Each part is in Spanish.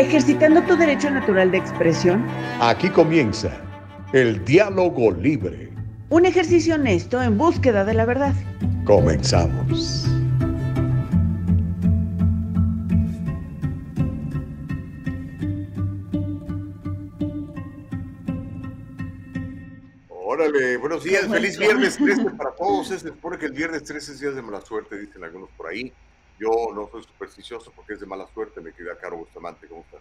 ejercitando tu derecho natural de expresión. Aquí comienza el diálogo libre. Un ejercicio honesto en búsqueda de la verdad. Comenzamos. Órale, buenos días, feliz viernes 13 para todos. Se supone que el viernes 13 es día de mala suerte, dicen algunos por ahí. Yo no soy supersticioso porque es de mala suerte, me queda Caro Bustamante. ¿Cómo estás?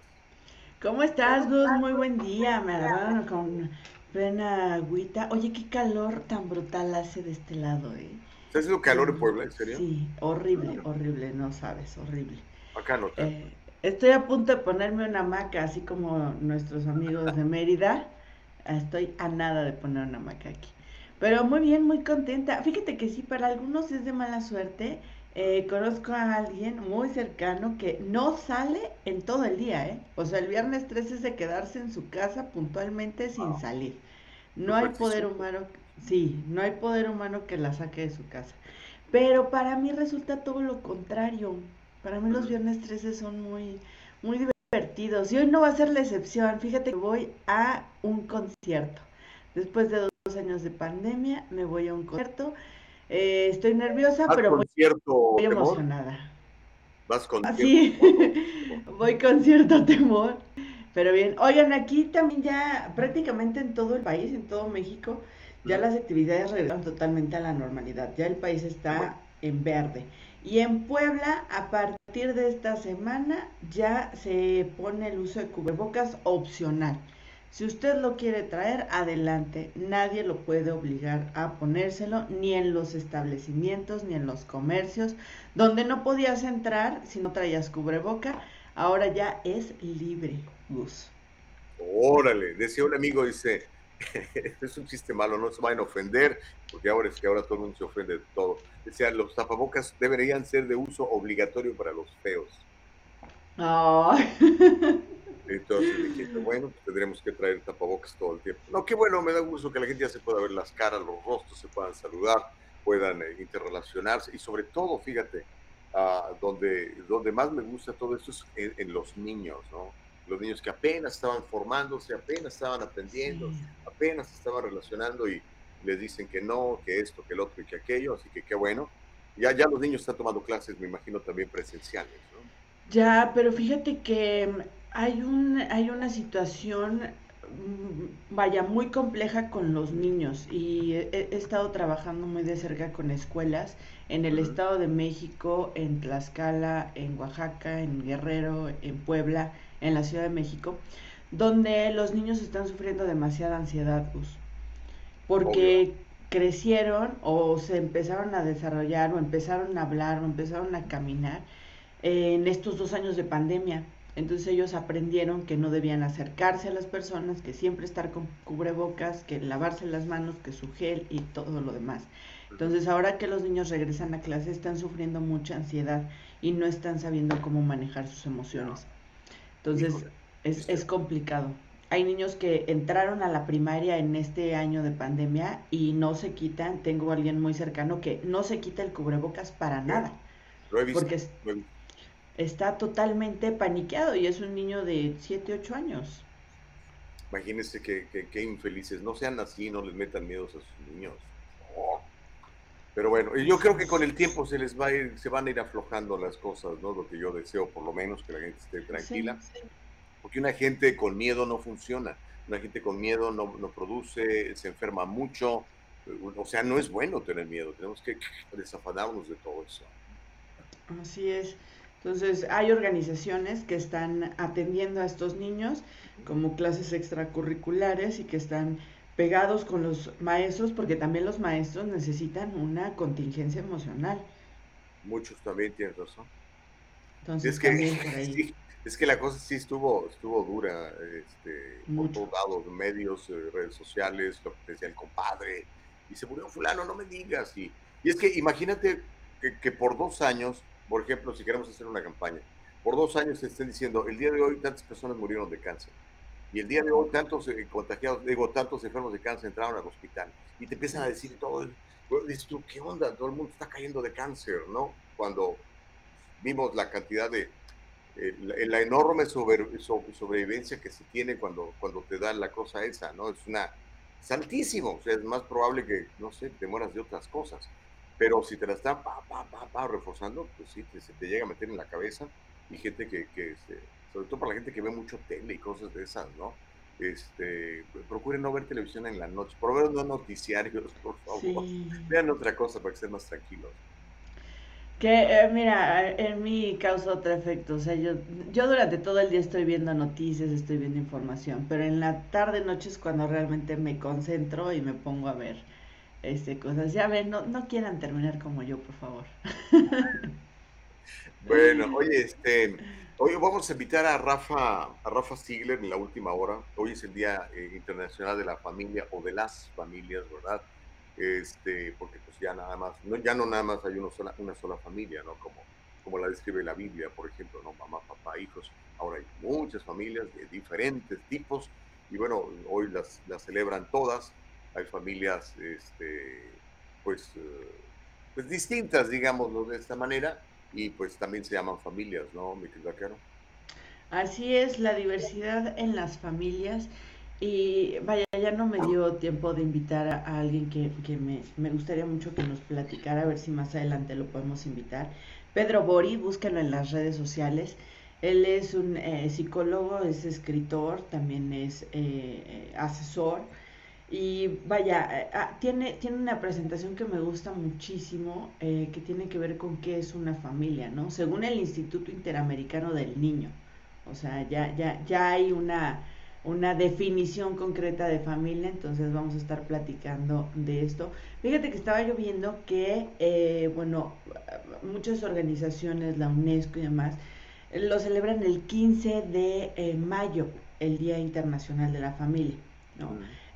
¿Cómo estás, Gus? Muy buen día. Me agarraron con plena agüita. Oye, qué calor tan brutal hace de este lado, ¿eh? ¿Está haciendo calor en Puebla, en serio? Sí, horrible, horrible, no sabes, horrible. Acá no. Eh, estoy a punto de ponerme una hamaca, así como nuestros amigos de Mérida. Estoy a nada de poner una hamaca aquí. Pero muy bien, muy contenta. Fíjate que sí, para algunos es de mala suerte eh, conozco a alguien muy cercano que no sale en todo el día, ¿eh? O sea, el viernes 13 es de quedarse en su casa puntualmente sin salir. No hay poder humano, sí, no hay poder humano que la saque de su casa. Pero para mí resulta todo lo contrario. Para mí los viernes 13 son muy, muy divertidos. Y hoy no va a ser la excepción. Fíjate que voy a un concierto. Después de dos años de pandemia, me voy a un concierto. Eh, estoy nerviosa, pero muy, emocionada. Vas con Así, voy con cierto temor. Pero bien, oigan, aquí también ya prácticamente en todo el país, en todo México, ya las actividades regresan totalmente a la normalidad. Ya el país está en verde. Y en Puebla, a partir de esta semana, ya se pone el uso de cubrebocas opcional. Si usted lo quiere traer, adelante. Nadie lo puede obligar a ponérselo, ni en los establecimientos, ni en los comercios, donde no podías entrar si no traías cubreboca. Ahora ya es libre, Gus. Órale, decía un amigo, dice, es un chiste malo, no se vayan a ofender, porque ahora es que ahora todo el mundo se ofende de todo. Decía, los tapabocas deberían ser de uso obligatorio para los feos. Oh. Entonces dije, bueno, pues tendremos que traer tapabocas todo el tiempo. No, qué bueno, me da gusto que la gente ya se pueda ver las caras, los rostros, se puedan saludar, puedan eh, interrelacionarse y sobre todo, fíjate, uh, donde, donde más me gusta todo esto es en, los niños, ¿no? Los niños que apenas estaban formándose, apenas estaban aprendiendo, apenas estaban relacionando y les dicen que no, que esto, que el otro y que aquello, así que qué bueno. Ya, ya los niños están tomando clases, me imagino, también presenciales, ¿no? Ya, pero fíjate que hay, un, hay una situación, mm, vaya, muy compleja con los niños y he, estado trabajando muy de cerca con escuelas en el Estado de México, en Tlaxcala, en Oaxaca, en Guerrero, en Puebla, en la Ciudad de México, donde los niños están sufriendo demasiada ansiedad, porque crecieron o se empezaron a desarrollar o empezaron a hablar o empezaron a caminar en estos dos años de pandemia. Entonces ellos aprendieron que no debían acercarse a las personas, que siempre estar con cubrebocas, que lavarse las manos, que su gel y todo lo demás. Entonces ahora que los niños regresan a clase están sufriendo mucha ansiedad y no están sabiendo cómo manejar sus emociones. Entonces es, es complicado. Hay niños que entraron a la primaria en este año de pandemia y no se quitan. Tengo a alguien muy cercano que no se quita el cubrebocas para nada. Lo he visto. Porque está totalmente paniqueado y es un niño de 7, 8 años. Imagínense que, que, infelices, no sean así, no les metan miedos a sus niños. Pero bueno, yo creo que con el tiempo se les va a ir, se van a ir aflojando las cosas, ¿no? Lo que yo deseo, por lo menos, que la gente esté tranquila. Porque una gente con miedo no funciona. Una gente con miedo no, no produce, se enferma mucho. O sea, no es bueno tener miedo. Tenemos que desafanarnos de todo eso. Así es. Entonces, hay organizaciones que están atendiendo a estos niños como clases extracurriculares y que están pegados con los maestros porque también los maestros necesitan una contingencia emocional. Muchos también tienen razón. Entonces, es que, es que la cosa sí estuvo, estuvo dura, este, por todos lados, medios, eh, redes sociales, lo que decía el compadre, y se murió fulano, no me digas. Y, y es que imagínate que, que por dos años por ejemplo, si queremos hacer una campaña, por dos años se estén diciendo, el día de hoy tantas personas murieron de cáncer, y el día de hoy tantos eh, contagiados, digo, tantos enfermos de cáncer entraron al hospital, y te empiezan a decir todo, dices tú, ¿qué onda? Todo el mundo está cayendo de cáncer, ¿no? Cuando vimos la cantidad de, la, enorme sobrevivencia que se tiene cuando, cuando te da la cosa esa, ¿no? Es una, es altísimo, o sea, es más probable que, no sé, te mueras de otras cosas. Pero si te la están pa, pa, pa, pa, reforzando, pues sí, te, se te llega a meter en la cabeza. Y gente que, que este, sobre todo para la gente que ve mucho tele y cosas de esas, ¿no? Este, procuren no ver televisión en la noche, por menos no noticiarios, por favor. Vean otra cosa para que estén más tranquilos. Que, eh, mira, en mí causa otro efecto. O sea, yo, yo durante todo el día estoy viendo noticias, estoy viendo información, pero en la tarde, noche es cuando realmente me concentro y me pongo a ver este, cosas. Ya ven, no, no quieran terminar como yo, por favor. bueno, oye, este, hoy vamos a invitar a Rafa, a Rafa Ziegler en la última hora. Hoy es el Día eh, Internacional de la Familia o de las Familias, ¿verdad? este, porque pues ya nada más, no, ya no nada más hay una sola, una sola familia, ¿no? Como, como la describe la Biblia, por ejemplo, ¿no? Mamá, papá, hijos. Ahora hay muchas familias de diferentes tipos y bueno, hoy las, las celebran todas. Hay familias, este, pues, eh, pues distintas, digámoslo de esta manera, y pues también se llaman familias, ¿no, mi Caro? Así es, la diversidad en las familias y vaya, ya no me dio tiempo de invitar a, alguien que, me, gustaría mucho que nos platicara, a ver si más adelante lo podemos invitar. Pedro Bori, búsquenlo en las redes sociales. Él es un eh, psicólogo, es escritor, también es eh, asesor. Y vaya, eh, ah, tiene, tiene una presentación que me gusta muchísimo, que tiene que ver con qué es una familia, ¿no? Según el Instituto Interamericano del Niño. O sea, ya, ya, ya hay una una definición concreta de familia, entonces vamos a estar platicando de esto. Fíjate que estaba yo viendo que, eh, bueno, muchas organizaciones, la UNESCO y demás, lo celebran el 15 de eh, mayo, el Día Internacional de la Familia, ¿no?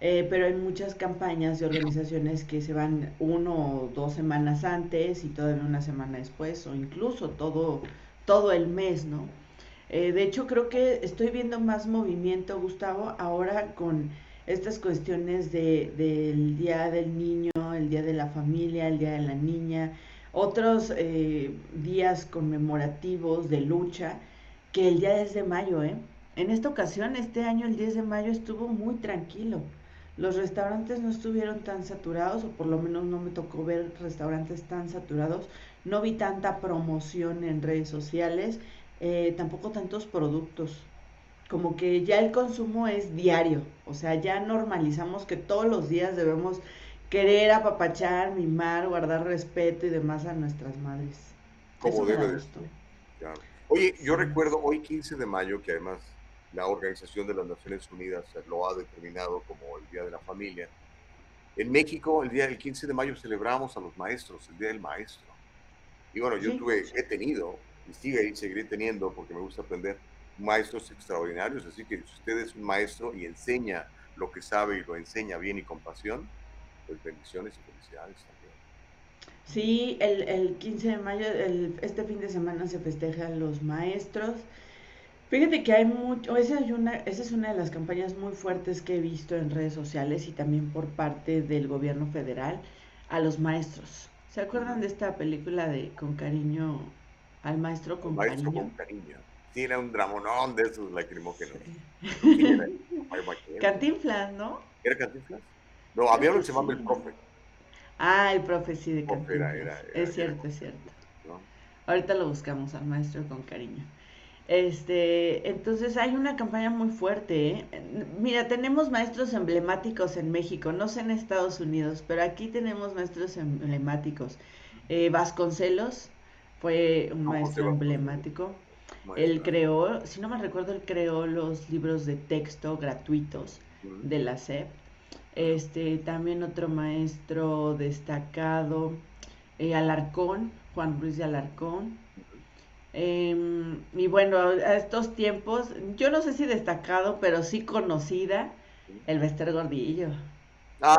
Eh, pero hay muchas campañas de organizaciones que se van uno o dos semanas antes y todavía una semana después, o incluso todo, todo el mes, ¿no? Eh, de hecho, creo que estoy viendo más movimiento, Gustavo, ahora con estas cuestiones de, del Día del Niño, el Día de la Familia, el Día de la Niña, otros eh, días conmemorativos de lucha, que el día 10 de mayo, ¿eh? En esta ocasión, este año, el 10 de mayo estuvo muy tranquilo. Los restaurantes no estuvieron tan saturados, o por lo menos no me tocó ver restaurantes tan saturados. No vi tanta promoción en redes sociales eh, tampoco tantos productos. Como que ya el consumo es diario, o sea, ya normalizamos que todos los días debemos querer apapachar, mimar, guardar respeto y demás a nuestras madres. Como debe Oye, yo recuerdo hoy 15 de mayo, que además la Organización de las Naciones Unidas lo ha determinado como el Día de la Familia. En México, el día del 15 de mayo celebramos a los maestros, el Día del Maestro. Y bueno, yo tuve, he tenido y sigue y seguiré teniendo porque me gusta aprender maestros extraordinarios. Así que si usted es un maestro y enseña lo que sabe y lo enseña bien y con pasión, pues bendiciones y felicidades también. Sí, el, el 15 de mayo, el, este fin de semana se festeja a los maestros. Fíjate que hay mucho, esa, es una, esa es una de las campañas muy fuertes que he visto en redes sociales y también por parte del gobierno federal a los maestros. ¿Se acuerdan de esta película de Con cariño al maestro con maestro cariño. con cariño. Tiene un dramonón de esos lacrimógenos. Cantinflas, ¿no? ¿Era Cantinflas? No, había uno que se llamaba el profe. Ah, el profe, sí, de Cantinflas. es cierto, es cierto. Ahorita lo buscamos al maestro con cariño. Este, entonces hay una campaña muy fuerte. ¿eh? Mira, tenemos maestros emblemáticos en México, no sé en Estados Unidos, pero aquí tenemos maestros emblemáticos. Eh, Vasconcelos, fue un maestro emblemático. Él creó, si no me recuerdo, él creó los libros de texto gratuitos de la SEP. Este, también otro maestro destacado, eh, Alarcón, Juan Ruiz de Alarcón. Em, y bueno, a estos tiempos, yo no sé si destacado, pero sí conocida, el Bester Gordillo. Ah.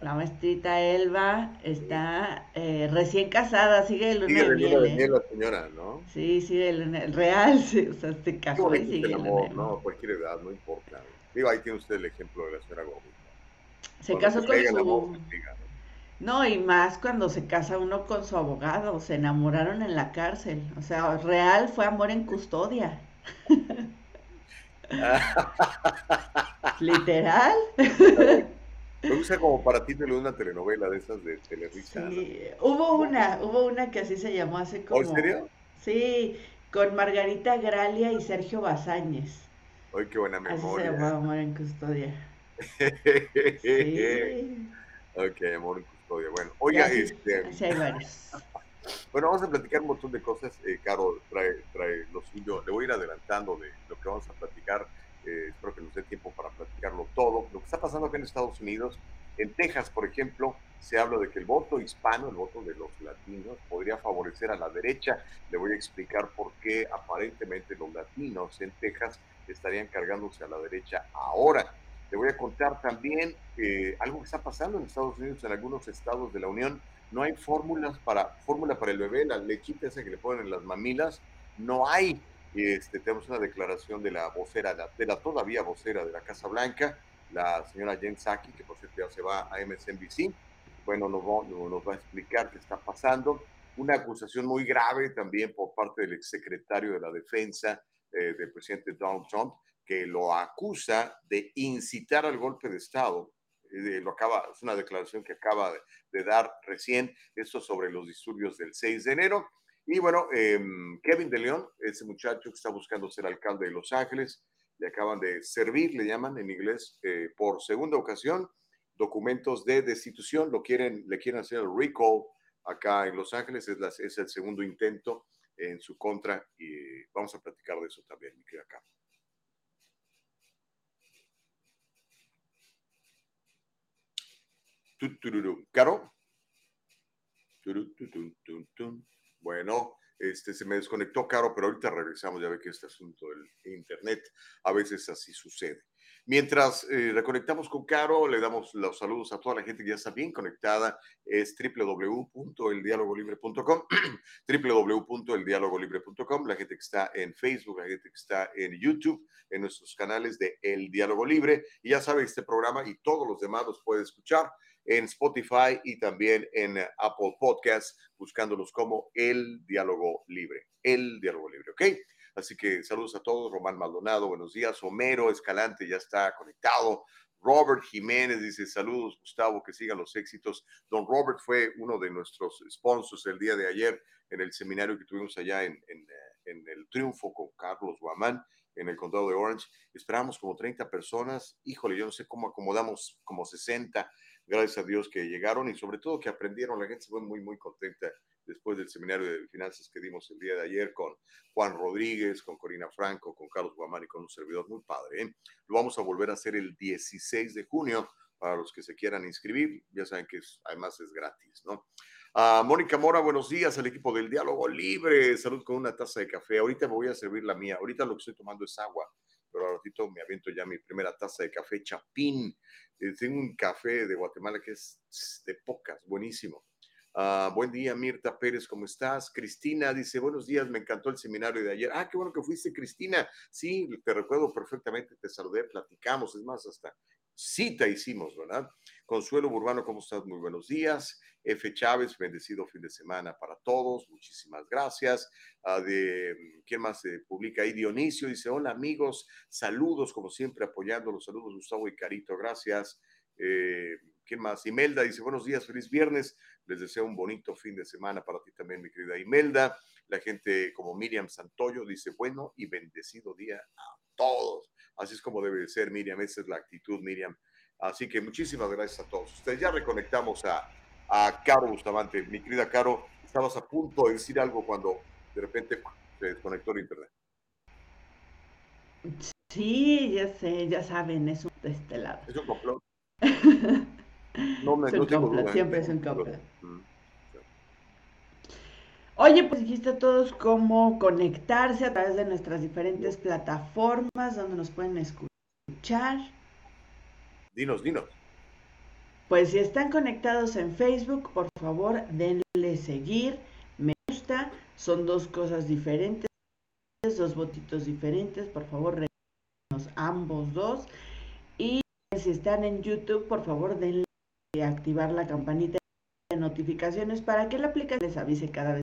La maestrita Elba está eh, recién casada, sigue el luna de miel. ¿eh? la señora, ¿no? Sí, sigue el real, sí, o sea, se casó y sigue el amor, ¿no? Cualquier edad, no importa. Digo, ahí tiene usted el ejemplo de la señora Gómez. Se casó con su... No, y más cuando se casa uno con su abogado, se enamoraron en la cárcel. O sea, real fue amor en custodia. Literal. Gusta como para ti te lo una telenovela de esas de Televisa. Sí, hubo una, hubo una que así se llamó hace como. ¿En serio? Sí, con Margarita Gralia y Sergio Bazáñez. Ay, qué buena memoria. Así se llamaba Amor en Custodia. sí. Ok, Amor en Bueno, oiga, este. Sí, hay varios. Bueno, vamos a platicar un montón de cosas. Eh, Caro trae, trae lo suyo. Le voy a ir adelantando de lo que vamos a platicar eh, espero que nos dé tiempo para platicarlo todo. Lo que está pasando acá en Estados Unidos, en Texas, por ejemplo, se habla de que el voto hispano, el voto de los latinos, podría favorecer a la derecha. Le voy a explicar por qué aparentemente los latinos en Texas estarían cargándose a la derecha ahora. Le voy a contar también eh, algo que está pasando en Estados Unidos, en algunos estados de la Unión. No hay fórmulas para, fórmula para el bebé, la lechita esa que le ponen en las mamilas, no hay. Este, tenemos una declaración de la vocera, de la todavía vocera de la Casa Blanca, la señora Jen Psaki, que por cierto ya se va a MSNBC. Bueno, nos va, nos va a explicar qué está pasando. Una acusación muy grave también por parte del exsecretario de la Defensa eh, del presidente Donald Trump, que lo acusa de incitar al golpe de Estado. Eh, lo acaba, es una declaración que acaba de, de dar recién, esto sobre los disturbios del 6 de enero. Y bueno, em, Kevin de León, ese muchacho que está buscando ser alcalde de Los Ángeles, le acaban de servir, le llaman en inglés, eh, por segunda ocasión, documentos de destitución, lo quieren, le quieren hacer el recall acá en Los Ángeles, es, es el segundo intento en su contra y vamos a platicar de eso también, mi querida acá. ¿Caro? Bueno, este, se me desconectó Caro, pero ahorita regresamos, ya ve que este asunto del internet a veces así sucede. Mientras eh, reconectamos con Caro, le damos los saludos a toda la gente que ya está bien conectada. Es www.eldialogolibre.com, www.eldialogolibre.com, la gente que está en Facebook, la gente que está en YouTube, en nuestros canales de El Diálogo Libre. Y ya sabe, este programa y todos los demás los puede escuchar en Spotify y también en Apple Podcasts, buscándolos como El Diálogo Libre. El Diálogo Libre, ¿ok? Así que saludos a todos. Román Maldonado, buenos días. Homero Escalante ya está conectado. Robert Jiménez dice saludos, Gustavo, que sigan los éxitos. Don Robert fue uno de nuestros sponsors el día de ayer en el seminario que tuvimos allá en, en, en el Triunfo con Carlos Guamán en el condado de Orange. Esperamos como 30 personas. Híjole, yo no sé cómo acomodamos como 60 gracias a Dios que llegaron y sobre todo que aprendieron. La gente fue muy, muy contenta después del seminario de finanzas que dimos el día de ayer con Juan Rodríguez, con Corina Franco, con Carlos Guamán y con un servidor muy padre. ¿eh? Lo vamos a volver a hacer el 16 de junio para los que se quieran inscribir. Ya saben que además es gratis, ¿no? Mónica Mora, buenos días al equipo del Diálogo Libre. Salud con una taza de café. Ahorita me voy a servir la mía. Ahorita lo que estoy tomando es agua, pero al ratito me aviento ya mi primera taza de café chapín eh, tengo un café de Guatemala que es de pocas, buenísimo. Uh, buen día, Mirta Pérez, ¿cómo estás? Cristina dice, buenos días, me encantó el seminario de ayer. Ah, qué bueno que fuiste, Cristina. Sí, te recuerdo perfectamente, te saludé, platicamos, es más, hasta cita hicimos, ¿verdad? Consuelo Burbano, ¿cómo estás? Muy buenos días. F. Chávez, bendecido fin de semana para todos, muchísimas gracias. Uh, de, ¿Quién más se publica ahí? Dionisio dice, hola amigos, saludos como siempre apoyándolos, saludos Gustavo y Carito, gracias. Eh, ¿Quién más? Imelda dice, buenos días, feliz viernes, les deseo un bonito fin de semana para ti también, mi querida Imelda. La gente como Miriam Santoyo dice, bueno y bendecido día a todos. Así es como debe ser, Miriam, esa es la actitud, Miriam. Así que muchísimas gracias a todos. Ustedes ya reconectamos a, a Caro Bustamante. Mi querida Caro, estabas a punto de decir algo cuando de repente se desconectó el internet. Sí, ya sé, ya saben, es un de este lado. Es un complot. no me no tengo duda. Siempre es un complot. Mm, Oye, pues dijiste a todos cómo conectarse a través de nuestras diferentes plataformas donde nos pueden escuchar. Dinos, dinos. Pues si están conectados en Facebook, por favor, denle seguir, me gusta, son dos cosas diferentes, dos votitos diferentes, por favor, regálenos ambos dos. Y si están en YouTube, por favor, denle activar la campanita notificaciones para que la aplicación les avise cada vez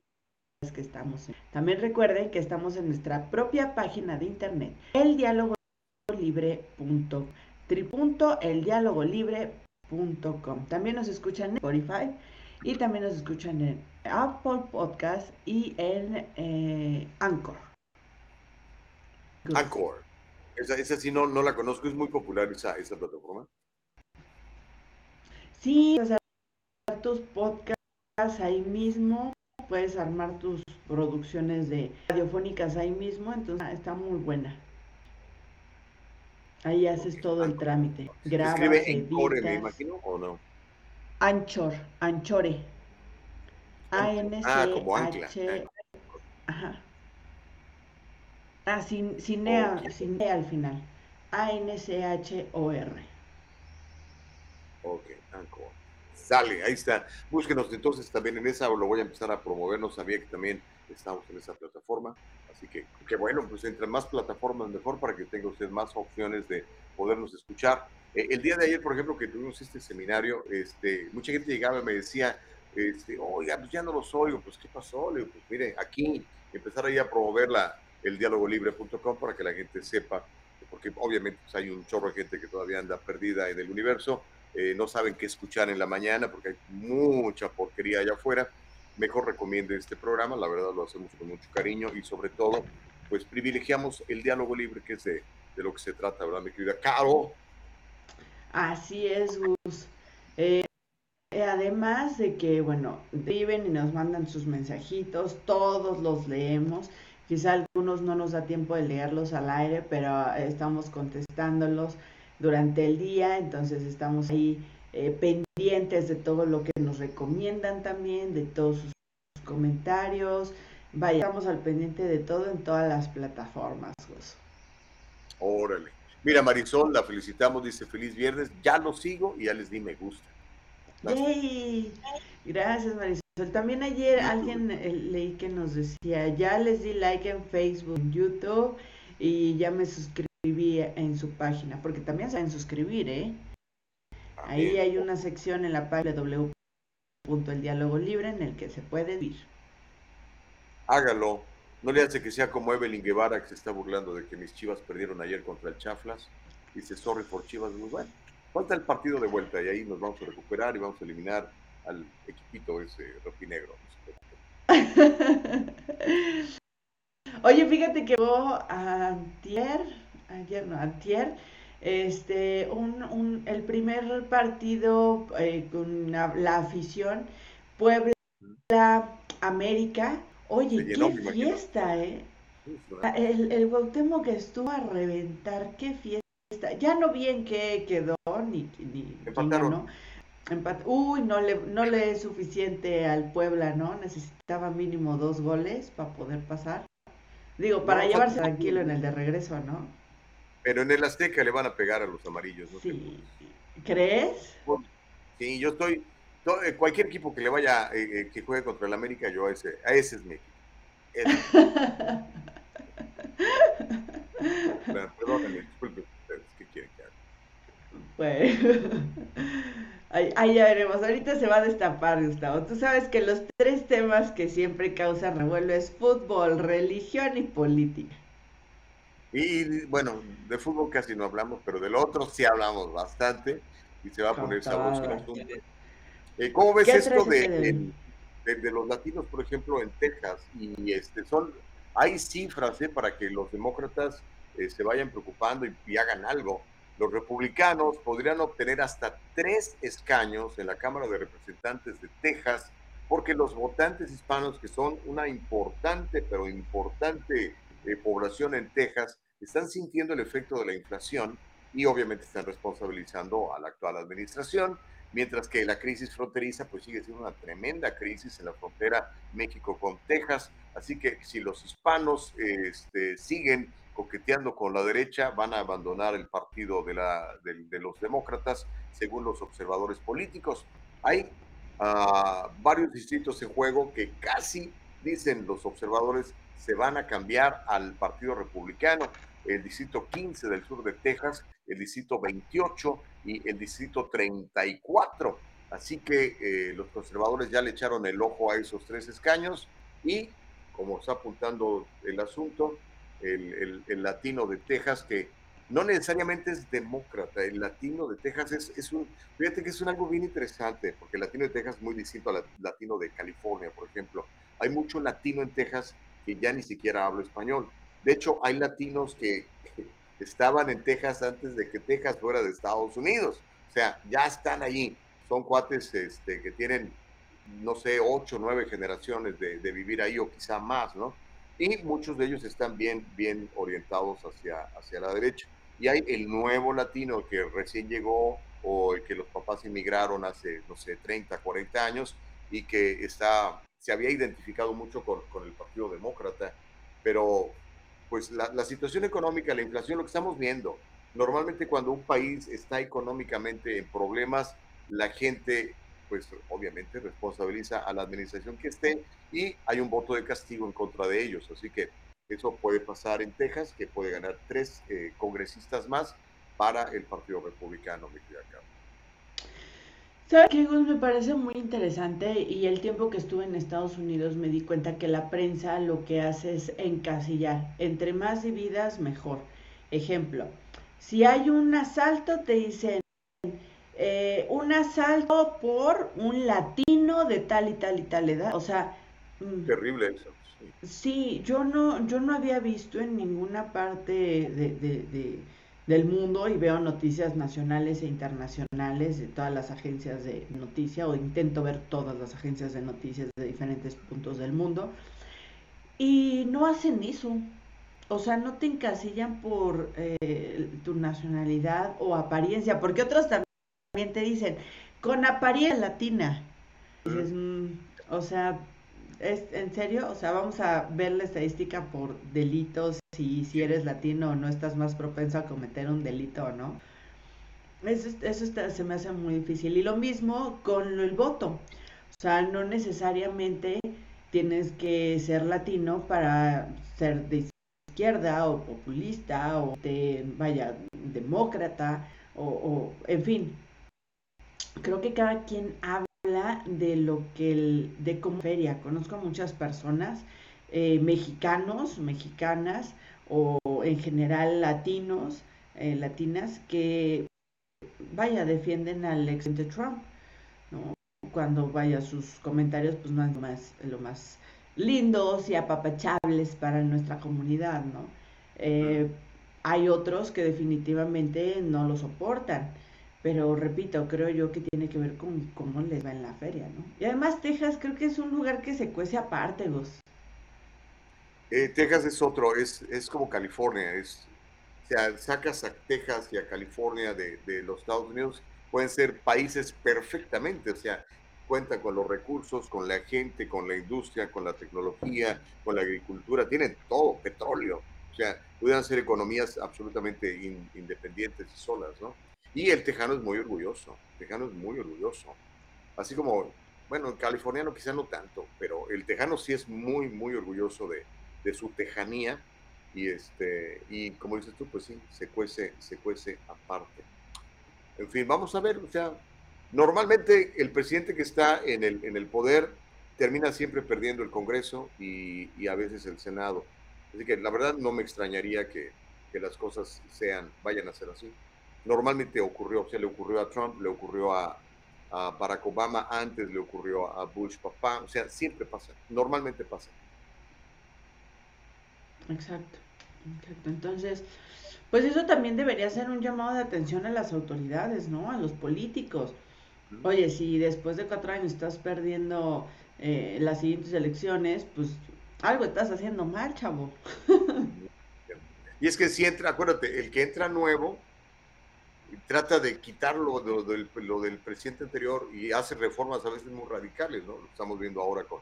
que estamos. También recuerden que estamos en nuestra propia página de internet, eldialogolibre.com. También nos escuchan en Spotify y también nos escuchan en Apple Podcast y en eh, Anchor. Anchor. Esa, esa sí no, no la conozco, es muy popular esa, esa plataforma. Sí, o sea, tus podcasts ahí mismo, puedes armar tus producciones de radiofónicas ahí mismo, entonces está muy buena. Ahí haces todo el trámite. Grabas, escribe Anchor, me imagino, o no? Anchor, Anchore. A N C ah, como ancla. Ajá. Ah, sin, sin, e, sin e al final. A N C H O R. Ok, Anchor. Sale, ahí está. Búsquenos entonces también en esa, lo voy a empezar a promover. No sabía que también estamos en esa plataforma. Así que, que bueno, pues entre más plataformas mejor para que tenga usted más opciones de podernos escuchar. Eh, el día de ayer, por ejemplo, que tuvimos este seminario, este, mucha gente llegaba y me decía, este, oiga, pues ya no los oigo, pues ¿qué pasó? Le digo, pues mire, aquí empezar ahí a promover la, el dialogolibre.com para que la gente sepa, porque obviamente pues, hay un chorro de gente que todavía anda perdida en el universo, eh, no saben qué escuchar en la mañana porque hay mucha porquería allá afuera mejor recomiende este programa, la verdad lo hacemos con mucho cariño y sobre todo, pues privilegiamos el diálogo libre, que es de, lo que se trata, ¿verdad, mi querida Caro? Así es, Gus. Eh, además de que, bueno, viven y nos mandan sus mensajitos, todos los leemos. Quizá algunos no nos da tiempo de leerlos al aire, pero estamos contestándolos durante el día, entonces estamos ahí eh, pendientes de todo lo que nos recomiendan también, de todos sus comentarios. Vaya, estamos al pendiente de todo en todas las plataformas. Órale. Mira, Marisol, la felicitamos, dice feliz viernes. Ya lo sigo y ya les di me gusta. Yay. Gracias, Marisol. También ayer alguien eh, leí que nos decía, ya les di like en Facebook, en YouTube y ya me suscribí en su página, porque también saben suscribir, ¿eh? Ahí hay una sección en la página www.eldiálogo libre en el que se puede ir. Hágalo. No le hace que sea como Evelyn Guevara que se está burlando de que mis chivas perdieron ayer contra el Chaflas. Dice, sorry por chivas. Muy bueno. Falta el partido de vuelta y ahí nos vamos a recuperar y vamos a eliminar al equipito ese rojinegro. Oye, fíjate que vos antier, ayer no, antier, este, un, un, el primer partido eh, con la, afición, Puebla, América, oye, qué fiesta, ¿eh? El, el que estuvo a reventar, qué fiesta. Ya no vi en qué quedó, ni, ni ganó. Uy, no le, no le es suficiente al Puebla, ¿no? Necesitaba mínimo dos goles para poder pasar. Digo, para llevarse tranquilo en el de regreso, ¿no? Pero en el Azteca le van a pegar a los amarillos, ¿no? Sí. ¿Crees? Sí, yo estoy. Eh, cualquier equipo que le vaya, eh, eh, que juegue contra el América, yo a ese, a ese es mi equipo. Perdónenme, disculpen ustedes, ¿qué quieren que haga? Bueno. Ahí, ya veremos. Ahorita se va a destapar, Gustavo. Tú sabes que los tres temas que siempre causan revuelo es fútbol, religión y política. Y bueno, de fútbol casi no hablamos, pero del otro sí hablamos bastante y se va a poner sabroso el asunto. Eh, ¿Cómo ves esto de, de, los latinos, por ejemplo, en Texas? Y este son, hay cifras ¿eh? para que los demócratas eh, se vayan preocupando y, hagan algo. Los republicanos podrían obtener hasta tres escaños en la Cámara de Representantes de Texas, porque los votantes hispanos, que son una importante, pero importante población en Texas, están sintiendo el efecto de la inflación y obviamente están responsabilizando a la actual administración, mientras que la crisis fronteriza pues sigue siendo una tremenda crisis en la frontera México con Texas, así que si los hispanos este, siguen coqueteando con la derecha, van a abandonar el partido de, la, de, los demócratas, según los observadores políticos. Hay uh, varios distritos en juego que casi, dicen los observadores, se van a cambiar al Partido Republicano el distrito 15 del sur de Texas, el distrito 28 y el distrito 34. Así que eh, los conservadores ya le echaron el ojo a esos tres escaños y, como está apuntando el asunto, el, latino de Texas, que no necesariamente es demócrata, el latino de Texas es, un, fíjate que es algo bien interesante, porque el latino de Texas es muy distinto al latino de California, por ejemplo. Hay mucho latino en Texas que ya ni siquiera habla español. De hecho, hay latinos que estaban en Texas antes de que Texas fuera de Estados Unidos. O sea, ya están allí son cuates este, que tienen, no sé, ocho, nueve generaciones de, vivir ahí o quizá más, ¿no? Y muchos de ellos están bien, bien orientados hacia, hacia la derecha. Y hay el nuevo latino que recién llegó o el que los papás inmigraron hace, no sé, 30, 40 años y que está, se había identificado mucho con, con el Partido Demócrata, pero pues la, situación económica, la inflación, lo que estamos viendo, normalmente cuando un país está económicamente en problemas, la gente, pues obviamente responsabiliza a la administración que esté y hay un voto de castigo en contra de ellos. Así que eso puede pasar en Texas, que puede ganar tres eh, congresistas más para el Partido Republicano, mi querida ¿Sabes qué, Gus? Me parece muy interesante y el tiempo que estuve en Estados Unidos me di cuenta que la prensa lo que hace es encasillar. Entre más dividas, mejor. Ejemplo, si hay un asalto, te dicen eh, un asalto por un latino de tal y tal y tal edad. O sea... Mm, Terrible eso. Sí. yo no, yo no había visto en ninguna parte de, del mundo y veo noticias nacionales e internacionales de todas las agencias de noticia o intento ver todas las agencias de noticias de diferentes puntos del mundo y no hacen eso. O sea, no te encasillan por eh, tu nacionalidad o apariencia, porque otros también te dicen, con apariencia latina. Mm, o sea, ¿es en serio? O sea, vamos a ver la estadística por delitos y si eres latino o no estás más propenso a cometer un delito o no. Eso, eso se me hace muy difícil. Y lo mismo con el voto. O sea, no necesariamente tienes que ser latino para ser de izquierda o populista o de, vaya, demócrata o, o en fin, creo que cada quien habla de lo que el, de cómo feria. Conozco a muchas personas, eh, mexicanos, mexicanas o en general latinos, eh, latinas, que vaya, defienden al ex de Trump, ¿no? Cuando vaya sus comentarios, pues no es lo más, lo más lindos y apapachables para nuestra comunidad, ¿no? Eh, hay otros que definitivamente no lo soportan. Pero repito, creo yo que tiene que ver con cómo les va en la feria, ¿no? Y además Texas creo que es un lugar que se cuece aparte, vos. Eh, Texas es otro, es, es como California, es, o sea, sacas a Texas y a California de, de los Estados Unidos, pueden ser países perfectamente, o sea, cuentan con los recursos, con la gente, con la industria, con la tecnología, con la agricultura, tienen todo, petróleo, o sea, pudieran ser economías absolutamente independientes y solas, ¿no? Y el tejano es muy orgulloso, el tejano es muy orgulloso. Así como, bueno, el californiano quizá no tanto, pero el tejano sí es muy, muy orgulloso de, de su tejanía y, este, y como dices tú, pues sí, se cuece, se cuece aparte. En fin, vamos a ver, o sea, normalmente el presidente que está en el, en el poder termina siempre perdiendo el Congreso y, y, a veces el Senado. Así que la verdad no me extrañaría que, que las cosas sean, vayan a ser así normalmente ocurrió, o sea, le ocurrió a Trump, le ocurrió a, Barack Obama, antes le ocurrió a Bush papá, o sea, siempre pasa, normalmente pasa. Exacto, exacto. Entonces, pues eso también debería ser un llamado de atención a las autoridades, ¿no? A los políticos. Oye, si después de cuatro años estás perdiendo eh, las siguientes elecciones, pues algo estás haciendo mal, chavo. y es que si entra, acuérdate, el que entra nuevo, trata de quitar lo, del, lo, del, presidente anterior y hace reformas a veces muy radicales, ¿no? Lo estamos viendo ahora con,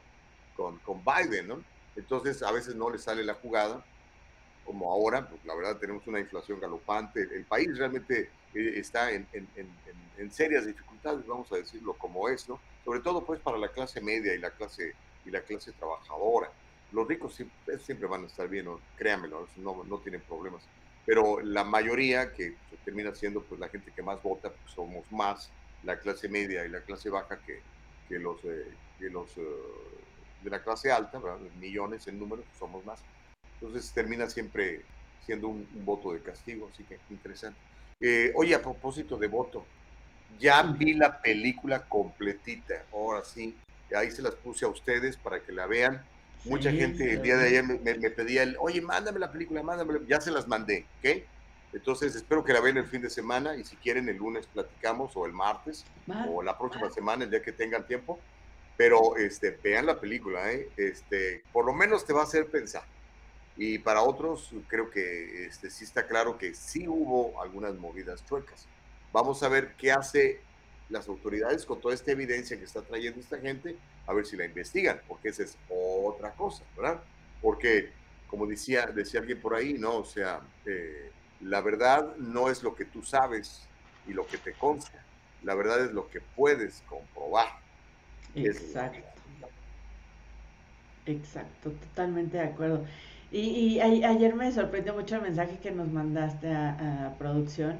con, con, Biden, ¿no? Entonces a veces no le sale la jugada, como ahora, pues la verdad tenemos una inflación galopante, el, país realmente eh, está en, en, en, serias dificultades, vamos a decirlo como es, ¿no? Sobre todo pues para la clase media y la clase, y la clase trabajadora. Los ricos siempre, siempre van a estar bien, ¿no? créanmelo, no, no tienen problemas pero la mayoría que termina siendo pues la gente que más vota, pues somos más, la clase media y la clase baja que, que los, que los de la clase alta, millones en número, somos más. Entonces termina siempre siendo un, voto de castigo, así que interesante. Eh, oye, a propósito de voto, ya vi la película completita, ahora sí, ahí se las puse a ustedes para que la vean. Mucha gente el día de ayer me, pedía, el, oye, mándame la película, mándame, ya se las mandé, ¿ok? Entonces espero que la vean el fin de semana y si quieren el lunes platicamos o el martes o la próxima semana, el día que tengan tiempo. Pero este, vean la película, ¿eh? este, por lo menos te va a hacer pensar. Y para otros creo que este, sí está claro que sí hubo algunas movidas chuecas. Vamos a ver qué hace las autoridades con toda esta evidencia que está trayendo esta gente, a ver si la investigan, porque esa es otra cosa, ¿verdad? Porque, como decía, decía alguien por ahí, ¿no? O sea, eh, la verdad no es lo que tú sabes y lo que te consta, la verdad es lo que puedes comprobar. Exacto. Exacto, totalmente de acuerdo. Y, ayer me sorprendió mucho el mensaje que nos mandaste a, producción,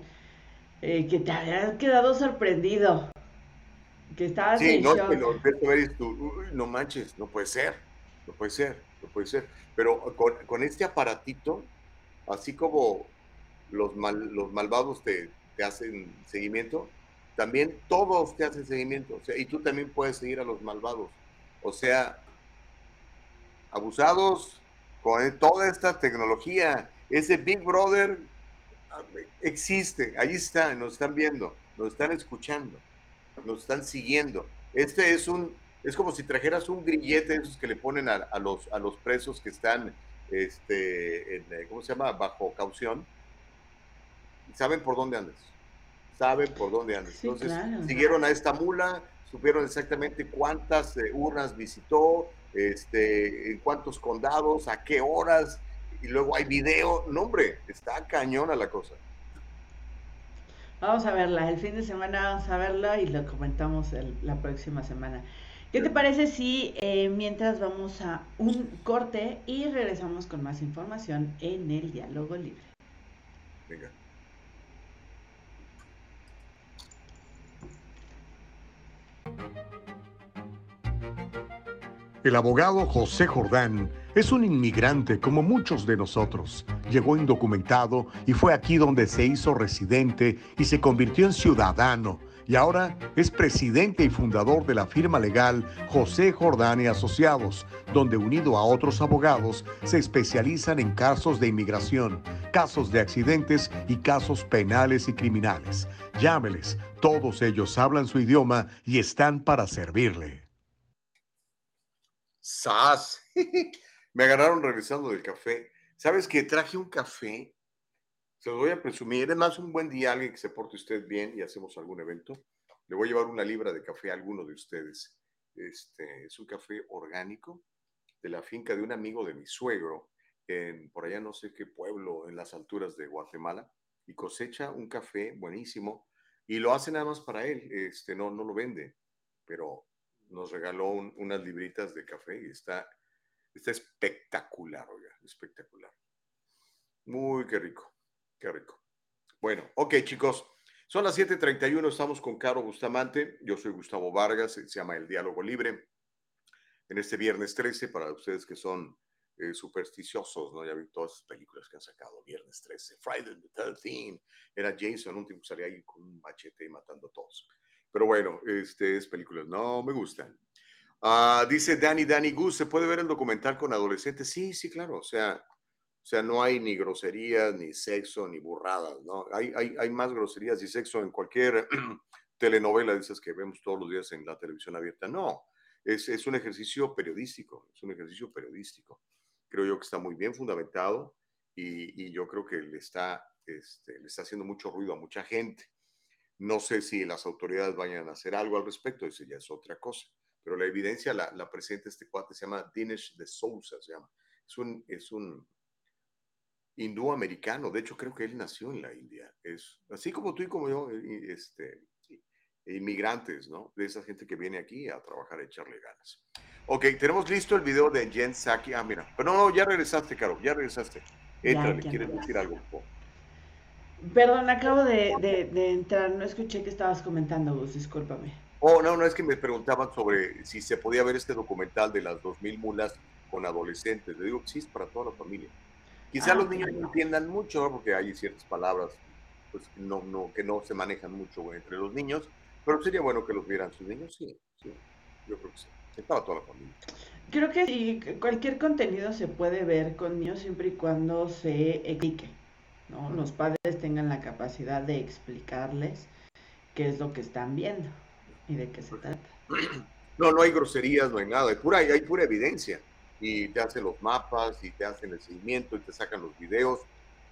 eh, que te había quedado sorprendido, que estabas sí, no, no manches, no puede ser, no puede ser, no puede ser. Pero con, este aparatito, así como los, los malvados te, te hacen seguimiento, también todos te hacen seguimiento, o sea, y tú también puedes seguir a los malvados. O sea, abusados con toda esta tecnología, ese Big Brother existe, ahí está, nos están viendo, nos están escuchando, nos están siguiendo. Este es un, es como si trajeras un grillete esos que le ponen a, los, a los presos que están, este, ¿cómo se llama? Bajo caución. ¿Saben por dónde andas? saben por dónde andan. Entonces, siguieron a esta mula, supieron exactamente cuántas eh, urnas visitó, este, en cuántos condados, a qué horas, y luego hay video. No, hombre, está cañona la cosa. Vamos a verla, el fin de semana vamos a verla y lo comentamos la próxima semana. ¿Qué te parece si eh, mientras vamos a un corte y regresamos con más información en el diálogo libre? Venga. El abogado José Jordán es un inmigrante como muchos de nosotros. Llegó indocumentado y fue aquí donde se hizo residente y se convirtió en ciudadano. Y ahora es presidente y fundador de la firma legal José Jordán y Asociados, donde unido a otros abogados se especializan en casos de inmigración, casos de accidentes y casos penales y criminales. Llámeles, todos ellos hablan su idioma y están para servirle. ¡Sas! Me agarraron revisando del café. ¿Sabes que traje un café? Se lo voy a presumir. Es más, un buen día, alguien que se porte usted bien y hacemos algún evento. Le voy a llevar una libra de café a alguno de ustedes. Este, es un café orgánico de la finca de un amigo de mi suegro, en, por allá no sé qué pueblo, en las alturas de Guatemala, y cosecha un café buenísimo y lo hace nada más para él. Este, no, no lo vende, pero nos regaló unas libritas de café y está, está espectacular, oiga, espectacular. Muy, qué rico, qué rico. Bueno, ok, chicos, son las 7:31, estamos con Caro Bustamante, yo soy Gustavo Vargas, se llama El Diálogo Libre. En este viernes 13, para ustedes que son eh, supersticiosos, ¿no? Ya vi todas las películas que han sacado, viernes 13, Friday the 13 era Jason, un tipo que salía ahí con un machete matando a todos. Pero bueno, este es películas, no me gustan. Ah, dice Danny Danny Gus, ¿se puede ver el documental con adolescentes? Sí, sí, claro. O sea, o sea, no hay ni groserías, ni sexo, ni burradas, ¿no? Hay, hay, hay más groserías y sexo en cualquier telenovela de esas que vemos todos los días en la televisión abierta. No, es, es un ejercicio periodístico, es un ejercicio periodístico. Creo yo que está muy bien fundamentado y, y yo creo que le está, este, le está haciendo mucho ruido a mucha gente. No sé si las autoridades vayan a hacer algo al respecto, eso ya es otra cosa. Pero la evidencia la, la presenta este cuate, se llama Dinesh de Souza, se llama. Es un, es un hindú americano, de hecho creo que él nació en la India. Es así como tú y como yo, este, inmigrantes, ¿no? De esa gente que viene aquí a trabajar, a echarle ganas. Ok, tenemos listo el video de Jen Saki. Ah, mira. Pero no, no, ya regresaste, Caro, ya regresaste. Entra, ¿le quieres decir algo? Perdón, acabo de, entrar, no escuché que estabas comentando vos, discúlpame. Oh, no, no, es que me preguntaban sobre si se podía ver este documental de las 2000 mulas con adolescentes. Le digo que sí, es para toda la familia. Quizá ah, los niños no entiendan mucho, porque hay ciertas palabras pues, no, no, que no se manejan mucho entre los niños, pero sería bueno que los vieran sus niños, sí, sí, yo creo que sí. Es para toda la familia. Creo que sí, cualquier contenido se puede ver con niños siempre y cuando se explique, ¿no? Los padres tengan la capacidad de explicarles qué es lo que están viendo y de qué se trata. No, no hay groserías, no hay nada, hay pura, hay pura evidencia. Y te hacen los mapas y te hacen el seguimiento y te sacan los videos.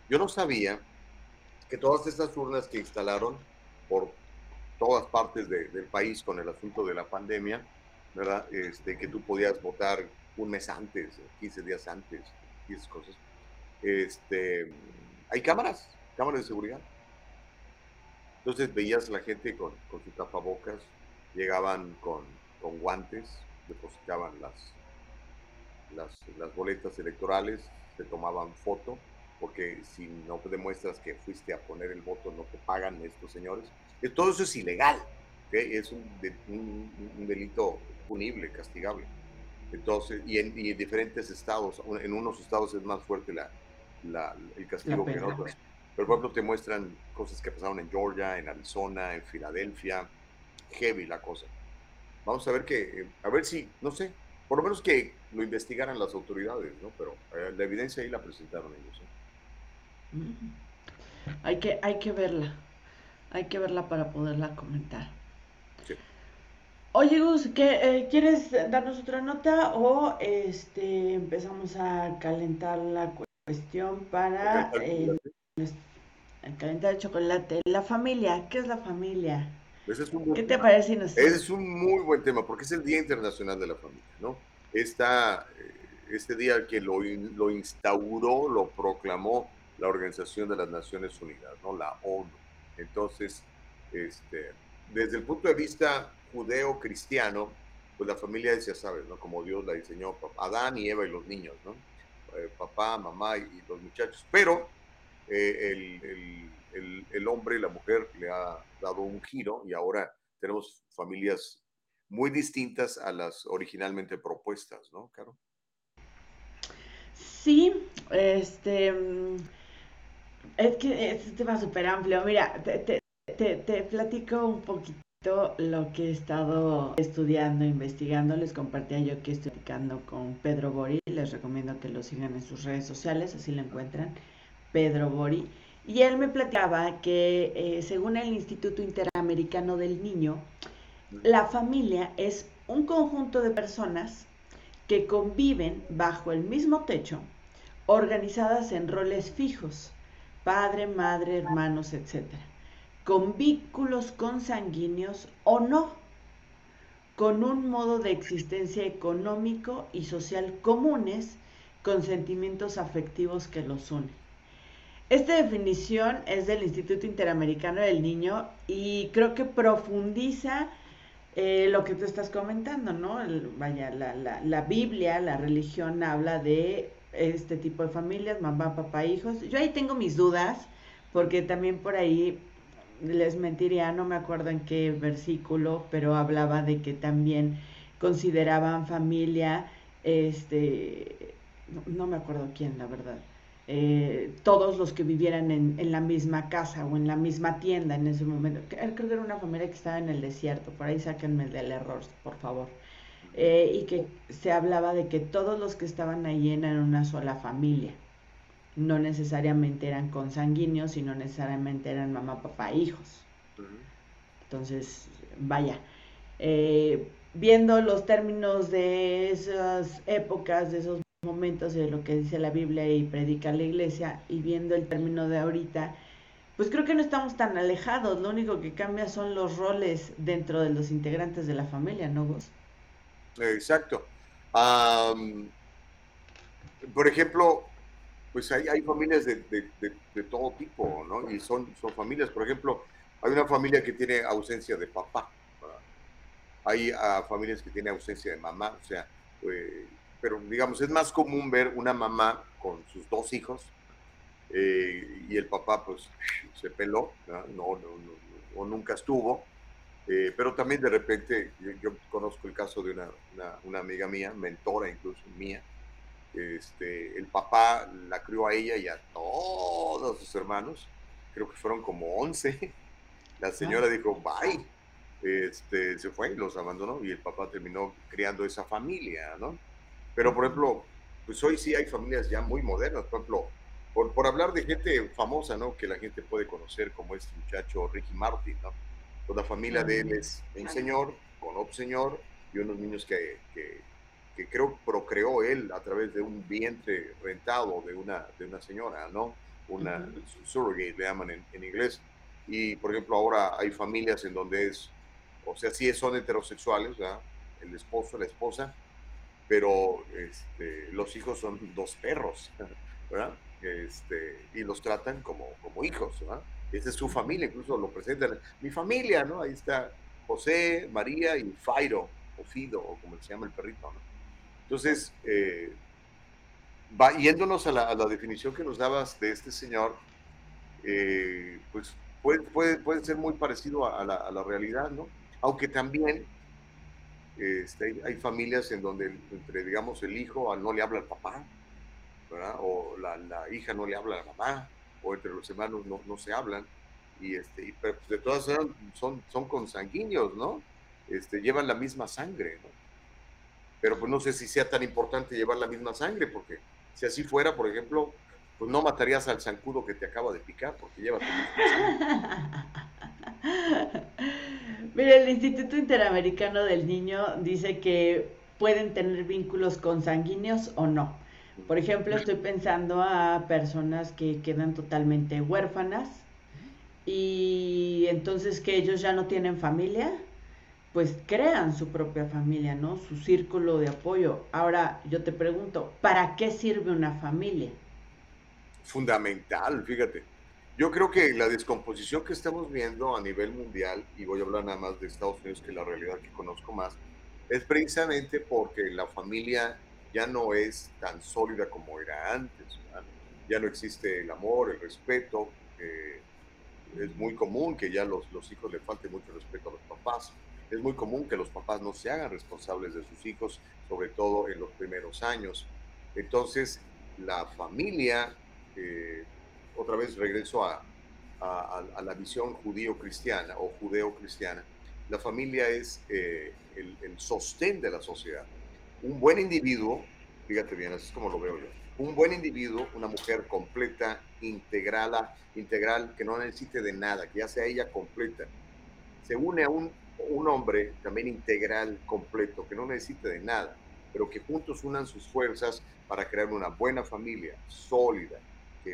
Yo no sabía que todas estas urnas que instalaron por todas partes del país con el asunto de la pandemia, ¿verdad? Este, que tú podías votar un mes antes, 15 días antes, y esas cosas. Este, hay cámaras, cámaras de seguridad. Entonces veías a la gente con, con sus tapabocas, llegaban con, con guantes, depositaban las, las, las, boletas electorales, se tomaban foto, porque si no demuestras que fuiste a poner el voto, no te pagan estos señores. Todo eso es ilegal, es un, un, delito punible, castigable. Entonces, y en, diferentes estados, en unos estados es más fuerte la, la, el castigo que en otros. Pero por ejemplo te muestran cosas que pasaron en Georgia, en Arizona, en Filadelfia, heavy la cosa. Vamos a ver que, a ver si, no sé, por lo menos que lo investigaran las autoridades, ¿no? Pero eh, la evidencia ahí la presentaron ellos. Hay que, hay que verla, hay que verla para poderla comentar. Oye Gus, ¿qué, eh, ¿quieres darnos otra nota o este empezamos a calentar la cuestión para eh, calentar el chocolate? La familia, ¿qué es la familia? ¿Qué te parece? Ese es un muy buen tema porque es el Día Internacional de la Familia, ¿no? Esta, eh, este día que lo, lo instauró, lo proclamó la Organización de las Naciones Unidas, ¿no? La ONU. Entonces, este, desde el punto de vista judeo-cristiano, pues la familia es, ya sabes, ¿no? Como Dios la diseñó, Adán y Eva y los niños, ¿no? Eh, papá, mamá y, los muchachos. Pero eh, el, el, el, hombre y la mujer le ha dado un giro y ahora tenemos familias muy distintas a las originalmente propuestas, ¿no, Caro? Sí, este es que es un tema súper amplio. Mira, te, te, te, platico un poquito lo que he estado estudiando, investigando. Les compartía yo que estoy platicando con Pedro Bori. Les recomiendo que lo sigan en sus redes sociales, así lo encuentran. Pedro Bori. Y él me platicaba que eh, según el Instituto Interamericano del Niño, la familia es un conjunto de personas que conviven bajo el mismo techo, organizadas en roles fijos padre, madre, hermanos, etc. Con vínculos consanguíneos o no, con un modo de existencia económico y social comunes, con sentimientos afectivos que los unen. Esta definición es del Instituto Interamericano del Niño y creo que profundiza eh, lo que tú estás comentando, ¿no? vaya, la, la Biblia, la religión habla de este tipo de familias, mamá, papá, hijos. Yo ahí tengo mis dudas, porque también por ahí les mentiría, no me acuerdo en qué versículo, pero hablaba de que también consideraban familia, este, no, me acuerdo quién, la verdad, eh, todos los que vivieran en, la misma casa o en la misma tienda en ese momento. Creo que era una familia que estaba en el desierto, por ahí sáquenme del error, por favor. Eh, y que se hablaba de que todos los que estaban ahí eran una sola familia. No necesariamente eran consanguíneos, sino necesariamente eran mamá, papá, hijos. Entonces, vaya, eh, viendo los términos de esas épocas, de esos momentos, de lo que dice la Biblia y predica la iglesia, y viendo el término de ahorita, pues creo que no estamos tan alejados, lo único que cambia son los roles dentro de los integrantes de la familia, ¿no, vos? Exacto. por ejemplo, pues hay, hay familias de, de, todo tipo, ¿no? Y son, son familias, por ejemplo, hay una familia que tiene ausencia de papá, hay uh, familias que tienen ausencia de mamá, o sea, eh, pero digamos, es más común ver una mamá con sus dos hijos eh, y el papá pues se peló, ¿no? No, o nunca estuvo, eh, pero también de repente, yo, conozco el caso de una, una, amiga mía, mentora incluso mía, este, el papá la crió a ella y a todos sus hermanos, creo que fueron como 11, la señora dijo, bye, este, se fue y los abandonó y el papá terminó criando esa familia, ¿no? Pero, por ejemplo, pues hoy sí hay familias ya muy modernas, por ejemplo, por, por hablar de gente famosa, ¿no? Que la gente puede conocer, como este muchacho Ricky Martin, ¿no? Pues la familia de él es un señor con otro señor y unos niños que, que, que creo procreó él a través de un vientre rentado de una, de una señora, ¿no? Una surrogate, le llaman en, en inglés. Y, por ejemplo, ahora hay familias en donde es o sea, sí son heterosexuales, ¿verdad? el esposo, la esposa, pero este, los hijos son dos perros, ¿verdad? Este, y los tratan como, como hijos, ¿verdad? Esa es su familia, incluso lo presentan. Mi familia, ¿no? Ahí está José, María y Fairo, o Fido, o como se llama el perrito, ¿no? Entonces, eh, va, yéndonos a la, definición que nos dabas de este señor, eh, pues puede, puede, puede, ser muy parecido a la, a la realidad, ¿no? Aunque también este, hay, familias en donde, entre, digamos, el hijo no le habla al papá. O la, hija no le habla a la mamá, o entre los hermanos no, se hablan. Y, este, pero pues, de todas maneras son, son consanguíneos, ¿no? Este, llevan la misma sangre, ¿no? Pero pues no sé si sea tan importante llevar la misma sangre, porque si así fuera, por ejemplo, pues no matarías al zancudo que te acaba de picar, porque lleva tu misma sangre. Mira, el Instituto Interamericano del Niño dice que pueden tener vínculos consanguíneos o no. Por ejemplo, estoy pensando a personas que quedan totalmente huérfanas y entonces que ellos ya no tienen familia, pues crean su propia familia, ¿no? Su círculo de apoyo. Ahora, yo te pregunto, ¿para qué sirve una familia? Fundamental, fíjate. Yo creo que la descomposición que estamos viendo a nivel mundial, y voy a hablar nada más de Estados Unidos que la realidad que conozco más, es precisamente porque la familia ya no es tan sólida como era antes. Ya no existe el amor, el respeto. Eh, es muy común que ya los, los hijos le falte mucho respeto a los papás. Es muy común que los papás no se hagan responsables de sus hijos, sobre todo en los primeros años. Entonces, la familia eh, otra vez regreso a, a, la visión judío-cristiana o judeo-cristiana, la familia es eh, el, sostén de la sociedad. Un buen individuo, fíjate bien, así es como lo veo yo, un buen individuo, una mujer completa, integral, integral, que no necesite de nada, que ya sea ella completa, se une a un, un hombre también integral, completo, que no necesite de nada, pero que juntos unan sus fuerzas para crear una buena familia, sólida,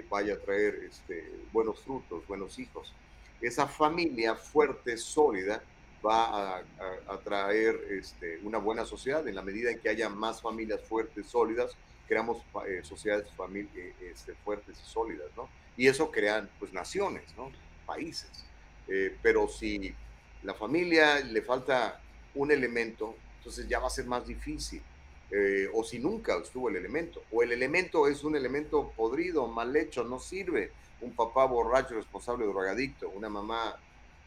vaya a traer este, buenos frutos, buenos hijos. Esa familia fuerte, sólida, va a, traer este, una buena sociedad. En la medida en que haya más familias fuertes, sólidas, creamos eh, sociedades eh, este, fuertes y sólidas, ¿no? Y eso crean, pues, naciones, ¿no? Países. Eh, pero si la familia le falta un elemento, entonces ya va a ser más difícil. Eh, o si nunca estuvo el elemento, o el elemento es un elemento podrido, mal hecho, no sirve, un papá borracho, responsable, drogadicto, una mamá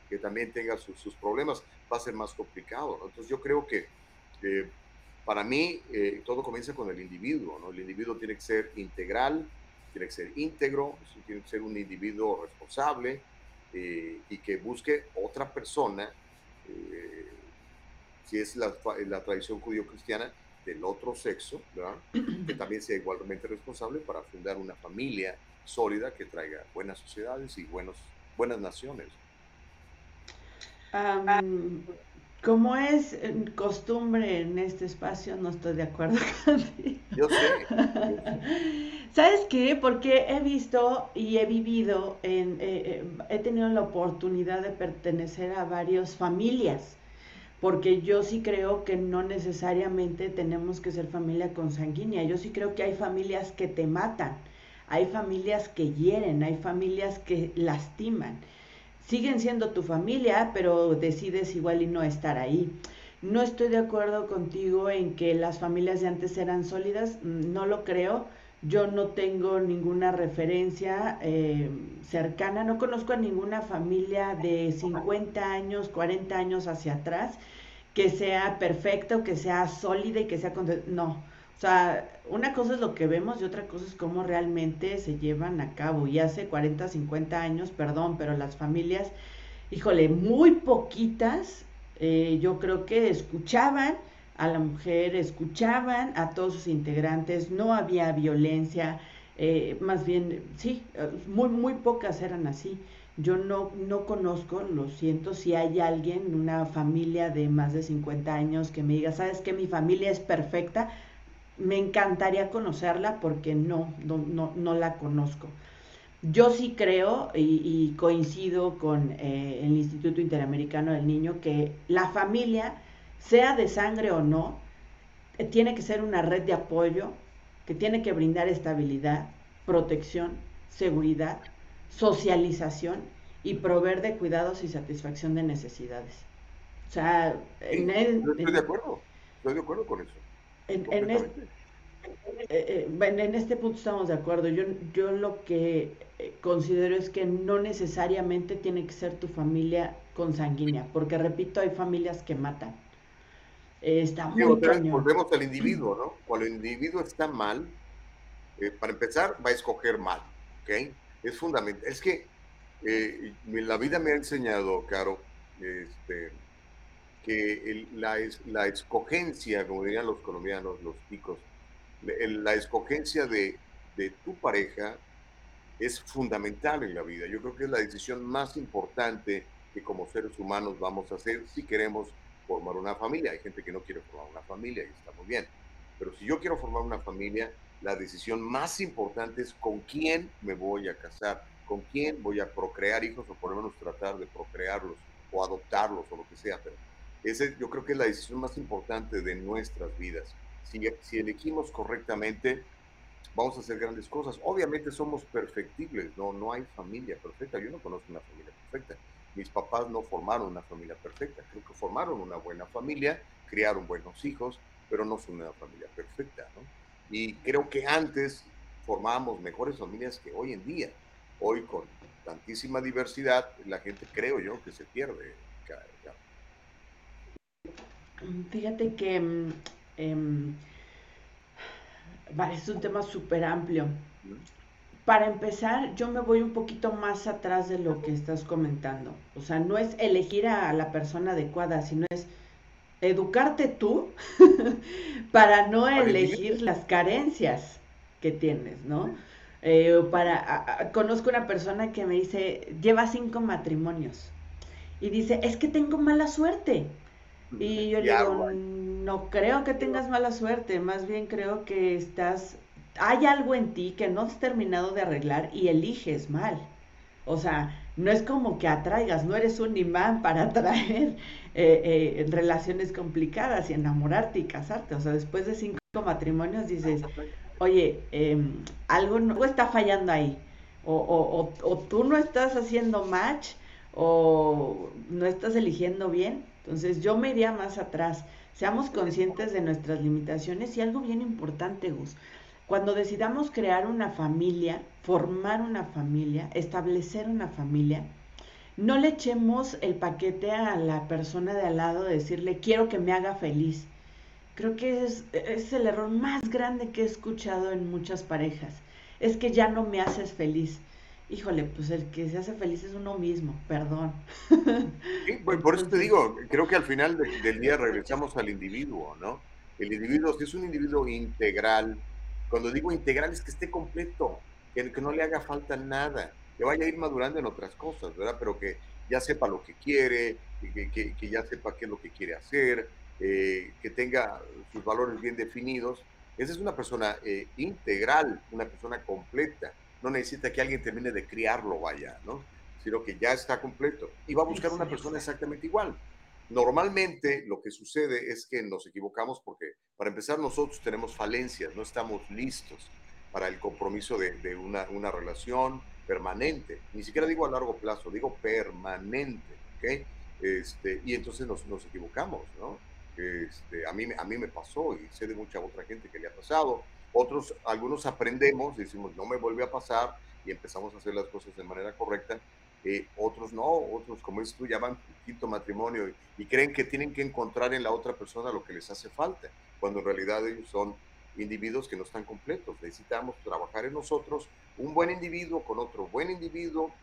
que también tenga sus problemas, va a ser más complicado. Entonces yo creo que para mí eh, todo comienza con el individuo, ¿no? El individuo tiene que ser integral, tiene que ser íntegro, tiene que ser un individuo responsable eh, y que busque otra persona, si es la, la tradición judío-cristiana, del otro sexo, que también sea igualmente responsable para fundar una familia sólida que traiga buenas sociedades y buenos, buenas naciones. como es costumbre en este espacio, no estoy de acuerdo contigo. Yo sé. ¿Sabes qué? Porque he visto y he vivido, en, eh, eh, he tenido la oportunidad de pertenecer a varias familias porque yo sí creo que no necesariamente tenemos que ser familia consanguínea, yo sí creo que hay familias que te matan, hay familias que hieren, hay familias que lastiman. Siguen siendo tu familia, pero decides igual y no estar ahí. No estoy de acuerdo contigo en que las familias de antes eran sólidas, no lo creo. Yo no tengo ninguna referencia eh, cercana, no conozco a ninguna familia de 50 años, 40 años hacia atrás que sea perfecta o que sea sólida y que sea... No, o sea, una cosa es lo que vemos y otra cosa es cómo realmente se llevan a cabo. Y hace 40, 50 años, perdón, pero las familias, híjole, muy poquitas, eh, yo creo que escuchaban a la mujer, escuchaban a todos sus integrantes, no había violencia, eh, más bien, sí, muy, muy pocas eran así. Yo no, no conozco, lo siento, si hay alguien, una familia de más de 50 años que me diga, ¿sabes que Mi familia es perfecta me encantaría conocerla porque no, no, no, la conozco. Yo sí creo y, coincido con eh, el Instituto Interamericano del Niño que la familia, sea de sangre o no, eh, tiene que ser una red de apoyo que tiene que brindar estabilidad, protección, seguridad, socialización y proveer de cuidados y satisfacción de necesidades. O sea, en estoy de acuerdo, estoy de acuerdo con eso. En, este, en este punto estamos de acuerdo. Yo, yo lo que considero es que no necesariamente tiene que ser tu familia consanguínea, porque repito, hay familias que matan. Está muy Volvemos al individuo, ¿no? Cuando el individuo está mal, para empezar, va a escoger mal, ¿ok? Es fundamental. Es que la vida me ha enseñado, Caro, este, que la, la escogencia, como dirían los colombianos, los picos, la escogencia de, tu pareja es fundamental en la vida. Yo creo que es la decisión más importante que como seres humanos vamos a hacer si queremos formar una familia. Hay gente que no quiere formar una familia y está muy bien. Pero si yo quiero formar una familia, la decisión más importante es con quién me voy a casar, con quién voy a procrear hijos o por lo menos tratar de procrearlos o adoptarlos o lo que sea. Pero ese yo creo que es la decisión más importante de nuestras vidas si, elegimos correctamente, vamos a hacer grandes cosas. Obviamente somos perfectibles, no, no hay familia perfecta. Yo no conozco una familia perfecta. Mis papás no formaron una familia perfecta. Creo que formaron una buena familia, criaron buenos hijos, pero no son una familia perfecta. Y creo que antes formábamos mejores familias que hoy en día. Hoy con tantísima diversidad, la gente creo yo que se pierde. Fíjate que Em, es un tema súper amplio. Para empezar, yo me voy un poquito más atrás de lo que estás comentando. O sea, no es elegir a la persona adecuada, sino es educarte tú para no elegir las carencias que tienes, ¿no? Eh, para, conozco una persona que me dice, lleva cinco matrimonios y dice, es que tengo mala suerte. Y yo le digo, no creo que tengas mala suerte, más bien creo que estás, hay algo en ti que no has terminado de arreglar y eliges mal. O sea, no es como que atraigas, no eres un imán para atraer eh, eh, relaciones complicadas y enamorarte y casarte. O sea, después de cinco matrimonios dices, oye, em, algo no, está fallando ahí. O, o, o tú no estás haciendo match o no estás eligiendo bien. Entonces yo me iría más atrás. Seamos conscientes de nuestras limitaciones y algo bien importante, Gus. Cuando decidamos crear una familia, formar una familia, establecer una familia, no le echemos el paquete a la persona de al lado de decirle quiero que me haga feliz. Creo que es, es el error más grande que he escuchado en muchas parejas. Es que ya no me haces feliz híjole, pues el que se hace feliz es uno mismo, perdón. por eso te digo, creo que al final del día regresamos al individuo, ¿no? El individuo, si es un individuo integral, cuando digo integral es que esté completo, que, que no le haga falta nada, que vaya a ir madurando en otras cosas, ¿verdad? Pero que ya sepa lo que quiere, que, que, que ya sepa qué es lo que quiere hacer, eh, que tenga sus valores bien definidos. Esa es una persona eh, integral, una persona completa no necesita que alguien termine de criarlo, vaya, ¿no? Sino que ya está completo. Y va a buscar una persona exactamente igual. Normalmente lo que sucede es que nos equivocamos porque, para empezar, nosotros tenemos falencias, no estamos listos para el compromiso de, una, relación permanente. Ni siquiera digo a largo plazo, digo permanente, ¿ok? Este, y entonces nos, nos equivocamos, ¿no? Este, a, mí, a mí me pasó y sé de mucha otra gente que le ha pasado. Otros, algunos aprendemos, decimos, no me vuelve a pasar y empezamos a hacer las cosas de manera correcta. Eh, otros no, otros, como dices tú, llaman quinto matrimonio y, y creen que tienen que encontrar en la otra persona lo que les hace falta, cuando en realidad ellos son individuos que no están completos. Necesitamos trabajar en nosotros. Un buen individuo con otro buen individuo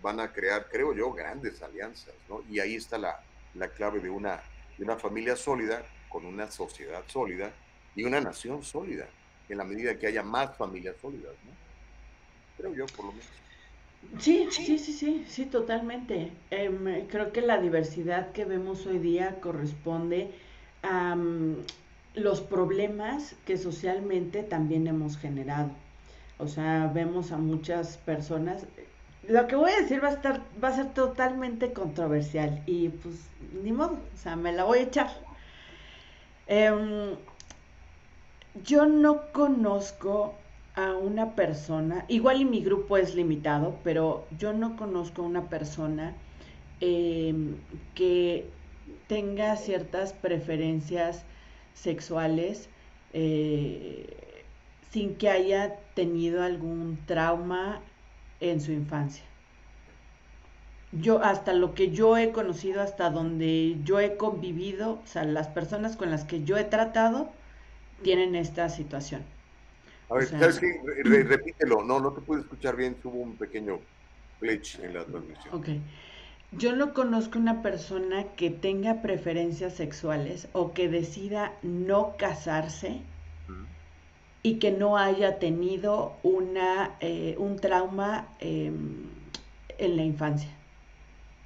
van a crear, creo yo, grandes alianzas, ¿no? Y ahí está la, la clave de una, de una familia sólida, con una sociedad sólida y una nación sólida, en la medida que haya más familias sólidas, ¿no? Creo yo, por lo menos. Sí, sí, sí, sí, sí, totalmente. Em, creo que la diversidad que vemos hoy día corresponde a, mm, los problemas que socialmente también hemos generado. O sea, vemos a muchas personas. Lo que voy a decir va a estar, va a ser totalmente controversial y pues ni modo, o sea, me la voy a echar. Em, yo no conozco a una persona, igual y mi grupo es limitado, pero yo no conozco a una persona em, que tenga ciertas preferencias sexuales eh, sin que haya tenido algún trauma en su infancia. Yo, hasta lo que yo he conocido, hasta donde yo he convivido, o sea, las personas con las que yo he tratado tienen esta situación. A ver, ¿sabes qué? repítelo, no, no te pude escuchar bien, tuvo un pequeño glitch en la transmisión. Ok. Yo no conozco una persona que tenga preferencias sexuales o que decida no casarse y que no haya tenido una, eh, un trauma em, en la infancia.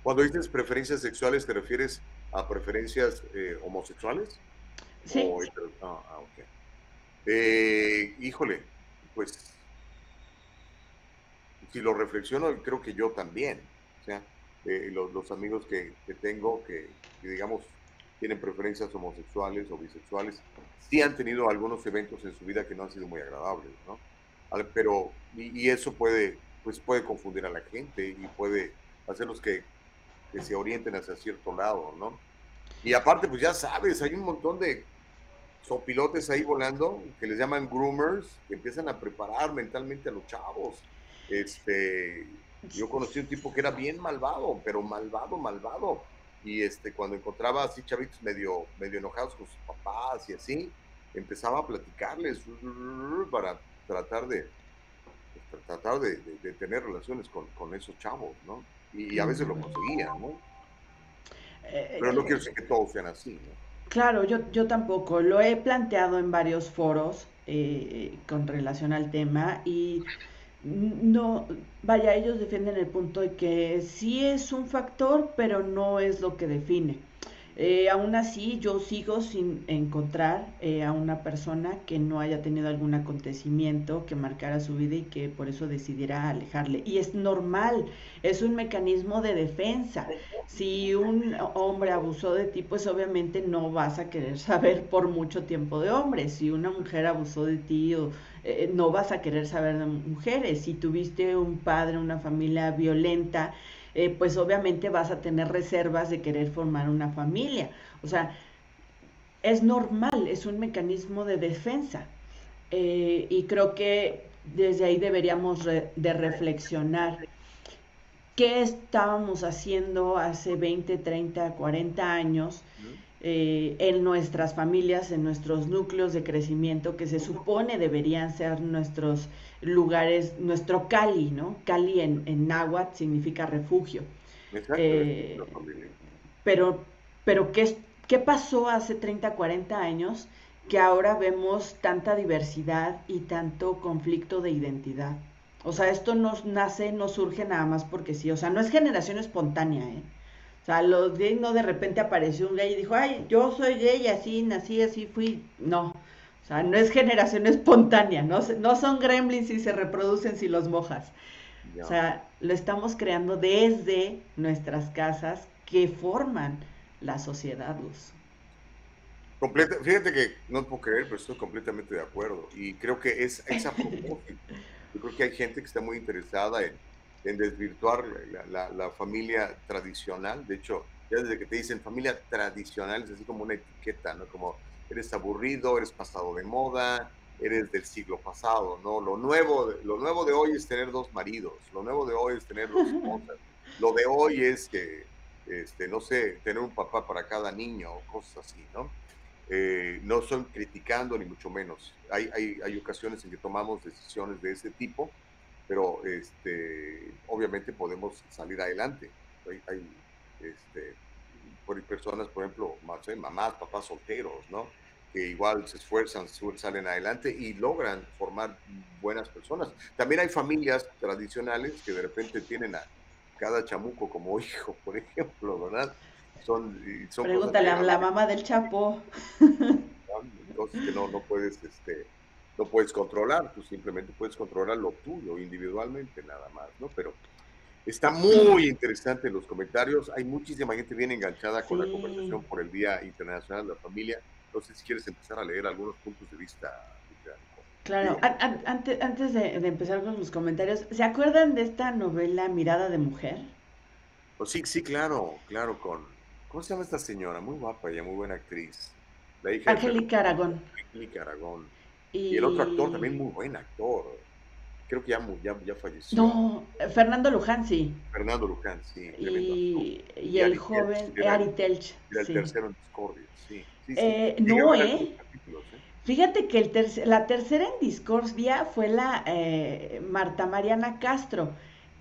Cuando dices preferencias sexuales, ¿te refieres a preferencias eh, homosexuales? Sí. Ah, ah, eh, híjole, pues si lo reflexiono, creo que yo también. O sea, eh, los, amigos que, tengo que, digamos, tienen preferencias homosexuales o bisexuales, sí han tenido algunos eventos en su vida que no han sido muy agradables, ¿no? Pero, y, eso puede, pues puede confundir a la gente y puede hacerlos que, que se orienten hacia cierto lado, ¿no? Y aparte, pues ya sabes, hay un montón de sopilotes ahí volando que les llaman groomers, que empiezan a preparar mentalmente a los chavos. Este, yo conocí un tipo que era bien malvado, pero malvado, malvado. Y este, cuando encontraba así chavitos medio, medio enojados con sus papás y así, empezaba a platicarles para tratar de tratar de, tener relaciones con, esos chavos, ¿no? Y, a veces lo conseguía, ¿no? Eh, pero no quiero decir que todos sean así, ¿no? Claro, yo, yo tampoco. Lo he planteado en varios foros eh, con relación al tema y no, vaya, ellos defienden el punto de que sí es un factor, pero no es lo que define. Eh, aún así, yo sigo sin encontrar eh, a una persona que no haya tenido algún acontecimiento que marcara su vida y que por eso decidiera alejarle. Y es normal, es un mecanismo de defensa. Si un hombre abusó de ti, pues obviamente no vas a querer saber por mucho tiempo de hombres. Si una mujer abusó de ti, o, eh, no vas a querer saber de mujeres. Si tuviste un padre, una familia violenta, eh, pues obviamente vas a tener reservas de querer formar una familia. O sea, es normal, es un mecanismo de defensa. Eh, y creo que desde ahí deberíamos de reflexionar qué estábamos haciendo hace 20, 30, 40 años eh, en nuestras familias, en nuestros núcleos de crecimiento que se supone deberían ser nuestros lugares, nuestro Cali, ¿no? Cali en, en náhuatl significa refugio. Eh, pero, pero ¿qué, ¿qué pasó hace 30, 40 años que ahora vemos tanta diversidad y tanto conflicto de identidad? O sea, esto no nace, no surge nada más porque sí. O sea, no es generación espontánea, ¿eh? O sea, los gays no de repente apareció un gay y dijo, ay, yo soy gay, así nací, así fui. No. O sea, no es generación espontánea, no, no son gremlins y se reproducen si los mojas. O sea, lo estamos creando desde nuestras casas que forman la sociedad, Luz. Completa, fíjate que no puedo creer, pero estoy completamente de acuerdo. Y creo que es, es a propósito. Yo creo que hay gente que está muy interesada en, en desvirtuar la, la, familia tradicional. De hecho, ya desde que te dicen familia tradicional es así como una etiqueta, ¿no? Como eres aburrido, eres pasado de moda, eres del siglo pasado, ¿no? Lo nuevo, lo nuevo de hoy es tener dos maridos, lo nuevo de hoy es tener dos esposas, lo de hoy es que, este, no sé, tener un papá para cada niño o cosas así, ¿no? Eh, no son criticando ni mucho menos. Hay, hay, hay, ocasiones en que tomamos decisiones de ese tipo, pero este, obviamente podemos salir adelante. Hay, hay este, personas, por ejemplo, mamás, papás solteros, ¿no? que igual se esfuerzan, salen adelante y logran formar buenas personas. También hay familias tradicionales que de repente tienen a cada chamuco como hijo, por ejemplo, ¿verdad? Son, son Pregúntale a la mamá del Chapo. Que no, no puedes, este, no puedes controlar, tú simplemente puedes controlar lo tuyo individualmente nada más, ¿no? Pero está muy interesante los comentarios, hay muchísima gente bien enganchada con la conversación por el Día Internacional de la Familia. No sé si quieres empezar a leer algunos puntos de vista. Claro, antes, antes de, empezar con los comentarios, ¿se acuerdan de esta novela Mirada de Mujer? Oh, sí, sí, claro, claro, con... ¿Cómo se llama esta señora? Muy guapa, ella muy buena actriz. La hija Angélica Aragón. Angélica Aragón. Y... el otro actor también muy buen actor. Creo que ya, ya, ya falleció. No, Fernando Luján, sí. Fernando Luján, sí. Y, y, el joven Ari Telch. Era el tercero en Discordia, sí. Eh, no, ¿eh? ¿eh? Fíjate que el la tercera en Discordia fue la eh, Marta Mariana Castro,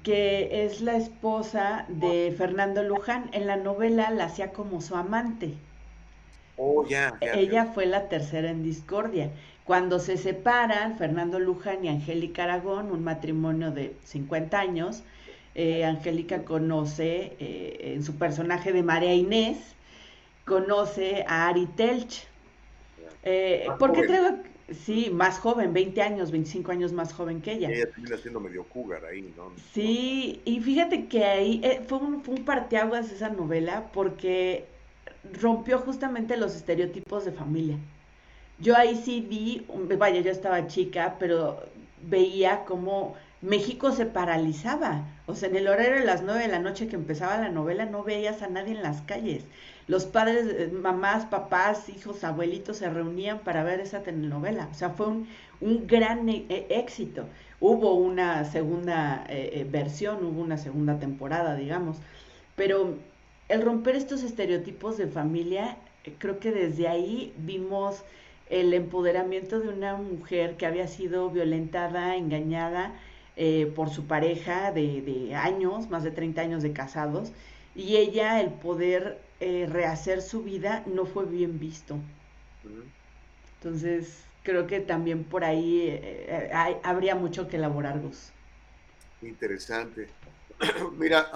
que es la esposa de Fernando Luján. En la novela la hacía como su amante. Oh, ya. Ella fue la tercera en Discordia. Cuando se separan, Fernando Luján y Angélica Aragón, un matrimonio de 50 años, Angélica conoce en su personaje de María Inés, conoce a Ari Telch. Eh, ¿Por qué creo que sí, más joven, 20 años, 25 años más joven que ella? Ella termina siendo medio cougar ahí, ¿no? Sí, y fíjate que ahí eh, fue, un, fue un parteaguas esa novela porque rompió justamente los estereotipos de familia. Yo ahí sí vi, vaya, yo estaba chica, pero veía como México se paralizaba. O sea, en el horario de las nueve de la noche que empezaba la novela no veías a nadie en las calles los padres, eh, mamás, papás, hijos, abuelitos se reunían para ver esa telenovela. O sea, fue un, un gran e, e, éxito. Hubo una segunda eh, eh, versión, hubo una segunda temporada, digamos. Pero el romper estos estereotipos de familia, creo que desde ahí vimos el empoderamiento de una mujer que había sido violentada, engañada por su pareja de, de años, más de 30 años de casados, y ella el poder eh, rehacer su vida no fue bien visto. Entonces, creo que también por ahí eh, eh, habría mucho que elaborar, Gus. Interesante. Mira,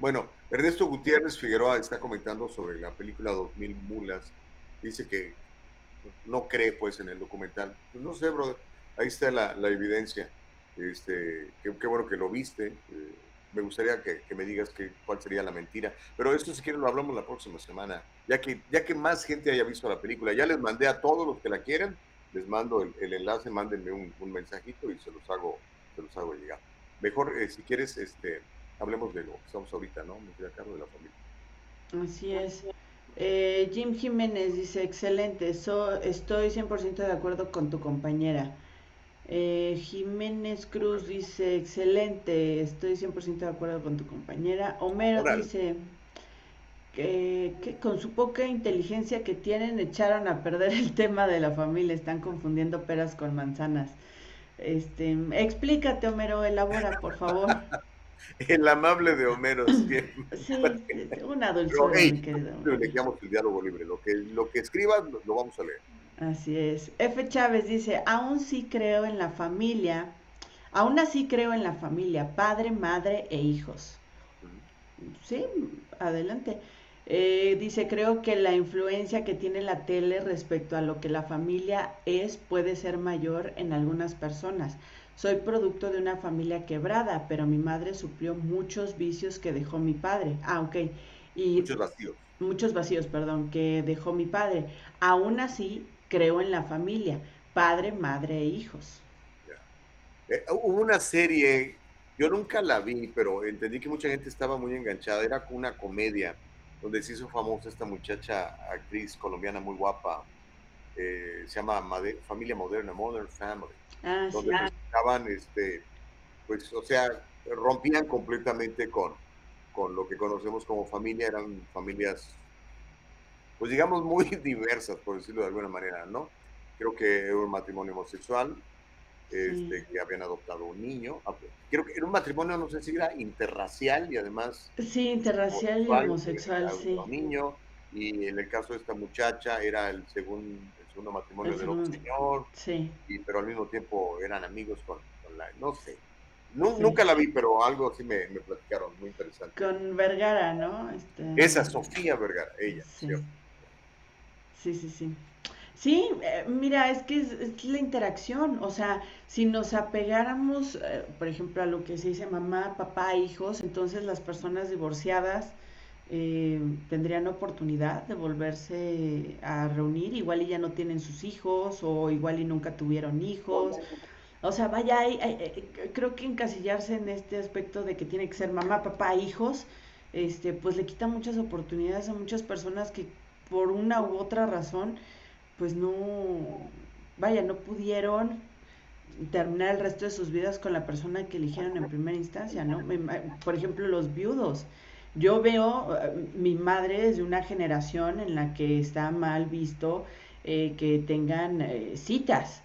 bueno, Ernesto Gutiérrez Figueroa está comentando sobre la película 2000 Mulas. Dice que no cree pues en el documental. Pues no sé, brother. Ahí está la, evidencia. Este, qué, bueno que lo viste me gustaría que, me digas que, cuál sería la mentira. Pero esto, si quieren, lo hablamos la próxima semana, ya que, ya que más gente haya visto la película. Ya les mandé a todos los que la quieren, les mando el, enlace, mándenme un, mensajito y se los hago, se los hago llegar. Mejor, eh, si quieres, este, hablemos de lo que estamos ahorita, ¿no? Me queda cargo de la familia. Así es. Eh, Jim Jiménez dice, excelente, so, estoy 100% de acuerdo con tu compañera. Eh, Jiménez Cruz dice, excelente, estoy 100% de acuerdo con tu compañera. Homero dice que, con su poca inteligencia que tienen echaron a perder el tema de la familia, están confundiendo peras con manzanas. Este, explícate, Homero, elabora, por favor. el amable de Homero siempre. Sí, una dulzura, hey, el diálogo libre. Lo que, lo que escribas lo vamos a leer. Así es. F. Chávez dice, aún sí creo en la familia, aún así creo en la familia, padre, madre e hijos. Sí, adelante. Eh, dice, creo que la influencia que tiene la tele respecto a lo que la familia es puede ser mayor en algunas personas. Soy producto de una familia quebrada, pero mi madre suplió muchos vicios que dejó mi padre. Ah, ok. Y muchos vacíos. Muchos vacíos, perdón, que dejó mi padre. Aún así, creo en la familia, padre, madre e hijos. Eh, hubo una serie, yo nunca la vi, pero entendí que mucha gente estaba muy enganchada, era una comedia donde se hizo famosa esta muchacha, actriz colombiana muy guapa, eh, se llama Familia Moderna, Modern Family, ah, donde estaban, este, pues, o sea, rompían completamente con, con lo que conocemos como familia, eran familias, pues digamos, muy diversas, por decirlo de alguna manera, ¿no? Creo que era un matrimonio homosexual, este, que habían adoptado un niño. Ah, pues, creo que era un matrimonio, no sé si era interracial y además... Sí, interracial y homosexual, sí. Un niño, y en el caso de esta muchacha era el, segundo, segundo matrimonio del otro señor, sí. y, pero al mismo tiempo eran amigos con, la... No sé, Nunca la vi, pero algo sí me, me, platicaron, muy interesante. Con Vergara, ¿no? Este... Esa, Sofía Vergara, ella. Sí, sí, sí. sí. Sí, eh, mira, es que es, la interacción, o sea, si nos apegáramos, eh, por ejemplo, a lo que se dice mamá, papá, hijos, entonces las personas divorciadas eh, tendrían oportunidad de volverse a reunir, igual y ya no tienen sus hijos o igual y nunca tuvieron hijos. O sea, vaya, creo que encasillarse en este aspecto de que tiene que ser mamá, papá, hijos, este, pues le quita muchas oportunidades a muchas personas que por una u otra razón pues no, vaya, no pudieron terminar el resto de sus vidas con la persona que eligieron en primera instancia, ¿no? Por ejemplo, los viudos. Yo veo, eh, mi madre es de una generación en la que está mal visto eh, que tengan eh, citas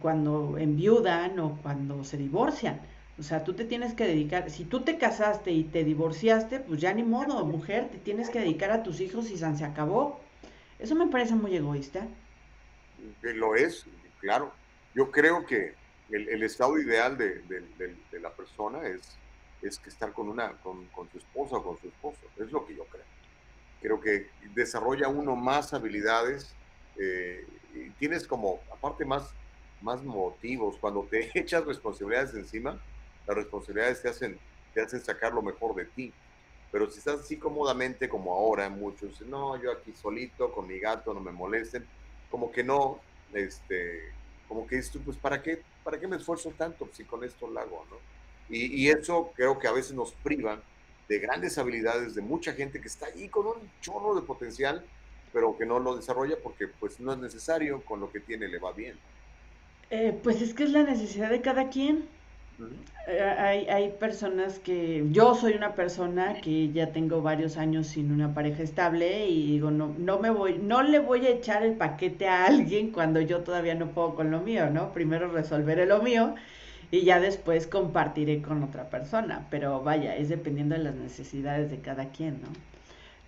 cuando enviudan o cuando se divorcian. O sea, tú te tienes que dedicar, si tú te casaste y te divorciaste, pues ya ni modo, mujer, te tienes que dedicar a tus hijos y se acabó. Eso me parece muy egoísta. Lo es, claro. Yo creo que el, estado ideal de, la persona es, es que estar con, una, con, su esposa o con su esposo. Es lo que yo creo. Creo que desarrolla uno más habilidades eh, y tienes como, aparte, más, más motivos. Cuando te echas responsabilidades encima, las responsabilidades te hacen, te hacen sacar lo mejor de ti. Pero si estás así cómodamente como ahora, muchos, no, yo aquí solito con mi gato, no me molesten, como que no, este, como que dices pues ¿para qué, para qué me esfuerzo tanto si con esto lo hago, no? Y, y eso creo que a veces nos priva de grandes habilidades de mucha gente que está ahí con un chorro de potencial, pero que no lo desarrolla porque pues no es necesario, con lo que tiene le va bien. Eh, pues es que es la necesidad de cada quien. Eh, hay, hay personas que, yo soy una persona que ya tengo varios años sin una pareja estable y digo, no, no me voy, no le voy a echar el paquete a alguien cuando yo todavía no puedo con lo mío, ¿no? Primero resolveré lo mío y ya después compartiré con otra persona, pero vaya, es dependiendo de las necesidades de cada quien, ¿no?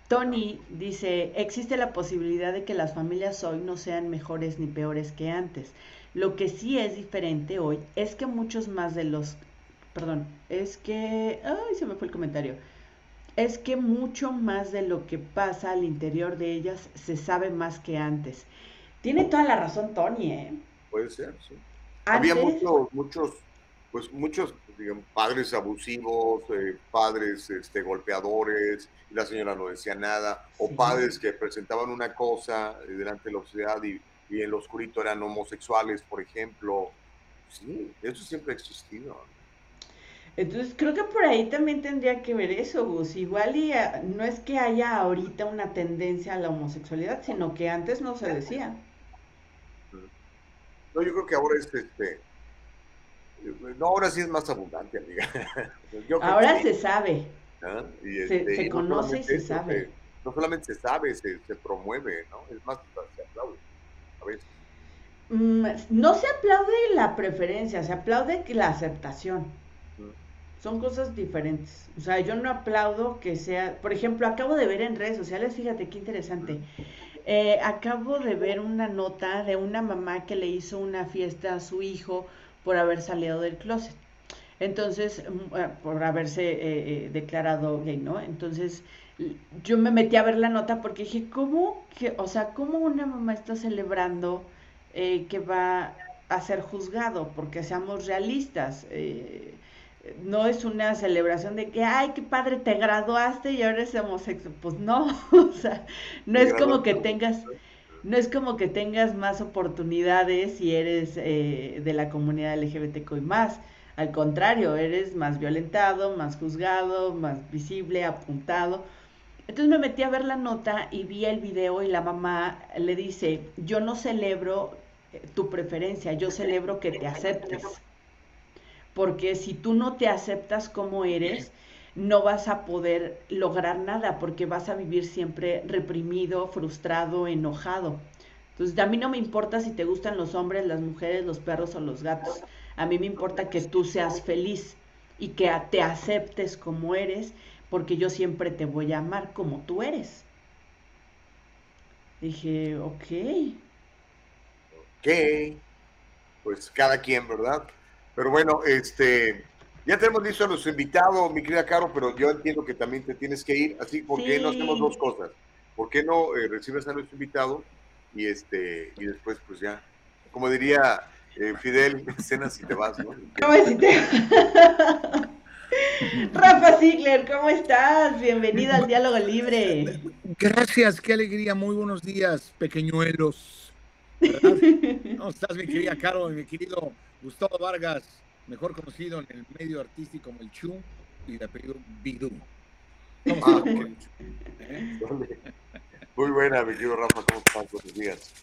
Tony dice, existe la posibilidad de que las familias hoy no sean mejores ni peores que antes. Lo que sí es diferente hoy es que muchos más de los, perdón, es que, ay, se me fue el comentario, es que mucho más de lo que pasa al interior de ellas se sabe más que antes. Tiene toda la razón Tony, ¿eh? Puede ser, sí. Había muchos, muchos, pues muchos digamos, padres abusivos, eh, padres este, golpeadores, y la señora no decía nada, o padres que presentaban una cosa eh, delante de la sociedad y y en lo oscurito eran homosexuales, por ejemplo. Sí, eso siempre ha existido. Entonces creo que por ahí también tendría que ver eso, Gus. Igual y eh, no es que haya ahorita una tendencia a la homosexualidad, sino que antes no se decía. No, yo creo que ahora es este. No, ahora sí es más abundante, amiga. ahora se sabe. se, este, conoce y se sabe. no solamente se sabe, se, se promueve, ¿no? Es más, se aplaude. Mm, no se aplaude la preferencia, se aplaude la aceptación. Son cosas diferentes. O sea, yo no aplaudo que sea, por ejemplo, acabo de ver en redes sociales, fíjate qué interesante. Eh, acabo de ver una nota de una mamá que le hizo una fiesta a su hijo por haber salido del closet. Entonces, mm, eh, por haberse eh, declarado gay, ¿no? Entonces, yo me metí a ver la nota porque dije, ¿cómo que, o sea, cómo una mamá está celebrando eh, que va a ser juzgado? Porque seamos realistas. Eh, no es una celebración de que, ay, qué padre, te graduaste y ahora eres homosexual. Pues no, o sea, no es como que tengas, no es como que tengas más oportunidades si eres eh, de la comunidad LGBTQ y más. Al contrario, eres más violentado, más juzgado, más visible, apuntado. Entonces me metí a ver la nota y vi el video y la mamá le dice, yo no celebro eh, tu preferencia, yo celebro que te aceptes. Porque si tú no te aceptas como eres, no vas a poder lograr nada porque vas a vivir siempre reprimido, frustrado, enojado. Entonces, a mí no me importa si te gustan los hombres, las mujeres, los perros o los gatos. A mí me importa que tú seas feliz y que te aceptes como eres, porque yo siempre te voy a amar como tú eres. Dije, ok. Ok. Pues cada quien, ¿verdad? Pero bueno, este, ya tenemos listo a los invitados, mi querida Caro, pero yo entiendo que también te tienes que ir, así, ¿por qué no hacemos dos cosas? ¿Por qué no eh, recibes a nuestro invitado y este y después pues ya, como diría eh, Fidel, cenas y te vas, ¿no? Rafa Ziegler, ¿cómo estás? Bienvenido al Diálogo Libre. Gracias, qué alegría, muy buenos días, pequeñuelos. ¿Cómo estás, mi querida Caro, mi querido Gustavo Vargas, mejor conocido en el medio artístico como el Chu y de apellido Bidú. ¿Cómo estás? Muy buena, mi querido Rafa, ¿cómo estás? Buenos días.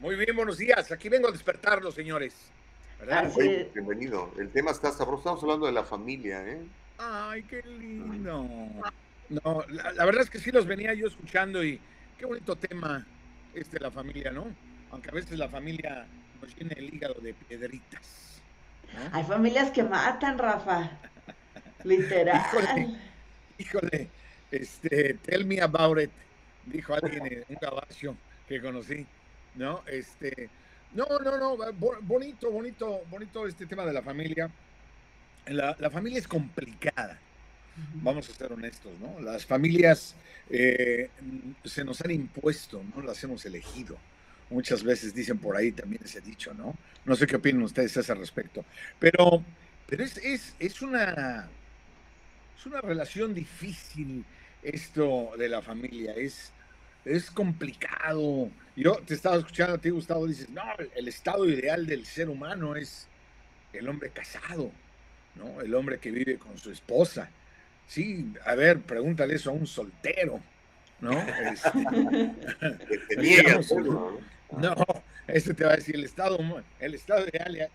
Muy bien, buenos días. Aquí vengo a despertarlos, señores. ¿verdad? bienvenido. El tema está sabroso. Estamos hablando de la familia, ¿eh? Ay, qué lindo. No, la, verdad es que sí los venía yo escuchando y qué bonito tema este la familia, ¿no? Aunque a veces la familia nos tiene el hígado de piedritas. Hay familias que matan, Rafa. Literal. híjole, híjole, este, tell me about it dijo alguien en un caballo que conocí, ¿no? Este, no, no, no, bonito, bonito, bonito este tema de la familia. La, familia es complicada, vamos a ser honestos, ¿no? Las familias eh, se nos han impuesto, no las hemos elegido. Muchas veces dicen por ahí también ese dicho, ¿no? No sé qué opinan ustedes a ese respecto. Pero, pero es, es, es, una, es una relación difícil esto de la familia. Es, es complicado. Yo te estaba escuchando a ti, Gustavo, dices, no, el estado ideal del ser humano es el hombre casado, ¿no? El hombre que vive con su esposa. Sí, a ver, pregúntale eso a un soltero, ¿no? Este, no, este te va a decir el estado, el estado ideal.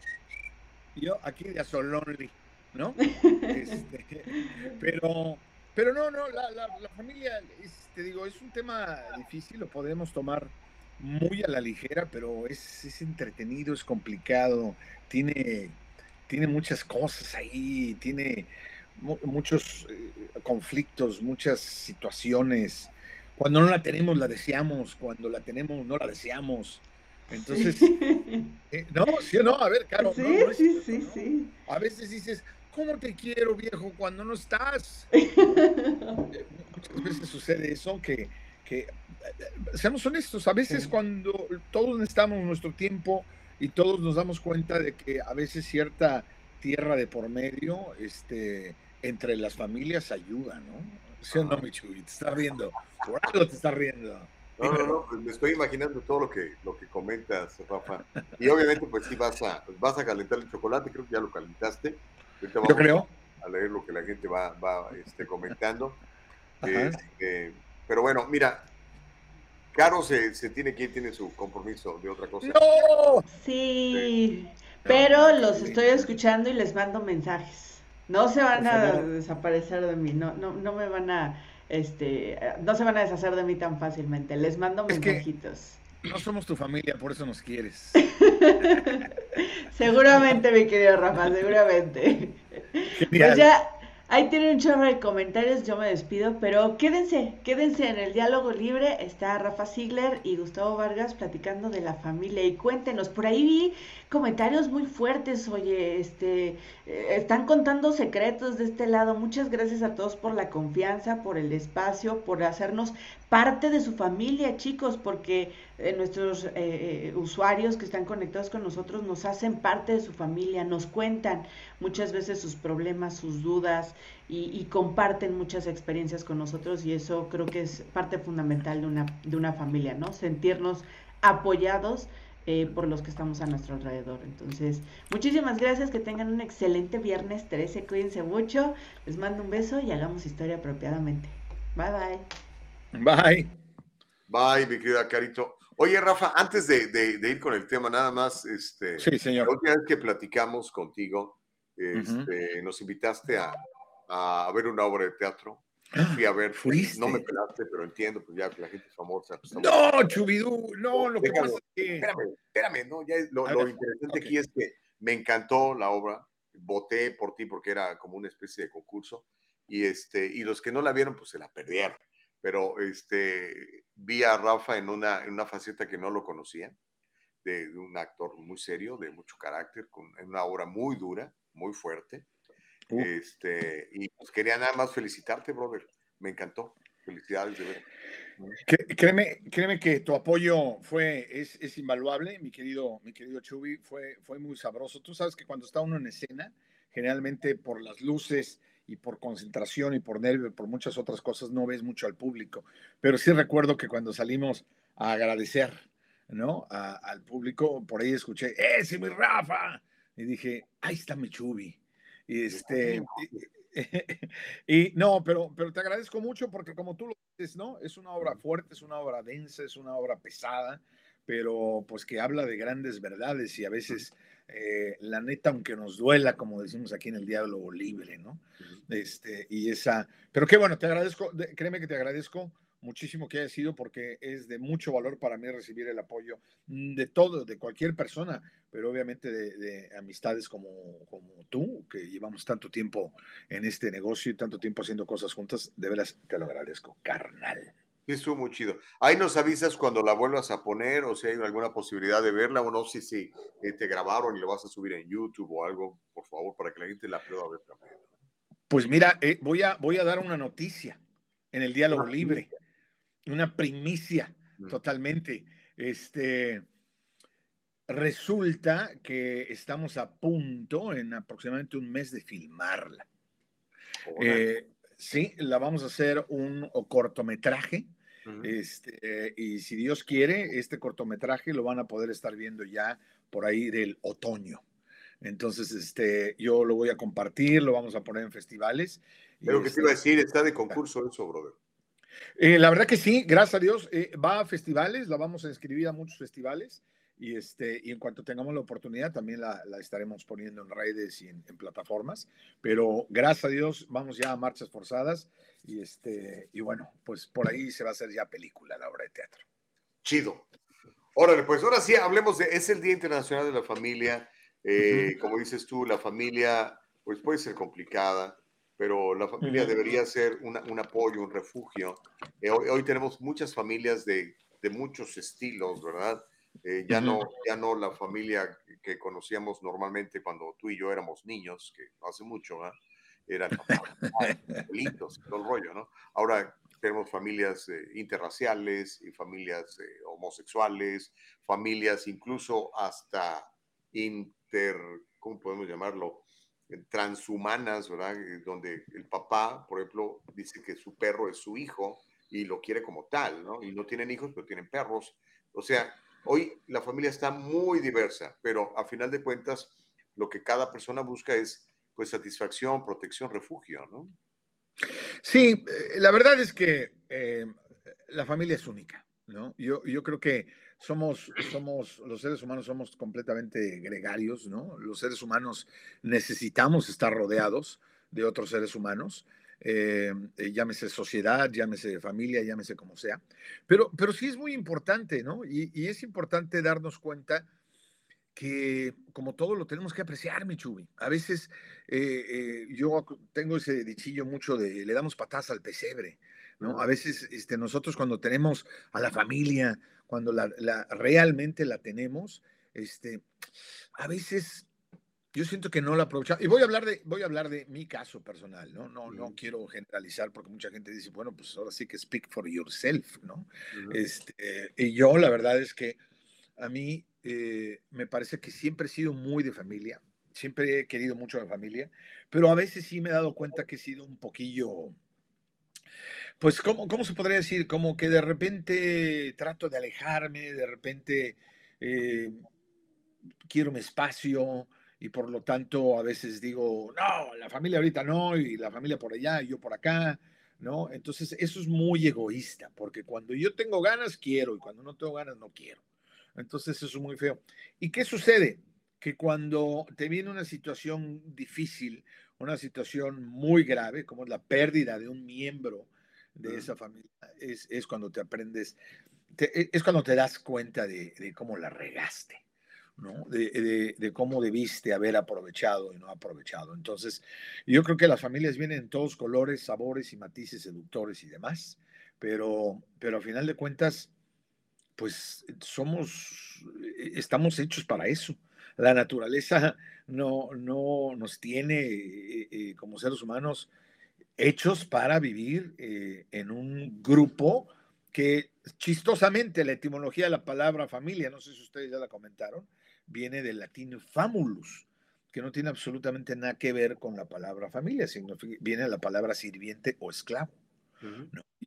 Yo aquí de Solonly, ¿no? Este, pero pero no, no, la, la, familia, te digo, es un tema difícil, lo podemos tomar muy a la ligera, pero es, es entretenido, es complicado, tiene, tiene muchas cosas ahí, tiene muchos eh, conflictos, muchas situaciones. Cuando no la tenemos, la deseamos, cuando la tenemos, no la deseamos. Entonces, eh, no, sí o no, a ver, claro. Sí, sí, sí, sí. A veces dices, ¿cómo te quiero, viejo, cuando no estás? Muchas veces sucede eso que, que, seamos honestos, a veces cuando todos necesitamos nuestro tiempo y todos nos damos cuenta de que a veces cierta tierra de por medio, este, entre las familias ayuda, ¿no? ¿Sí o no, Michuy? Te está riendo. Por algo te está riendo. No, no, no, pues me estoy imaginando todo lo que, lo que comentas, Rafa. Y obviamente, pues sí, vas a, vas a calentar el chocolate, creo que ya lo calentaste. Yo creo. A leer lo que la gente va, va este, comentando. Este, pero bueno, mira, Caro se, se, tiene que tiene su compromiso de otra cosa. ¡No! Sí, pero los estoy escuchando y les mando mensajes. No se van a desaparecer de mí, no, no, no me van a, este, no se van a deshacer de mí tan fácilmente. Les mando mensajitos. No somos tu familia, por eso nos quieres. seguramente, mi querido Rafa, seguramente. Pues ya, ahí tienen un chorro de comentarios, yo me despido, pero quédense, quédense en el diálogo libre. Está Rafa Ziegler y Gustavo Vargas platicando de la familia y cuéntenos, por ahí vi comentarios muy fuertes, oye, este, eh, están contando secretos de este lado. Muchas gracias a todos por la confianza, por el espacio, por hacernos parte de su familia, chicos, porque eh, nuestros eh, usuarios que están conectados con nosotros nos hacen parte de su familia, nos cuentan muchas veces sus problemas, sus dudas y, comparten muchas experiencias con nosotros y eso creo que es parte fundamental de una, de una familia, ¿no? Sentirnos apoyados eh, por los que estamos a nuestro alrededor. Entonces, muchísimas gracias, que tengan un excelente viernes 13, cuídense mucho, les mando un beso y hagamos historia apropiadamente. Bye bye. Bye. Bye, mi querida Carito. Oye, Rafa, antes de, ir con el tema, nada más, este, sí, señor. la última vez que platicamos contigo, este, nos invitaste a, a, ver una obra de teatro. Fui a ver, ¿Fuiste? no me pelaste, pero entiendo, pues ya la gente es famosa. Pues, no, Chubidú, no, lo que pasa es que... Espérame, espérame, no, ya lo, interesante aquí es que me encantó la obra, voté por ti porque era como una especie de concurso, y, este, y los que no la vieron, pues se la perdieron. Pero este, vi a Rafa en una, en una faceta que no lo conocía, de, un actor muy serio, de mucho carácter, con en una obra muy dura, muy fuerte. Este, y pues quería nada más felicitarte, brother. Me encantó. Felicidades de ver. Créeme, créeme que tu apoyo fue, es, es, invaluable, mi querido, mi querido Chubi, fue, fue muy sabroso. Tú sabes que cuando está uno en escena, generalmente por las luces y por concentración y por nervio y por muchas otras cosas no ves mucho al público. Pero sí recuerdo que cuando salimos a agradecer, ¿no? al público, por ahí escuché, ¡ese mi Rafa! Y dije, ahí está mi Chubi. Y este, y, no, pero, pero te agradezco mucho porque como tú lo dices, ¿no? Es una obra fuerte, es una obra densa, es una obra pesada, pero pues que habla de grandes verdades y a veces eh, la neta, aunque nos duela, como decimos aquí en el Diálogo Libre, ¿no? Este, y esa, pero qué bueno, te agradezco, créeme que te agradezco muchísimo que haya sido porque es de mucho valor para mí recibir el apoyo de todo, de cualquier persona, pero obviamente de, amistades como, como tú, que llevamos tanto tiempo en este negocio y tanto tiempo haciendo cosas juntas, de veras te lo agradezco, carnal. Sí, estuvo muy chido. Ahí nos avisas cuando la vuelvas a poner o si hay alguna posibilidad de verla o no, si, si eh, te grabaron y lo vas a subir en YouTube o algo, por favor, para que la gente la pueda ver también. Pues mira, eh, voy, a, voy a dar una noticia en el diálogo libre una primicia mm. totalmente. Este, resulta que estamos a punto, en aproximadamente un mes, de filmarla. Eh, sí, la vamos a hacer un cortometraje. Este, y si Dios quiere, este cortometraje lo van a poder estar viendo ya por ahí del otoño. Entonces, este, yo lo voy a compartir, lo vamos a poner en festivales. Pero que te iba a este decir, está de concurso eso, brother. Eh, la verdad que sí, gracias a Dios. Eh, va a festivales, la vamos a inscribir a muchos festivales. Y, este, y en cuanto tengamos la oportunidad, también la, estaremos poniendo en redes y en, plataformas. Pero gracias a Dios, vamos ya a marchas forzadas. Y, este, y bueno, pues por ahí se va a hacer ya película, la obra de teatro. Chido. Órale, pues ahora sí, hablemos de, es el Día Internacional de la Familia. Eh, como dices tú, la familia pues puede ser complicada pero la familia debería ser un apoyo, un refugio. Eh, hoy, tenemos muchas familias de, de muchos estilos, ¿verdad? Eh, ya, no, ya no la familia que conocíamos normalmente cuando tú y yo éramos niños, que hace mucho, ¿verdad? Eran abuelitos, todo el rollo, ¿no? Ahora tenemos familias eh, interraciales y familias homosexuales, familias incluso hasta inter, ¿cómo podemos llamarlo? transhumanas, ¿verdad? Eh, donde el papá, por ejemplo, dice que su perro es su hijo y lo quiere como tal, ¿no? Y no tienen hijos, pero tienen perros. O sea, hoy la familia está muy diversa, pero a final de cuentas, lo que cada persona busca es, pues, satisfacción, protección, refugio, ¿no? Sí, eh, la verdad es que eh, la familia es única, ¿no? Yo, yo creo que somos, somos, los seres humanos somos completamente gregarios, ¿no? Los seres humanos necesitamos estar rodeados de otros seres humanos, eh, eh, llámese sociedad, llámese familia, llámese como sea. Pero, pero sí es muy importante, ¿no? Y, es importante darnos cuenta que como todo lo tenemos que apreciar, mi. A veces eh, yo tengo ese dichillo mucho de le damos patas al pesebre, ¿no? A veces este, nosotros cuando tenemos a la familia, cuando la, realmente la tenemos, este, a veces yo siento que no la aprovechamos. Y voy a hablar de, voy a hablar de mi caso personal, ¿no? No, no quiero generalizar porque mucha gente dice, bueno, pues ahora sí que speak for yourself, ¿no? este, y yo la verdad es que a mí eh, me parece que siempre he sido muy de familia, siempre he querido mucho a la familia, pero a veces sí me he dado cuenta que he sido un poquillo pues, ¿cómo, ¿cómo, se podría decir? Como que de repente trato de alejarme, de repente eh, quiero mi espacio y por lo tanto a veces digo, no, la familia ahorita no y la familia por allá y yo por acá, ¿no? Entonces, eso es muy egoísta, porque cuando yo tengo ganas, quiero, y cuando no tengo ganas, no quiero. Entonces, eso es muy feo. ¿Y qué sucede? Que cuando te viene una situación difícil, una situación muy grave, como es la pérdida de un miembro de esa familia, es, es cuando te aprendes, e, es cuando te das cuenta de, de cómo la regaste. ¿No? De, cómo debiste haber aprovechado y no aprovechado. Entonces, yo creo que las familias vienen en todos colores, sabores y matices seductores y demás, pero, pero a final de cuentas, pues somos, estamos hechos para eso. La naturaleza no, no nos tiene eh, eh, como seres humanos hechos para vivir eh, en un grupo que chistosamente la etimología de la palabra familia, no sé si ustedes ya la comentaron, viene del latín famulus, que no tiene absolutamente nada que ver con la palabra familia, sino viene de la palabra sirviente o esclavo.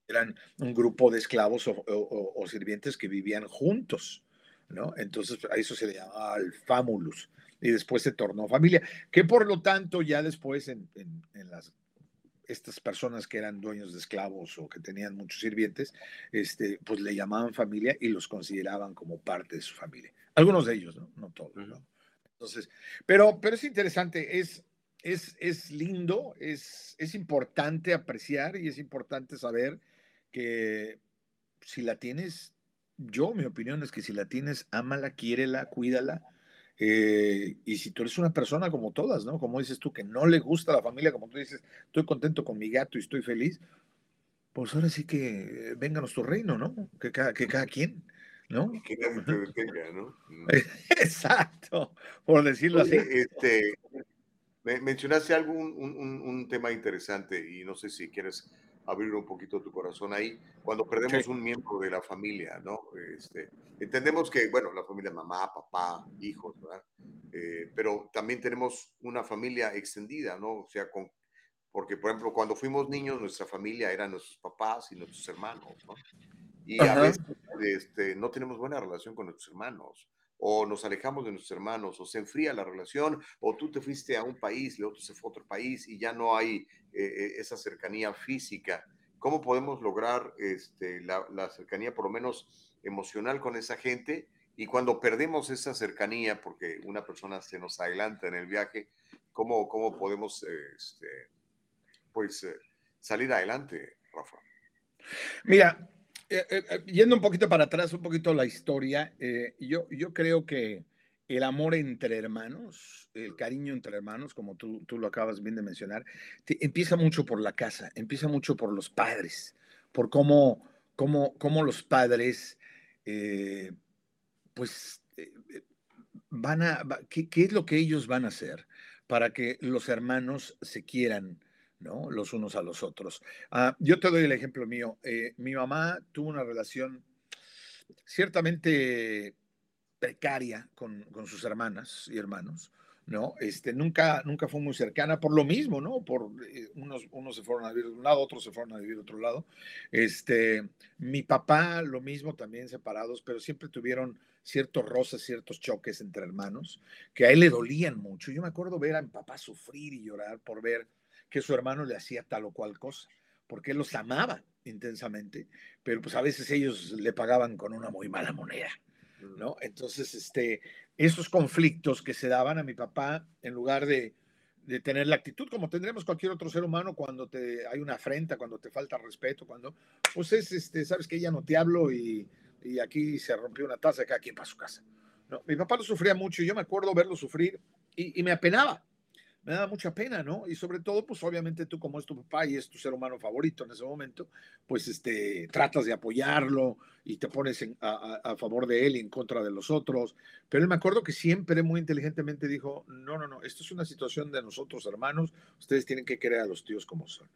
Eran un grupo de esclavos o, sirvientes que vivían juntos, ¿no? Entonces a eso se le llamaba el famulus y después se tornó familia, que por lo tanto ya después en, en las estas personas que eran dueños de esclavos o que tenían muchos sirvientes, este, pues le llamaban familia y los consideraban como parte de su familia. Algunos de ellos, ¿no? No todos, ¿no? Entonces, pero, pero es interesante, es, es, es lindo, es, es importante apreciar y es importante saber que si la tienes, yo, mi opinión es que si la tienes, ámala, quiérela, cuídala, eh, y si tú eres una persona como todas, ¿no? Como dices tú, que no le gusta la familia, como tú dices, estoy contento con mi gato y estoy feliz, pues ahora sí que venga nuestro reino, ¿no? Que cada, que cada quien, ¿no? Que cada te detenga, ¿no? Exacto, por decirlo así. Este, mencionaste algo, un, un, un tema interesante y no sé si quieres abrir un poquito tu corazón ahí, cuando perdemos un miembro de la familia, ¿no? Este, entendemos que, bueno, la familia, mamá, papá, hijos, ¿verdad? Eh, pero también tenemos una familia extendida, ¿no? O sea, con, porque, por ejemplo, cuando fuimos niños, nuestra familia eran nuestros papás y nuestros hermanos, ¿no? Y a veces este, no tenemos buena relación con nuestros hermanos o nos alejamos de nuestros hermanos, o se enfría la relación, o tú te fuiste a un país, el otro se fue a otro país y ya no hay eh, eh, esa cercanía física. ¿Cómo podemos lograr este, la, cercanía, por lo menos emocional, con esa gente? Y cuando perdemos esa cercanía, porque una persona se nos adelanta en el viaje, ¿cómo, cómo podemos este, pues, eh, salir adelante, Rafa? Mira, eh, eh, eh, yendo un poquito para atrás, un poquito la historia, yo, yo creo que el amor entre hermanos, el cariño entre hermanos, como tú, tú lo acabas bien de mencionar, empieza mucho por la casa, empieza mucho por los padres, por cómo, cómo, cómo los padres, pues, van a, ¿qué, ¿qué es lo que ellos van a hacer para que los hermanos se quieran? ¿No? Los unos a los otros. Ah, yo te doy el ejemplo mío. Eh, mi mamá tuvo una relación ciertamente precaria con, sus hermanas y hermanos, ¿no? Este, nunca, nunca fue muy cercana por lo mismo, ¿no? Por eh, unos, unos se fueron a vivir de un lado, otros se fueron a vivir de otro lado. Este, mi papá, lo mismo, también separados, pero siempre tuvieron ciertos roces, ciertos choques entre hermanos, que a él le dolían mucho. Yo me acuerdo ver a mi papá sufrir y llorar por ver que su hermano le hacía tal o cual cosa, porque él los amaba intensamente, pero pues a veces ellos le pagaban con una muy mala moneda, ¿no? Entonces, este, esos conflictos que se daban a mi papá, en lugar de, de tener la actitud como tendremos cualquier otro ser humano cuando te hay una afrenta, cuando te falta respeto, cuando, pues es, este, sabes que ya no te hablo y, y aquí se rompió una taza, cada quien para su casa. ¿no? Mi papá lo sufría mucho y yo me acuerdo verlo sufrir y, y me apenaba, me da mucha pena, ¿no? Y sobre todo, pues obviamente tú como es tu papá y es tu ser humano favorito en ese momento, pues este, tratas de apoyarlo y te pones a, favor de él y en contra de los otros. Pero me acuerdo que siempre muy inteligentemente dijo, no, no, no, esto es una situación de nosotros hermanos, ustedes tienen que querer a los tíos como son.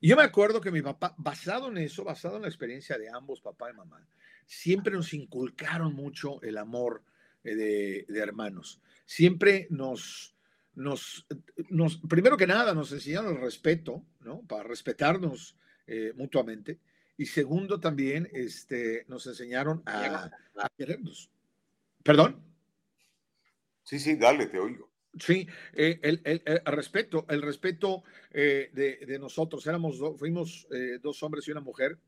Y yo me acuerdo que mi papá, basado en eso, basado en la experiencia de ambos, papá y mamá, siempre nos inculcaron mucho el amor eh, de, de hermanos. Siempre nos nos, nos, primero que nada, nos enseñaron el respeto, ¿no? Para respetarnos eh, mutuamente. Y segundo, también este, nos enseñaron a, querernos. ¿Perdón? Sí, sí, dale, te oigo. Sí, eh, el, el, respeto, el respeto eh, de, nosotros, éramos fuimos eh, dos hombres y una mujer,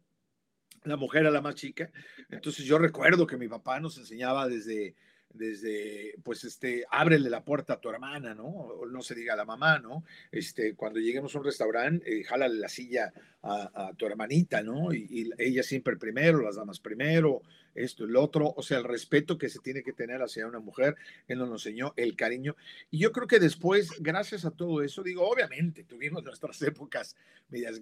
la mujer era la más chica, entonces yo recuerdo que mi papá nos enseñaba desde, desde, pues, este, ábrele la puerta a tu hermana, ¿no? no se diga a la mamá, ¿no? Este, cuando lleguemos a un restaurante, eh, jálale la silla a, tu hermanita, ¿no? Y, ella siempre primero, las damas primero, esto, el otro, o sea, el respeto que se tiene que tener hacia una mujer, él nos enseñó, el cariño. Y yo creo que después, gracias a todo eso, digo, obviamente, tuvimos nuestras épocas medias,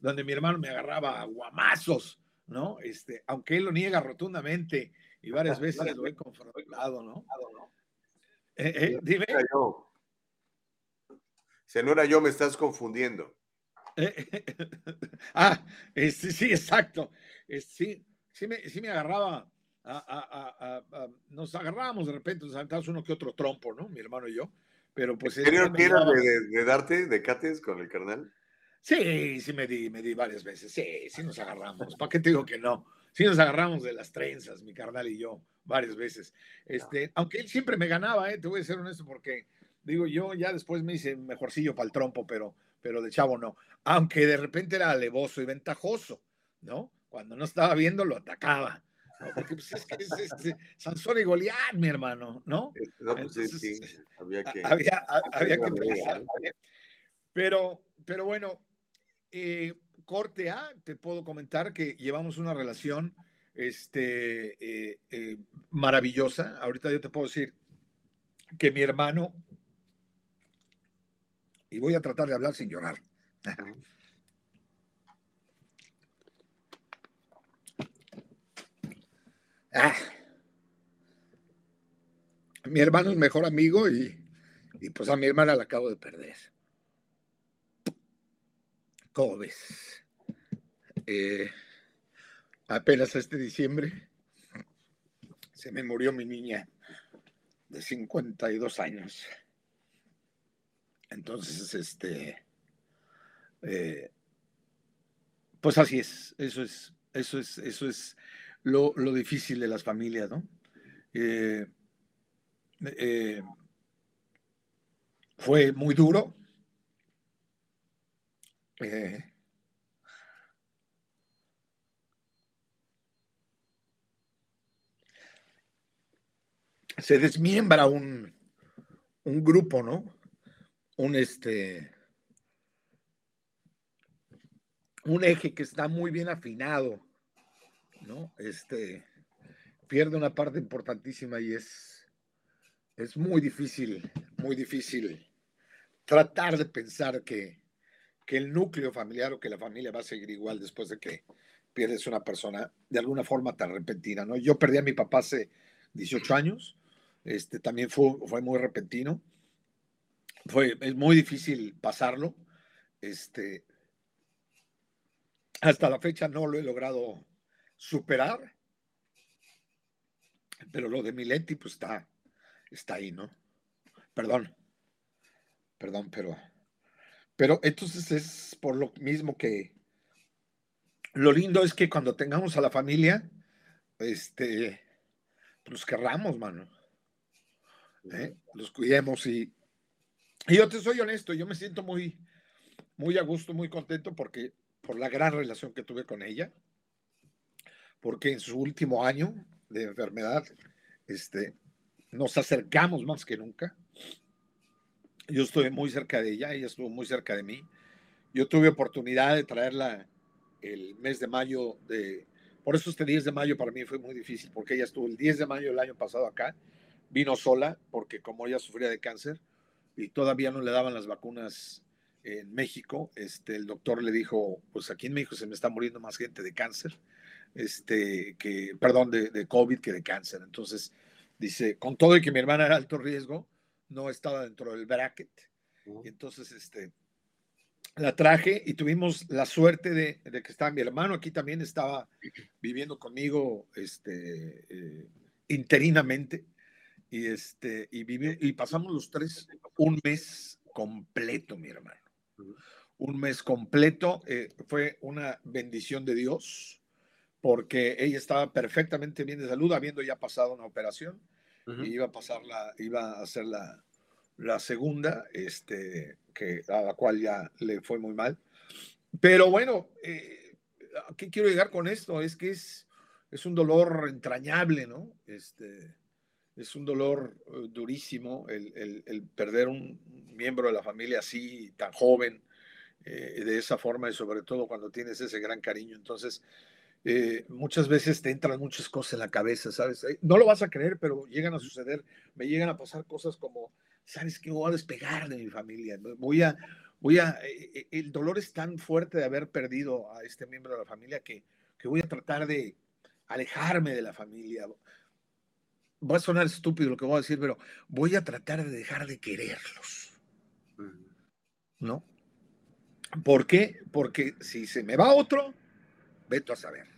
donde mi hermano me agarraba a guamazos, ¿no? Este, aunque él lo niega rotundamente, y varias veces lo he confrontado, ¿no? Eh, eh, dime. Si no era yo, me estás confundiendo. ah, sí, sí, exacto. sí, sí me, sí me agarraba. nos agarrábamos de repente, nos aventábamos uno que otro trompo, ¿no? Mi hermano y yo. Pero pues. ¿Qué era de, de, darte de cates con el carnal? Sí, sí me di, me di varias veces. Sí, sí nos agarramos. ¿Para qué te digo que no? Sí nos agarramos de las trenzas, mi carnal y yo, varias veces. Este, aunque él siempre me ganaba, ¿eh? te voy a ser honesto, porque digo, yo ya después me hice mejorcillo para el trompo, pero, pero de chavo no. Aunque de repente era alevoso y ventajoso, ¿no? Cuando no estaba viendo, lo atacaba. Porque pues, es que es, Sansón y Goliat, mi hermano, ¿no? Pues, sí, había que, había, había que Pero, pero bueno, eh, corte A, te puedo comentar que llevamos una relación este, eh, eh, maravillosa. Ahorita yo te puedo decir que mi hermano, y voy a tratar de hablar sin llorar. Ah. mi hermano es mejor amigo y, y pues a mi hermana la acabo de perder. ¿Cómo? Eh, apenas este diciembre se me murió mi niña de 52 años. Entonces, este, eh, pues así es, eso es, eso es, eso es lo, difícil de las familias, ¿no? Eh, fue muy duro, eh, se desmiembra un, un grupo, ¿no? Un este un eje que está muy bien afinado, ¿no? Este pierde una parte importantísima y es es muy difícil, muy difícil tratar de pensar que que el núcleo familiar o que la familia va a seguir igual después de que pierdes una persona de alguna forma tan repentina, ¿no? Yo perdí a mi papá hace 18 años, este, también fue, fue muy repentino, fue, es muy difícil pasarlo, este, hasta la fecha no lo he logrado superar, pero lo de Mileti pues está, está ahí, ¿no? Perdón, perdón, pero pero entonces es por lo mismo que lo lindo es que cuando tengamos a la familia, este, los querramos, mano. ¿eh? Los cuidemos y, y yo te soy honesto, yo me siento muy, muy a gusto, muy contento porque por la gran relación que tuve con ella, porque en su último año de enfermedad, este, nos acercamos más que nunca. Yo estuve muy cerca de ella, ella estuvo muy cerca de mí. Yo tuve oportunidad de traerla el mes de mayo de... Por eso este 10 de mayo para mí fue muy difícil, porque ella estuvo el 10 de mayo del año pasado acá, vino sola, porque como ella sufría de cáncer y todavía no le daban las vacunas en México, este, el doctor le dijo, pues aquí en México se me está muriendo más gente de cáncer, este, que, perdón, de, de COVID que de cáncer. Entonces, dice, con todo y que mi hermana era alto riesgo, no estaba dentro del bracket. Y entonces, este, la traje y tuvimos la suerte de, que estaba mi hermano aquí también estaba viviendo conmigo, este, eh, interinamente. Y, este, y, y pasamos los tres un mes completo, mi hermano. Un mes completo. Eh, fue una bendición de Dios porque ella estaba perfectamente bien de salud, habiendo ya pasado una operación iba a pasarla, iba a hacerla la segunda, este, que, a la cual ya le fue muy mal. Pero bueno, eh, ¿a qué quiero llegar con esto? Es que es, es un dolor entrañable, ¿no? Este, es un dolor eh, durísimo el, el, perder un miembro de la familia así, tan joven, eh, de esa forma y sobre todo cuando tienes ese gran cariño. Entonces, eh, muchas veces te entran muchas cosas en la cabeza, ¿sabes? No lo vas a creer, pero llegan a suceder, me llegan a pasar cosas como, ¿sabes qué? Voy a despegar de mi familia, voy a, voy a, el dolor es tan fuerte de haber perdido a este miembro de la familia que, que voy a tratar de alejarme de la familia, va a sonar estúpido lo que voy a decir, pero voy a tratar de dejar de quererlos. ¿No? ¿Por qué? Porque si se me va otro, veto a saber.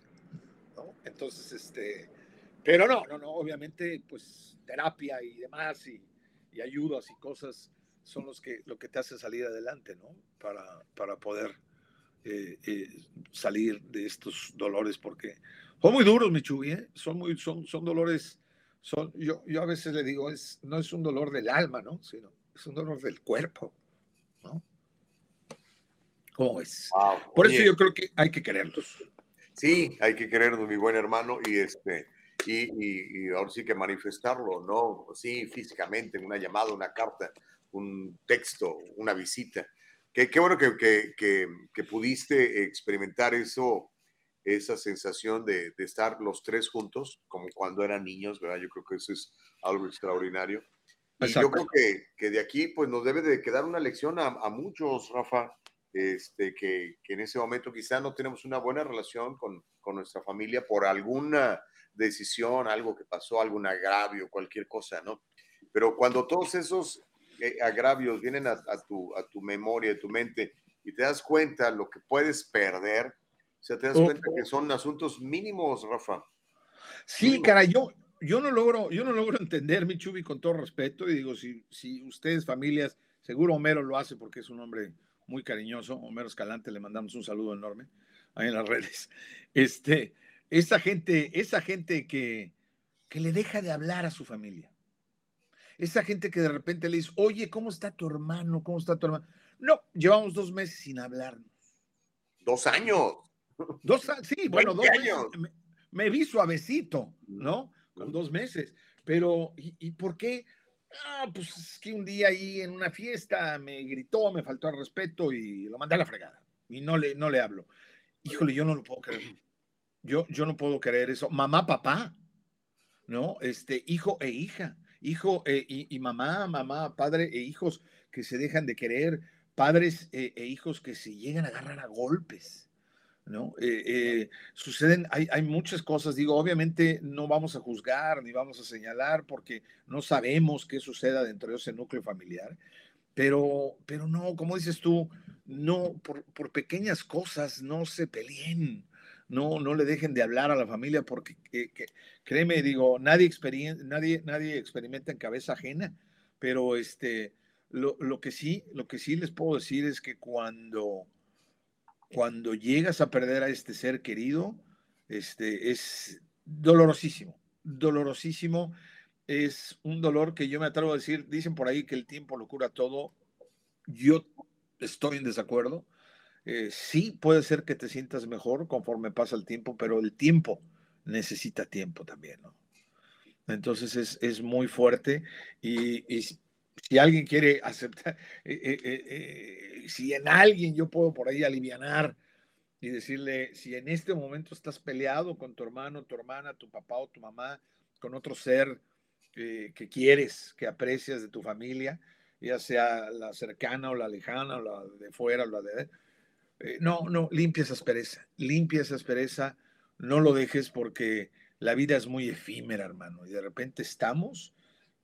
Entonces, este, pero no, no, no, obviamente, pues terapia y demás y, ayudas y cosas son los que, lo que te hace salir adelante, ¿no? Para, para poder eh, eh, salir de estos dolores, porque son muy duros, mi ¿eh? Son, muy, son, son dolores yo, yo a veces le digo, es, no es un dolor del alma, ¿no? Sino es un dolor del cuerpo, ¿no? ¿Cómo es? Por eso yo creo que hay que quererlos. Sí, hay que quererlos, mi buen hermano, y este, y, y, ahora sí que manifestarlo, ¿no? Sí, físicamente, una llamada, una carta, un texto, una visita. Qué, qué bueno que, que, que, que pudiste experimentar eso esa sensación de, estar los tres juntos, como cuando eran niños, ¿verdad? Yo creo que eso es algo extraordinario. Y yo creo que, que, de aquí pues nos debe de quedar una lección a, muchos, Rafa, este, que, que, en ese momento quizá no tenemos una buena relación con, con, nuestra familia por alguna decisión, algo que pasó, algún agravio, cualquier cosa, ¿no? Pero cuando todos esos eh, agravios vienen a, a, tu, a tu memoria, a tu mente, y te das cuenta lo que puedes perder, o sea, te das cuenta que son asuntos mínimos, Rafa. Sí, cara, yo, yo no logro, yo no logro entender, mi Chubi, con todo respeto, y digo, si, si ustedes, familias, seguro Homero lo hace porque es un hombre muy cariñoso, Homero Escalante, le mandamos un saludo enorme ahí en las redes. Este, esa gente, esa gente que, que le deja de hablar a su familia. Esa gente que de repente le dice, oye, ¿cómo está tu hermano? ¿Cómo está tu hermano? No, llevamos dos meses sin hablarnos. Dos años. Dos, sí, bueno, dos años. Me, vi suavecito, ¿no? Con dos meses. Pero, ¿y, por qué? Ah, pues es que un día ahí en una fiesta me gritó, me faltó el respeto y lo mandé a la fregada. Y no le, no le hablo. Híjole, yo no lo puedo creer. Yo, yo no puedo creer eso. Mamá, papá, ¿no? Este, hijo e hija. Hijo e, y, mamá, mamá, padre e hijos que se dejan de querer. Padres e, e hijos que se llegan a agarrar a golpes ¿no? Eh, eh, suceden, hay, hay, muchas cosas, digo, obviamente no vamos a juzgar ni vamos a señalar porque no sabemos qué suceda dentro de ese núcleo familiar, pero, pero no, como dices tú, no, por, por pequeñas cosas no se peleen, no, no le dejen de hablar a la familia porque, eh, créeme, digo, nadie, nadie, nadie experimenta en cabeza ajena, pero este, lo, lo, que sí, lo que sí les puedo decir es que cuando cuando llegas a perder a este ser querido, este, es dolorosísimo, dolorosísimo. Es un dolor que yo me atrevo a decir, dicen por ahí que el tiempo lo cura todo. Yo estoy en desacuerdo. Eh, sí puede ser que te sientas mejor conforme pasa el tiempo, pero el tiempo necesita tiempo también, ¿no? Entonces es, es muy fuerte y, y, si alguien quiere aceptar, eh, eh, eh, si en alguien yo puedo por ahí alivianar y decirle, si en este momento estás peleado con tu hermano, tu hermana, tu papá o tu mamá, con otro ser que quieres, que aprecias de tu familia, ya sea la cercana o la lejana o la de fuera o la de... no, no, limpia esa aspereza, limpia esa aspereza, no lo dejes porque la vida es muy efímera, hermano, y de repente estamos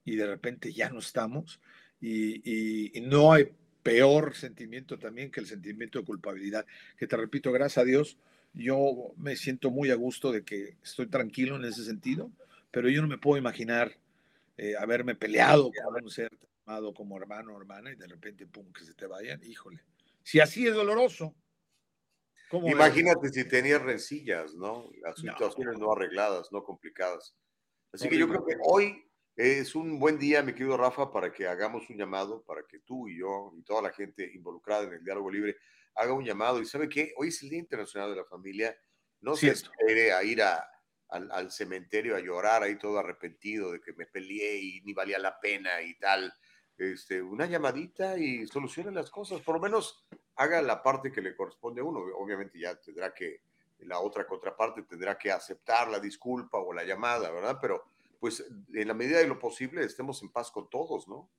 y de repente ya no estamos y, no hay peor sentimiento también que el sentimiento de culpabilidad, que te repito, gracias a Dios, yo me siento muy a gusto de que estoy tranquilo en ese sentido, pero yo no me puedo imaginar eh, haberme peleado con un ser amado como hermano o hermana y de repente, pum, que se te vayan, híjole. Si así es doloroso. Imagínate si tenías rencillas, ¿no? Las situaciones no. arregladas, no complicadas. Así que yo creo que hoy Es un buen día, mi querido Rafa, para que hagamos un llamado, para que tú y yo y toda la gente involucrada en el diálogo libre haga un llamado. Y sabe qué, hoy es el Día Internacional de la Familia. No se espere a ir a, al, cementerio a llorar ahí todo arrepentido de que me peleé y ni valía la pena y tal. Este, una llamadita y solucione las cosas. Por lo menos haga la parte que le corresponde a uno. Obviamente ya tendrá que, la otra contraparte tendrá que aceptar la disculpa o la llamada, ¿verdad? Pero pues en la medida de lo posible estemos en paz con todos, ¿no?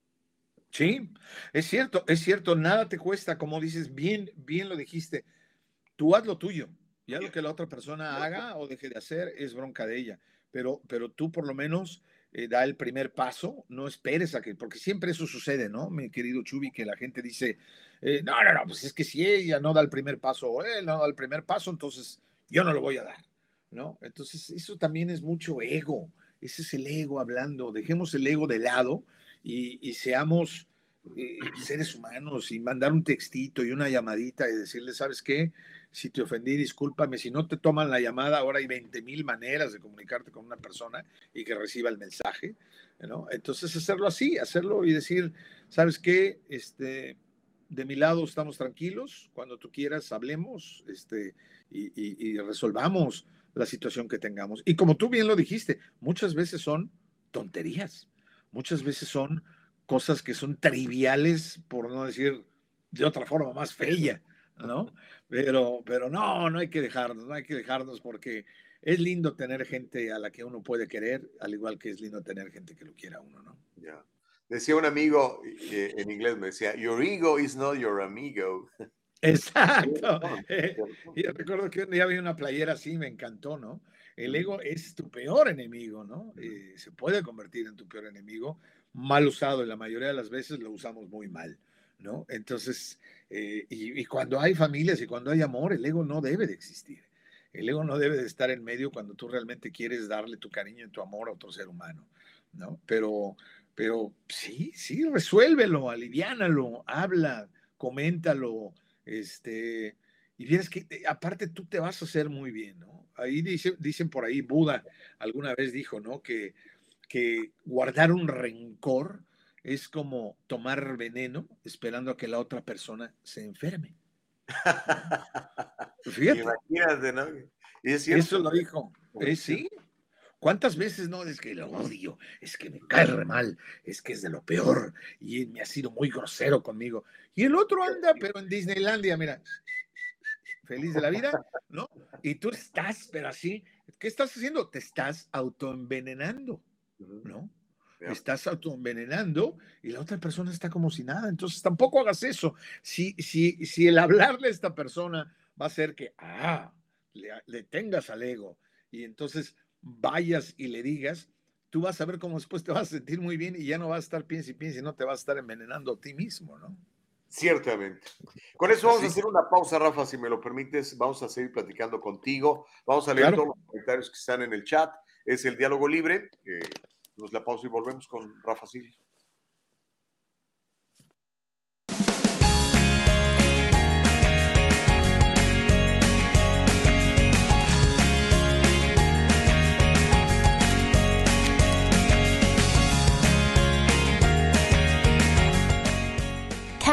Sí, es cierto, es cierto, nada te cuesta, como dices, bien, bien lo dijiste, tú haz lo tuyo, ya lo que la otra persona haga o deje de hacer es bronca de ella, pero, pero tú por lo menos eh, da el primer paso, no esperes a que, porque siempre eso sucede, ¿no? Mi querido Chubi, que la gente dice, eh, no, no, no, pues es que si ella no da el primer paso o él no da el primer paso, entonces yo no lo voy a dar, ¿no? Entonces eso también es mucho ego, ese es el ego hablando, dejemos el ego de lado y, seamos eh, seres humanos y mandar un textito y una llamadita y decirle, ¿sabes qué? Si te ofendí, discúlpame. Si no te toman la llamada, ahora hay 20 mil maneras de comunicarte con una persona y que reciba el mensaje. Entonces hacerlo así, hacerlo y decir, ¿sabes qué? Este, de mi lado estamos tranquilos, cuando tú quieras hablemos este, y, y resolvamos la situación que tengamos. Y como tú bien lo dijiste, muchas veces son tonterías muchas veces son cosas que son triviales, por no decir de otra forma más fea, ¿no? Pero, pero no, no hay que dejarnos, no hay que dejarnos porque es lindo tener gente a la que uno puede querer, al igual que es lindo tener gente que lo quiera uno, ¿no? Ya. Decía un amigo eh, en inglés, me decía, your ego is not your amigo. Exacto. y recuerdo que un día vi una playera así, me encantó, ¿no? El ego es tu peor enemigo, ¿no? Eh, se puede convertir en tu peor enemigo, mal usado, y la mayoría de las veces lo usamos muy mal, ¿no? Entonces, eh, y, cuando hay familias y cuando hay amor, el ego no debe de existir. El ego no debe de estar en medio cuando tú realmente quieres darle tu cariño y tu amor a otro ser humano, ¿no? Pero, pero sí, sí, resuélvelo, aliviánalo, habla, coméntalo, este, y vienes que, eh, aparte tú te vas a hacer muy bien, ¿no? ahí dicen por ahí, Buda alguna vez dijo, ¿no? Que, que guardar un rencor es como tomar veneno esperando a que la otra persona se enferme. Fíjate. Imagínate, ¿no? Eso lo dijo. ¿Eh? sí. ¿Cuántas veces no? Es que lo odio, es que me cae re mal, es que es de lo peor y me ha sido muy grosero conmigo. Y el otro anda, pero en Disneylandia, mira, feliz de la vida, ¿no? Y tú estás, pero así, ¿qué estás haciendo? Te estás autoenvenenando, ¿no? Estás autoenvenenando y la otra persona está como si nada. Entonces tampoco hagas eso. Si, si, si el hablarle a esta persona va a ser que, ah, le, tengas al ego y entonces vayas y le digas, tú vas a ver cómo después te vas a sentir muy bien y ya no vas a estar piensa y piensa y no te vas a estar envenenando a ti mismo, ¿no? Ciertamente. Con eso vamos a hacer una pausa, Rafa, si me lo permites. Vamos a seguir platicando contigo. Vamos a leer todos los comentarios que están en el chat. Es el diálogo libre. Eh, nos la pausa y volvemos con Rafa Silva.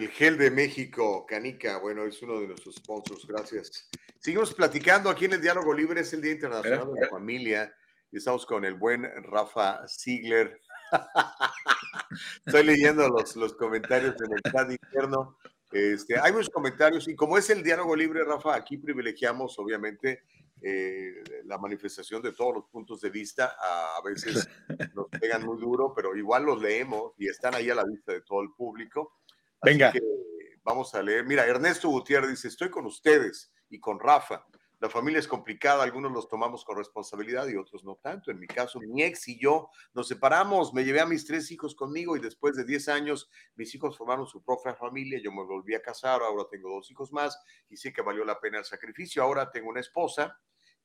Gel de México, Canica, bueno, es uno de nuestros sponsors, gracias. Seguimos platicando aquí en el Diálogo Libre, es el Día Internacional de la Familia, y estamos con el buen Rafa Ziegler. Estoy leyendo los, los comentarios en el chat interno. Este, hay muchos comentarios y como es el diálogo libre, Rafa, aquí privilegiamos obviamente eh, la manifestación de todos los puntos de vista. A, veces nos pegan muy duro, pero igual los leemos y están ahí a la vista de todo el público. Venga. vamos a leer. Mira, Ernesto Gutiérrez dice, estoy con ustedes y con Rafa. La familia es complicada, algunos los tomamos con responsabilidad y otros no tanto. En mi caso, mi ex y yo nos separamos, me llevé a mis tres hijos conmigo y después de 10 años mis hijos formaron su propia familia, yo me volví a casar, ahora tengo dos hijos más y sé que valió la pena el sacrificio. Ahora tengo una esposa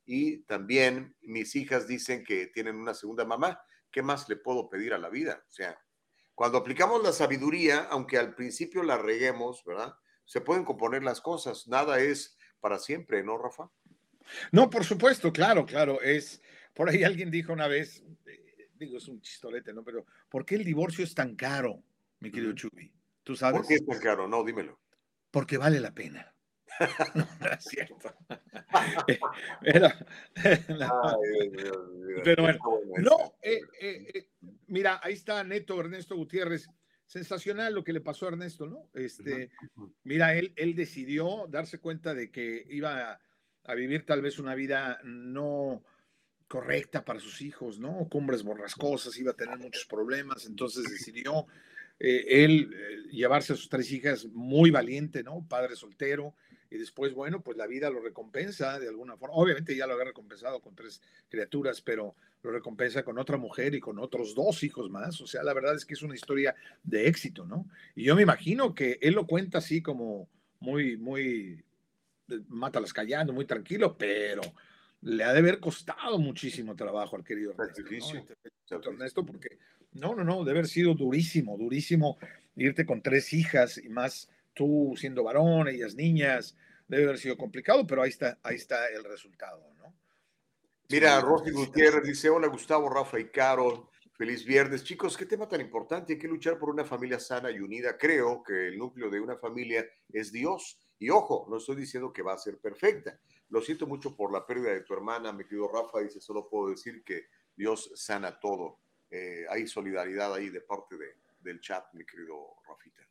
y también mis hijas dicen que tienen una segunda mamá. ¿Qué más le puedo pedir a la vida? O sea, cuando aplicamos la sabiduría, aunque al principio la reguemos, ¿verdad? Se pueden componer las cosas, nada es para siempre, ¿no, Rafa? No, por supuesto, claro, claro. Es por ahí alguien dijo una vez, eh, digo, es un chistolete, ¿no? Pero ¿por qué el divorcio es tan caro, mi querido Chubi? ¿Tú sabes? ¿Por qué es tan caro? No, dímelo. Porque vale la pena. es cierto. pero, bueno, no, eh, eh, mira, ahí está Neto Ernesto Gutiérrez. Sensacional lo que le pasó a Ernesto, ¿no? Este, mira, él, él decidió darse cuenta de que iba a a vivir tal vez una vida no correcta para sus hijos, ¿no? Cumbres borrascosas, iba a tener muchos problemas, entonces decidió eh, él eh, llevarse a sus tres hijas muy valiente, ¿no? Padre soltero, y después, bueno, pues la vida lo recompensa de alguna forma. Obviamente ya lo había recompensado con tres criaturas, pero lo recompensa con otra mujer y con otros dos hijos más. O sea, la verdad es que es una historia de éxito, ¿no? Y yo me imagino que él lo cuenta así como muy, muy mátalas callando, muy tranquilo, pero le ha de haber costado muchísimo trabajo al querido Ernesto, porque no, no, no, debe haber sido durísimo, durísimo irte con tres hijas y más tú siendo varón, ellas niñas, debe haber sido complicado, pero ahí está, ahí está el resultado, ¿no? Mira, Rosy Gutiérrez dice, hola Gustavo, Rafa y Carol, feliz viernes. Chicos, qué tema tan importante, hay que luchar por una familia sana y unida. Creo que el núcleo de una familia es Dios y ojo, no estoy diciendo que va a ser perfecta. Lo siento mucho por la pérdida de tu hermana, mi querido Rafa. Dice, solo puedo decir que Dios sana todo. Eh, hay solidaridad ahí de parte de, del chat, mi querido Rafita.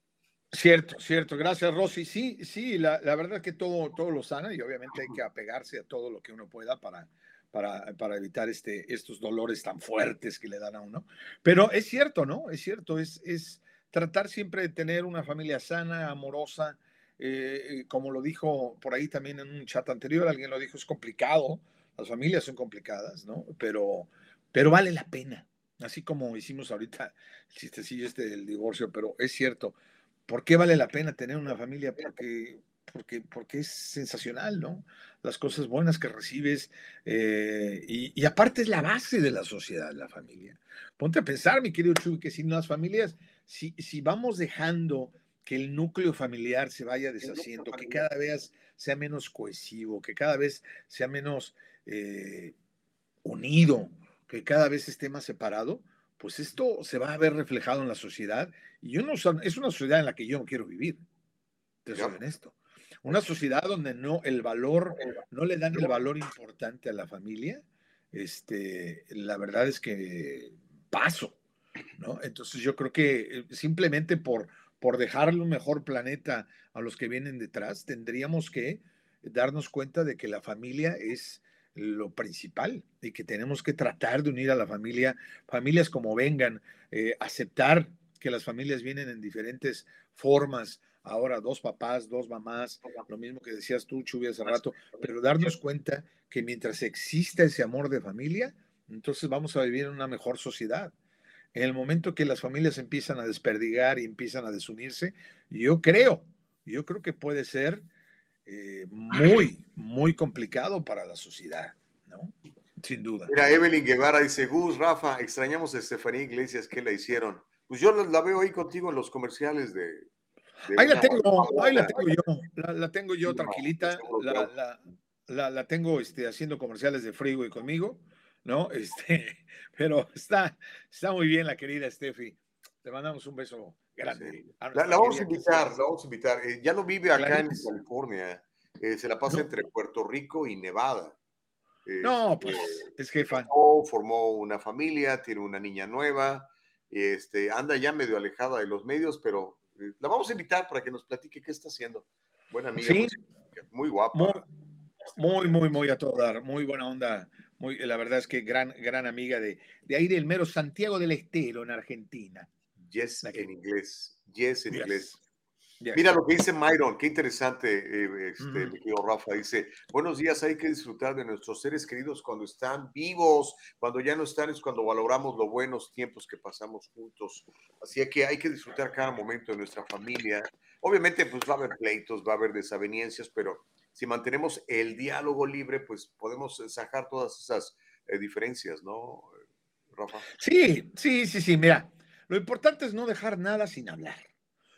Cierto, cierto. Gracias, Rosy. Sí, sí, la, la, verdad que todo, todo lo sana y obviamente hay que apegarse a todo lo que uno pueda para, para, para, evitar este, estos dolores tan fuertes que le dan a uno. Pero es cierto, ¿no? Es cierto, es, es tratar siempre de tener una familia sana, amorosa, eh, como lo dijo por ahí también en un chat anterior, alguien lo dijo, es complicado, las familias son complicadas, ¿no? Pero, pero vale la pena, así como hicimos ahorita el chistecillo este del divorcio, pero es cierto, ¿por qué vale la pena tener una familia? Porque, porque, porque es sensacional, ¿no? Las cosas buenas que recibes eh, y, aparte es la base de la sociedad, la familia. Ponte a pensar, mi querido Chuy, que sin las familias, si, si vamos dejando que el núcleo familiar se vaya deshaciendo, que cada vez sea menos cohesivo, que cada vez sea menos eh, unido, que cada vez esté más separado, pues esto se va a ver reflejado en la sociedad. Y yo no, es una sociedad en la que yo no quiero vivir, te soy honesto. Una sociedad donde no el valor, no le dan el valor importante a la familia, este, la verdad es que paso, ¿no? Entonces yo creo que eh, simplemente por, por dejarle un mejor planeta a los que vienen detrás, tendríamos que darnos cuenta de que la familia es lo principal y que tenemos que tratar de unir a la familia, familias como vengan, eh, aceptar que las familias vienen en diferentes formas, ahora dos papás, dos mamás, lo mismo que decías tú, Chubi, hace rato, pero darnos cuenta que mientras exista ese amor de familia, entonces vamos a vivir en una mejor sociedad. En el momento que las familias empiezan a desperdigar y empiezan a desunirse, yo creo, yo creo que puede ser eh, muy, muy complicado para la sociedad, ¿no? Sin duda. Mira, Evelyn Guevara dice, Gus, Rafa, extrañamos a Estefanía Iglesias, ¿qué la hicieron? Pues yo la veo ahí contigo en los comerciales de... ahí la tengo, ahí la tengo yo, la, tengo yo tranquilita, la, la, tengo este, haciendo comerciales de frigo y conmigo. ¿no? Este, pero está, está muy bien la querida Steffi. Te mandamos un beso grande. La, vamos a invitar, la vamos a invitar. Ya no vive acá en California. Eh, se la pasa entre Puerto Rico y Nevada. no, este, pues es jefa. Formó una familia, tiene una niña nueva, este, anda ya medio alejada de los medios, pero Eh, la vamos a invitar para que nos platique qué está haciendo. Buena amiga. Sí. Muy guapa. Muy, muy, muy, a todo dar. Muy buena onda. Muy, la verdad es que gran, gran amiga de, de ahí del mero Santiago del Estero, en Argentina. Yes, en inglés. Yes, en inglés. Mira lo que dice Myron, qué interesante, eh, este, mi querido Rafa. Dice: Buenos días, hay que disfrutar de nuestros seres queridos cuando están vivos, cuando ya no están, es cuando valoramos los buenos tiempos que pasamos juntos. Así que hay que disfrutar cada momento de nuestra familia. Obviamente, pues va a haber pleitos, va a haber desavenencias, pero si mantenemos el diálogo libre, pues podemos sacar todas esas eh, diferencias, ¿no, Rafa? Sí, sí, sí, sí. Mira, lo importante es no dejar nada sin hablar.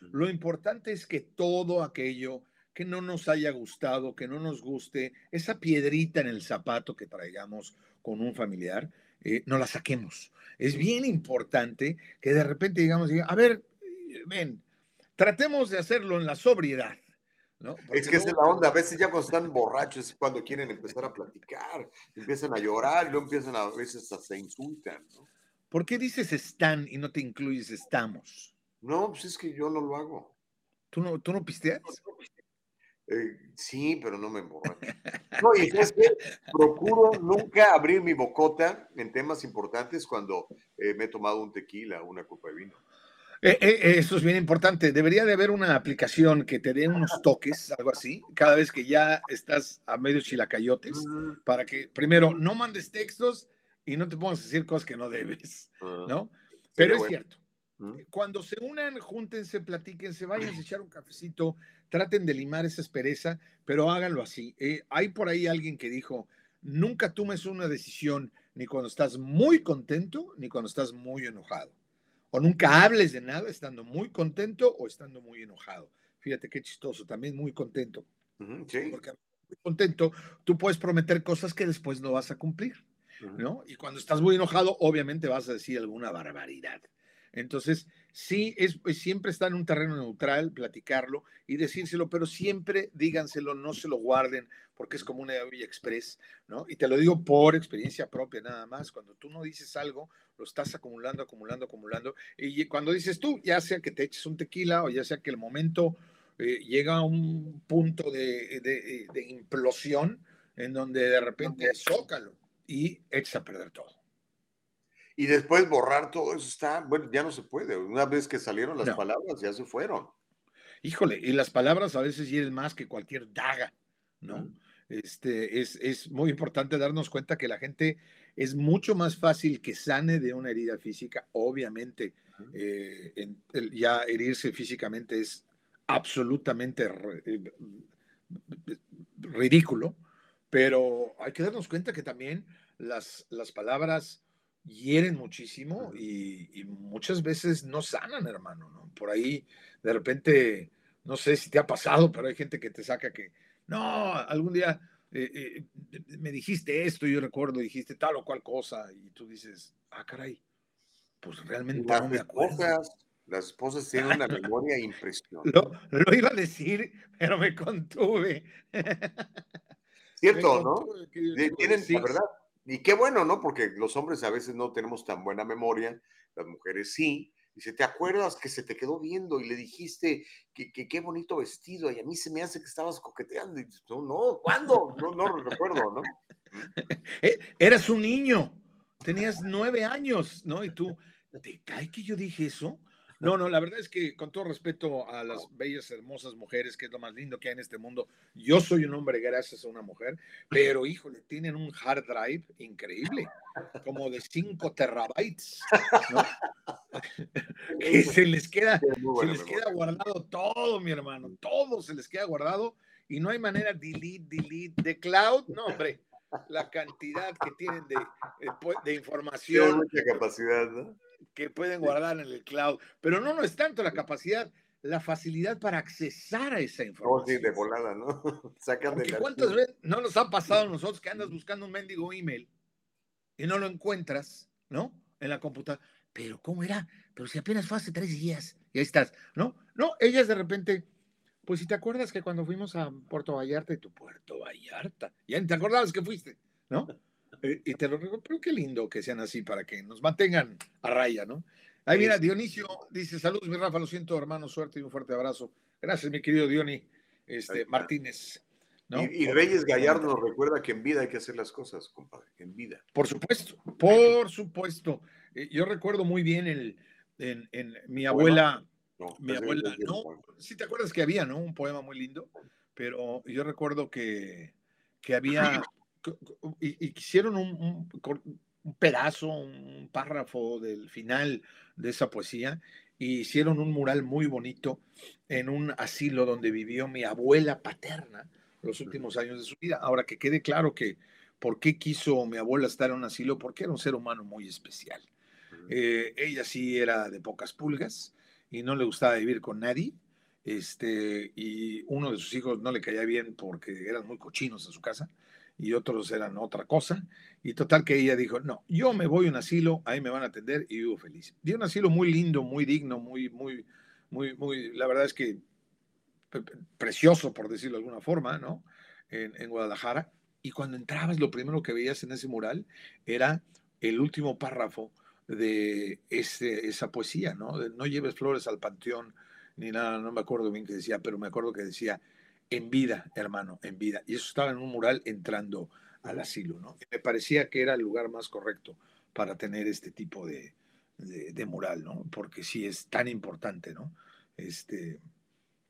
Lo importante es que todo aquello que no nos haya gustado, que no nos guste, esa piedrita en el zapato que traigamos con un familiar, eh, no la saquemos. Es bien importante que de repente digamos, a ver, ven, tratemos de hacerlo en la sobriedad. ¿no? es que es la onda, a veces ya cuando están borrachos es cuando quieren empezar a platicar, empiezan a llorar y luego empiezan a, a veces hasta se insultan. ¿no? ¿Por qué dices están y no te incluyes estamos? No, pues es que yo no lo hago. ¿Tú no, tú no pisteas? Eh, sí, pero no me emborracho. No, y es que procuro nunca abrir mi bocota en temas importantes cuando eh, me he tomado un tequila o una copa de vino. Eh, eso es bien importante. Debería de haber una aplicación que te dé unos toques, algo así, cada vez que ya estás a medio chilacayotes, para que primero no mandes textos y no te pongas a decir cosas que no debes, ah. ¿no? Pero es cierto. Eh, cuando se unan, júntense, platíquense, vayan a echar un cafecito, traten de limar esa espereza, pero háganlo así. Eh, hay por ahí alguien que dijo, nunca tomes una decisión ni cuando estás muy contento ni cuando estás muy enojado. O nunca hables de nada estando muy contento o estando muy enojado. Fíjate qué chistoso, también muy contento. Porque muy contento, tú puedes prometer cosas que después no vas a cumplir, ¿no? Y cuando estás muy enojado, obviamente vas a decir alguna barbaridad. Entonces, sí, es, pues, siempre está en un terreno neutral, platicarlo y decírselo, pero siempre díganselo, no se lo guarden, porque es como una vía express, ¿no? Y te lo digo por experiencia propia nada más, cuando tú no dices algo, lo estás acumulando, acumulando, acumulando, y cuando dices tú, ya sea que te eches un tequila o ya sea que el momento eh, llega a un punto de, de, implosión en donde de repente zócalo y echas a perder todo y después borrar todo eso está, bueno, ya no se puede. Una vez que salieron las palabras, ya se fueron. Híjole, y las palabras a veces hieren más que cualquier daga, ¿no? Este, es, es, muy importante darnos cuenta que la gente es mucho más fácil que sane de una herida física. Obviamente, eh, ya herirse físicamente es absolutamente eh, ridículo, pero hay que darnos cuenta que también las, las palabras hieren muchísimo y, muchas veces no sanan, hermano, ¿no? Por ahí, de repente, no sé si te ha pasado, pero hay gente que te saca que, no, algún día eh, eh, me dijiste esto, yo recuerdo, dijiste tal o cual cosa, y tú dices, ah, caray, pues realmente no me acuerdo. las esposas tienen una memoria impresionante. Lo, iba a decir, pero me contuve. Cierto, ¿no? Tienen, la verdad, y qué bueno, ¿no? Porque los hombres a veces no tenemos tan buena memoria, las mujeres sí. Dice, ¿te acuerdas que se te quedó viendo y le dijiste que, qué bonito vestido? Y a mí se me hace que estabas coqueteando. Y no, no, ¿cuándo? No, no recuerdo, ¿no? Eh, eras un niño, tenías nueve años, ¿no? Y tú, ¿te cae que yo dije eso? No, no, la verdad es que con todo respeto a las bellas, hermosas mujeres, que es lo más lindo que hay en este mundo, yo soy un hombre gracias a una mujer, pero híjole, tienen un hard drive increíble, como de 5 terabytes, ¿no? que se les queda, se les queda guardado todo, mi hermano, todo se les queda guardado y no hay manera delete, delete de cloud, no, hombre, la cantidad que tienen de, de información. mucha capacidad, ¿no? que pueden guardar en el cloud. Pero no, no es tanto la capacidad, la facilidad para accesar a esa información. Oh, sí, de volada, ¿no? Sacan de ¿Cuántas veces no nos ha pasado a nosotros que andas buscando un mendigo email y no lo encuentras, ¿no? En la computadora. Pero ¿cómo era? Pero si apenas fue hace tres días y ahí estás, ¿no? No, ellas de repente, pues si te acuerdas que cuando fuimos a Puerto Vallarta y tu Puerto Vallarta, ya te acordabas que fuiste, ¿no? Eh, y te lo recuerdo, pero qué lindo que sean así para que nos mantengan a raya, ¿no? Ahí mira, Dionisio dice, saludos mi Rafa, lo siento hermano, suerte y un fuerte abrazo. Gracias mi querido Diony este, Martínez. Y, Reyes Gallardo nos recuerda que en vida hay que hacer las cosas, compadre, en vida. Por supuesto, por supuesto. Eh, yo recuerdo muy bien el, en, mi abuela, no, mi abuela, no, si te acuerdas que había, ¿no? Un poema muy lindo, pero yo recuerdo que, que había, y, hicieron un, un, pedazo, un párrafo del final de esa poesía, y hicieron un mural muy bonito en un asilo donde vivió mi abuela paterna los últimos años de su vida. Ahora que quede claro que por qué quiso mi abuela estar en un asilo, porque era un ser humano muy especial. Eh, ella sí era de pocas pulgas y no le gustaba vivir con nadie. Este, y uno de sus hijos no le caía bien porque eran muy cochinos en su casa y otros eran otra cosa. Y total que ella dijo, no, yo me voy a un asilo, ahí me van a atender y vivo feliz. Y un asilo muy lindo, muy digno, muy, muy, muy, muy, la verdad es que precioso, por decirlo de alguna forma, ¿no? En, en Guadalajara. Y cuando entrabas, lo primero que veías en ese mural era el último párrafo de ese, esa poesía, ¿no? no lleves flores al panteón ni nada, no me acuerdo bien qué decía, pero me acuerdo que decía, en vida, hermano, en vida. Y eso estaba en un mural entrando al asilo, ¿no? me parecía que era el lugar más correcto para tener este tipo de, de, mural, ¿no? Porque sí es tan importante, ¿no? Este,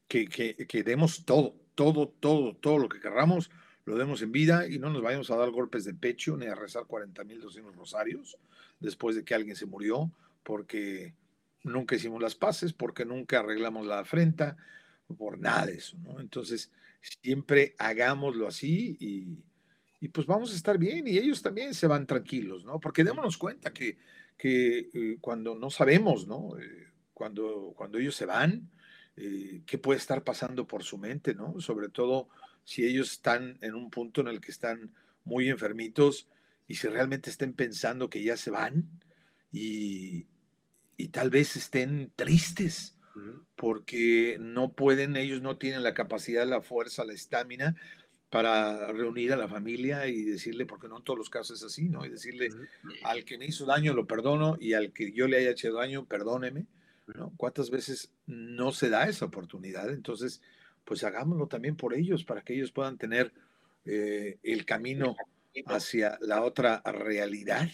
que, que, que demos todo, todo, todo, todo lo que querramos, lo demos en vida y no nos vayamos a dar golpes de pecho ni a rezar 40.200 rosarios después de que alguien se murió, porque nunca hicimos las paces, porque nunca arreglamos la afrenta, por nada de eso. Entonces, siempre hagámoslo así y, y, pues vamos a estar bien y ellos también se van tranquilos, ¿no? Porque démonos cuenta que, que eh, cuando no sabemos, ¿no? Eh, cuando, cuando ellos se van, eh, qué puede estar pasando por su mente, ¿no? Sobre todo si ellos están en un punto en el que están muy enfermitos y si realmente estén pensando que ya se van y, tal vez estén tristes porque no pueden, ellos no tienen la capacidad, la fuerza, la estamina para reunir a la familia y decirle, porque no en todos los casos es así, ¿no? Y decirle, al que me hizo daño lo perdono y al que yo le haya hecho daño, perdóneme, ¿no? ¿Cuántas veces no se da esa oportunidad? Entonces, pues hagámoslo también por ellos, para que ellos puedan tener eh, el camino hacia la otra realidad,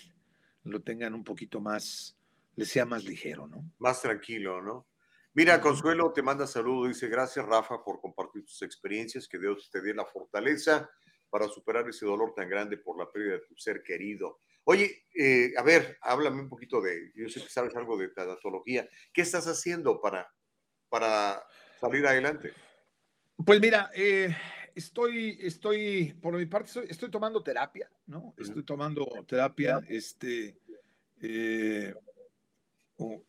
lo tengan un poquito más, les sea más ligero, ¿no? Más tranquilo, ¿no? Mira, Consuelo te manda saludo, dice gracias Rafa por compartir tus experiencias, que Dios te dé la fortaleza para superar ese dolor tan grande por la pérdida de tu ser querido. Oye, eh, a ver, háblame un poquito de, yo sé que sabes algo de tanatología, ¿qué estás haciendo para, para salir adelante? Pues mira, eh, estoy, estoy, por mi parte, estoy, tomando terapia, ¿no? Estoy tomando terapia, este, eh,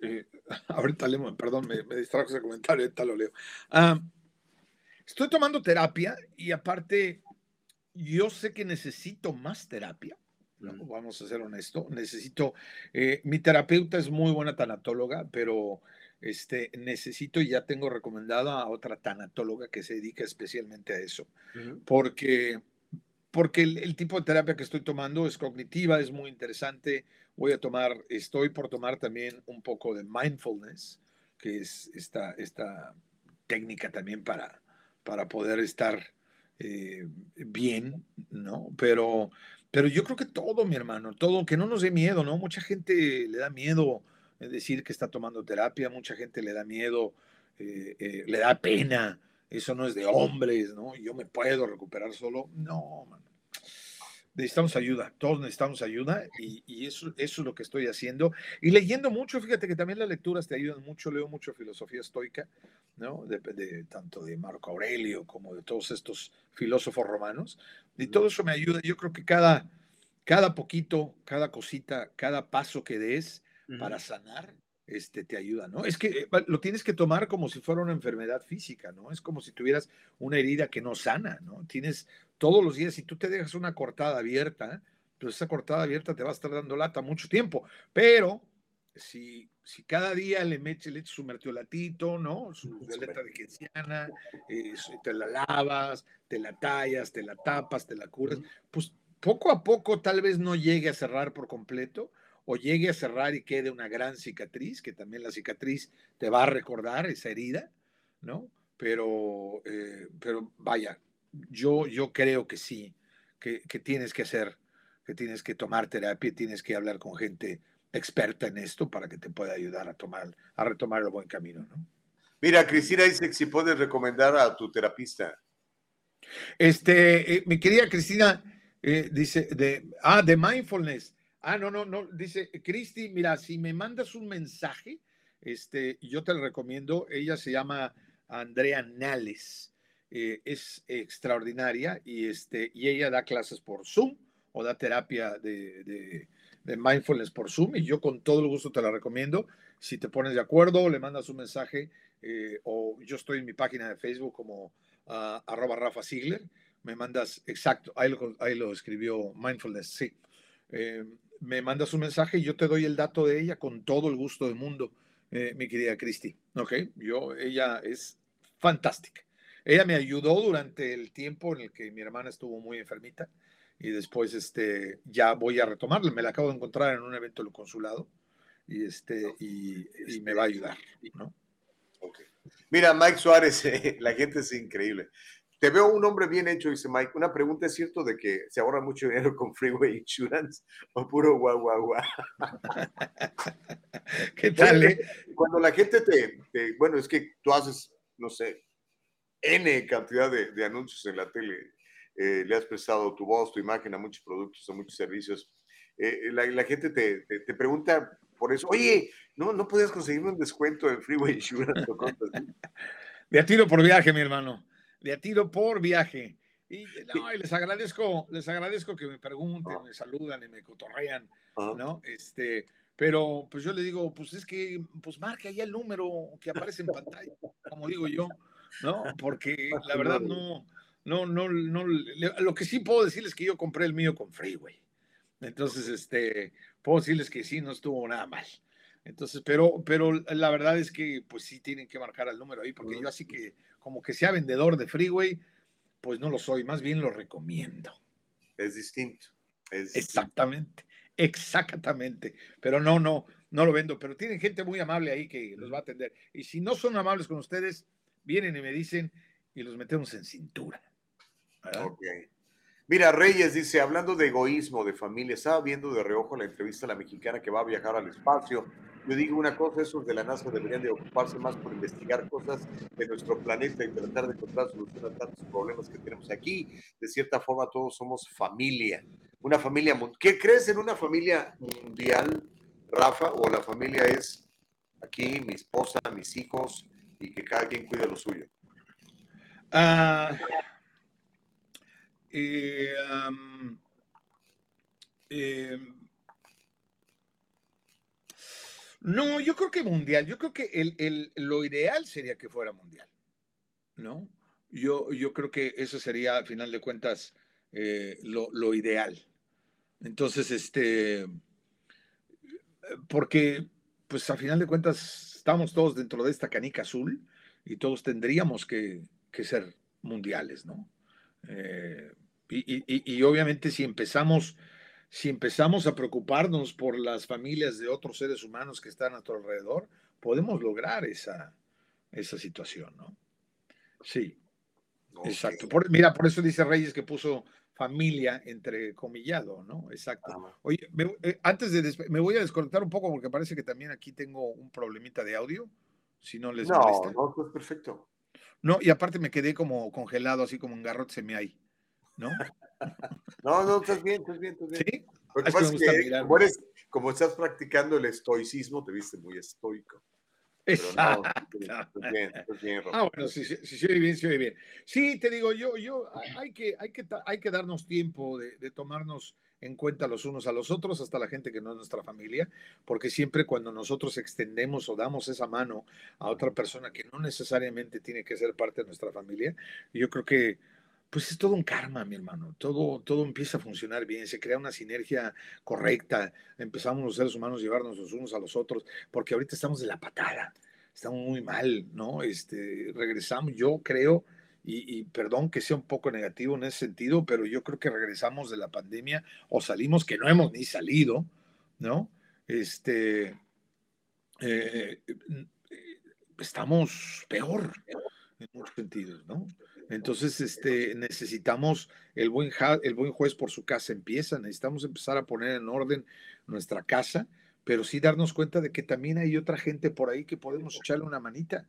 eh, ahorita leo, perdón, me, me, distrajo ese comentario, ahorita lo leo. Ah, estoy tomando terapia y aparte, yo sé que necesito más terapia. ¿no? Vamos a ser honestos, necesito, mi terapeuta es muy buena tanatóloga, pero este, necesito y ya tengo recomendada a otra tanatóloga que se dedica especialmente a eso, porque, porque el, tipo de terapia que estoy tomando es cognitiva, es muy interesante. Voy a tomar, estoy por tomar también un poco de mindfulness, que es esta, esta técnica también para, para poder estar eh, bien, ¿no? Pero, pero yo creo que todo, mi hermano, todo, que no nos dé miedo, ¿no? Mucha gente le da miedo decir que está tomando terapia, mucha gente le da miedo, eh, eh, le da pena, eso no es de hombres, ¿no? Yo me puedo recuperar solo. No, Necesitamos ayuda, todos necesitamos ayuda y, eso, eso es lo que estoy haciendo. Y leyendo mucho, fíjate que también las lecturas te ayudan mucho, leo mucho filosofía estoica, ¿no? De, tanto de Marco Aurelio como de todos estos filósofos romanos. Y todo eso me ayuda. Yo creo que cada, cada poquito, cada cosita, cada paso que des, para sanar, este, te ayuda, ¿no? Es que eh, lo tienes que tomar como si fuera una enfermedad física, ¿no? Es como si tuvieras una herida que no sana, ¿no? Tienes todos los días, si tú te dejas una cortada abierta, pues esa cortada abierta te va a estar dando lata mucho tiempo, pero si, si cada día le metes, le su mertiolatito, ¿no? Su violeta de eh, te la lavas, te la tallas, te la tapas, te la curas, pues poco a poco tal vez no llegue a cerrar por completo, o llegue a cerrar y quede una gran cicatriz, que también la cicatriz te va a recordar esa herida, ¿no? Pero, eh, pero vaya, yo, yo creo que sí, que, que, tienes que hacer, que tienes que tomar terapia, tienes que hablar con gente experta en esto para que te pueda ayudar a tomar, a retomar el buen camino, ¿no? Mira, Cristina dice que si puedes recomendar a tu terapista. Este, eh, mi querida Cristina, eh, dice, de, ah, de mindfulness. Ah, no, no, no, dice, Cristi, mira, si me mandas un mensaje, este, yo te lo recomiendo, ella se llama Andrea Nales, eh, es extraordinaria y, este, y ella da clases por Zoom o da terapia de, mindfulness por Zoom y yo con todo el gusto te la recomiendo. Si te pones de acuerdo, le mandas un mensaje eh, o yo estoy en mi página de Facebook como uh, arroba Rafa Ziegler, me mandas, exacto, ahí lo, ahí lo escribió Mindfulness, sí. Eh, me mandas un mensaje y yo te doy el dato de ella con todo el gusto del mundo, eh, mi querida Cristi. Ok, yo, ella es fantástica. Ella me ayudó durante el tiempo en el que mi hermana estuvo muy enfermita y después este, ya voy a retomarla. Me la acabo de encontrar en un evento del consulado y, este, y, y me va a ayudar, ¿no? Mira, Mike Suárez, la gente es increíble. Te veo un hombre bien hecho, dice Mike. Una pregunta, ¿es cierto de que se ahorra mucho dinero con Freeway Insurance o puro guau, guau, guau? ¿Qué tal? Eh? Cuando la gente te, bueno, es que tú haces, no sé, N cantidad de, anuncios en la tele, eh, le has prestado tu voz, tu imagen a muchos productos, a muchos servicios. Eh, la, gente te, te, pregunta por eso, oye, ¿no, no podías conseguirme un descuento en Freeway Insurance o cosas De a tiro por viaje, mi hermano. De a tiro por viaje. Y, les agradezco, les agradezco que me pregunten, me saludan y me cotorrean, ¿no? Este, pero pues yo le digo, pues es que, pues marca ya el número que aparece en pantalla, como digo yo, ¿no? Porque la verdad no, no, no, no, lo que sí puedo decirles es que yo compré el mío con Freeway. Entonces, este, puedo decirles que sí, no estuvo nada mal. Entonces, pero, pero la verdad es que pues sí tienen que marcar el número ahí, porque yo así que como que sea vendedor de Freeway, pues no lo soy, más bien lo recomiendo. Es distinto. Exactamente, exactamente. Pero no, no, no lo vendo, pero tienen gente muy amable ahí que los va a atender. Y si no son amables con ustedes, vienen y me dicen y los metemos en cintura. Ok. Mira, Reyes dice, hablando de egoísmo, de familia, estaba viendo de reojo la entrevista a la mexicana que va a viajar al espacio. Yo digo una cosa, esos de la NASA deberían de ocuparse más por investigar cosas de nuestro planeta y tratar de encontrar soluciones a tantos problemas que tenemos aquí. De cierta forma, todos somos familia. Una familia, ¿qué crees en una familia mundial, Rafa? ¿O la familia es aquí, mi esposa, mis hijos y que cada quien cuide lo suyo? Ah... Eh, eh, no, yo creo que mundial. Yo creo que el, lo ideal sería que fuera mundial, ¿no? Yo, yo creo que eso sería, al final de cuentas, eh, lo, lo, ideal. Entonces, este, porque, pues, al final de cuentas, estamos todos dentro de esta canica azul y todos tendríamos que, que ser mundiales, ¿no? Eh, y, obviamente si empezamos, si empezamos a preocuparnos por las familias de otros seres humanos que están a tu alrededor, podemos lograr esa, esa situación, ¿no? Sí, exacto. mira, por eso dice Reyes que puso familia entre comillado, ¿no? Exacto. Oye, eh, antes de me voy a desconectar un poco porque parece que también aquí tengo un problemita de audio, si no les no, molesta. No, pues perfecto. No, y aparte me quedé como congelado, así como un garrote se me hay. ¿No? no, no, estás bien, estás bien, estás bien. Sí. Lo que pasa es que como, eres, como estás practicando el estoicismo, te viste muy estoico. Exacto. No, bien, bien, ah, bueno, sí, sí, sí, bien, sí, bien. Sí, te digo, yo, yo, hay que, hay que, hay que darnos tiempo de, de tomarnos en cuenta los unos a los otros, hasta la gente que no es nuestra familia, porque siempre cuando nosotros extendemos o damos esa mano a otra persona que no necesariamente tiene que ser parte de nuestra familia, yo creo que pues es todo un karma, mi hermano. Todo, todo empieza a funcionar bien, se crea una sinergia correcta. Empezamos los seres humanos a llevarnos los unos a los otros, porque ahorita estamos de la patada, estamos muy mal, ¿no? Este, regresamos, yo creo, y, perdón que sea un poco negativo en ese sentido, pero yo creo que regresamos de la pandemia o salimos, que no hemos ni salido, ¿no? este, eh, estamos peor en muchos sentidos, ¿no? Entonces, este, necesitamos el buen, juez por su casa empieza, necesitamos empezar a poner en orden nuestra casa, pero sí darnos cuenta de que también hay otra gente por ahí que podemos echarle una manita.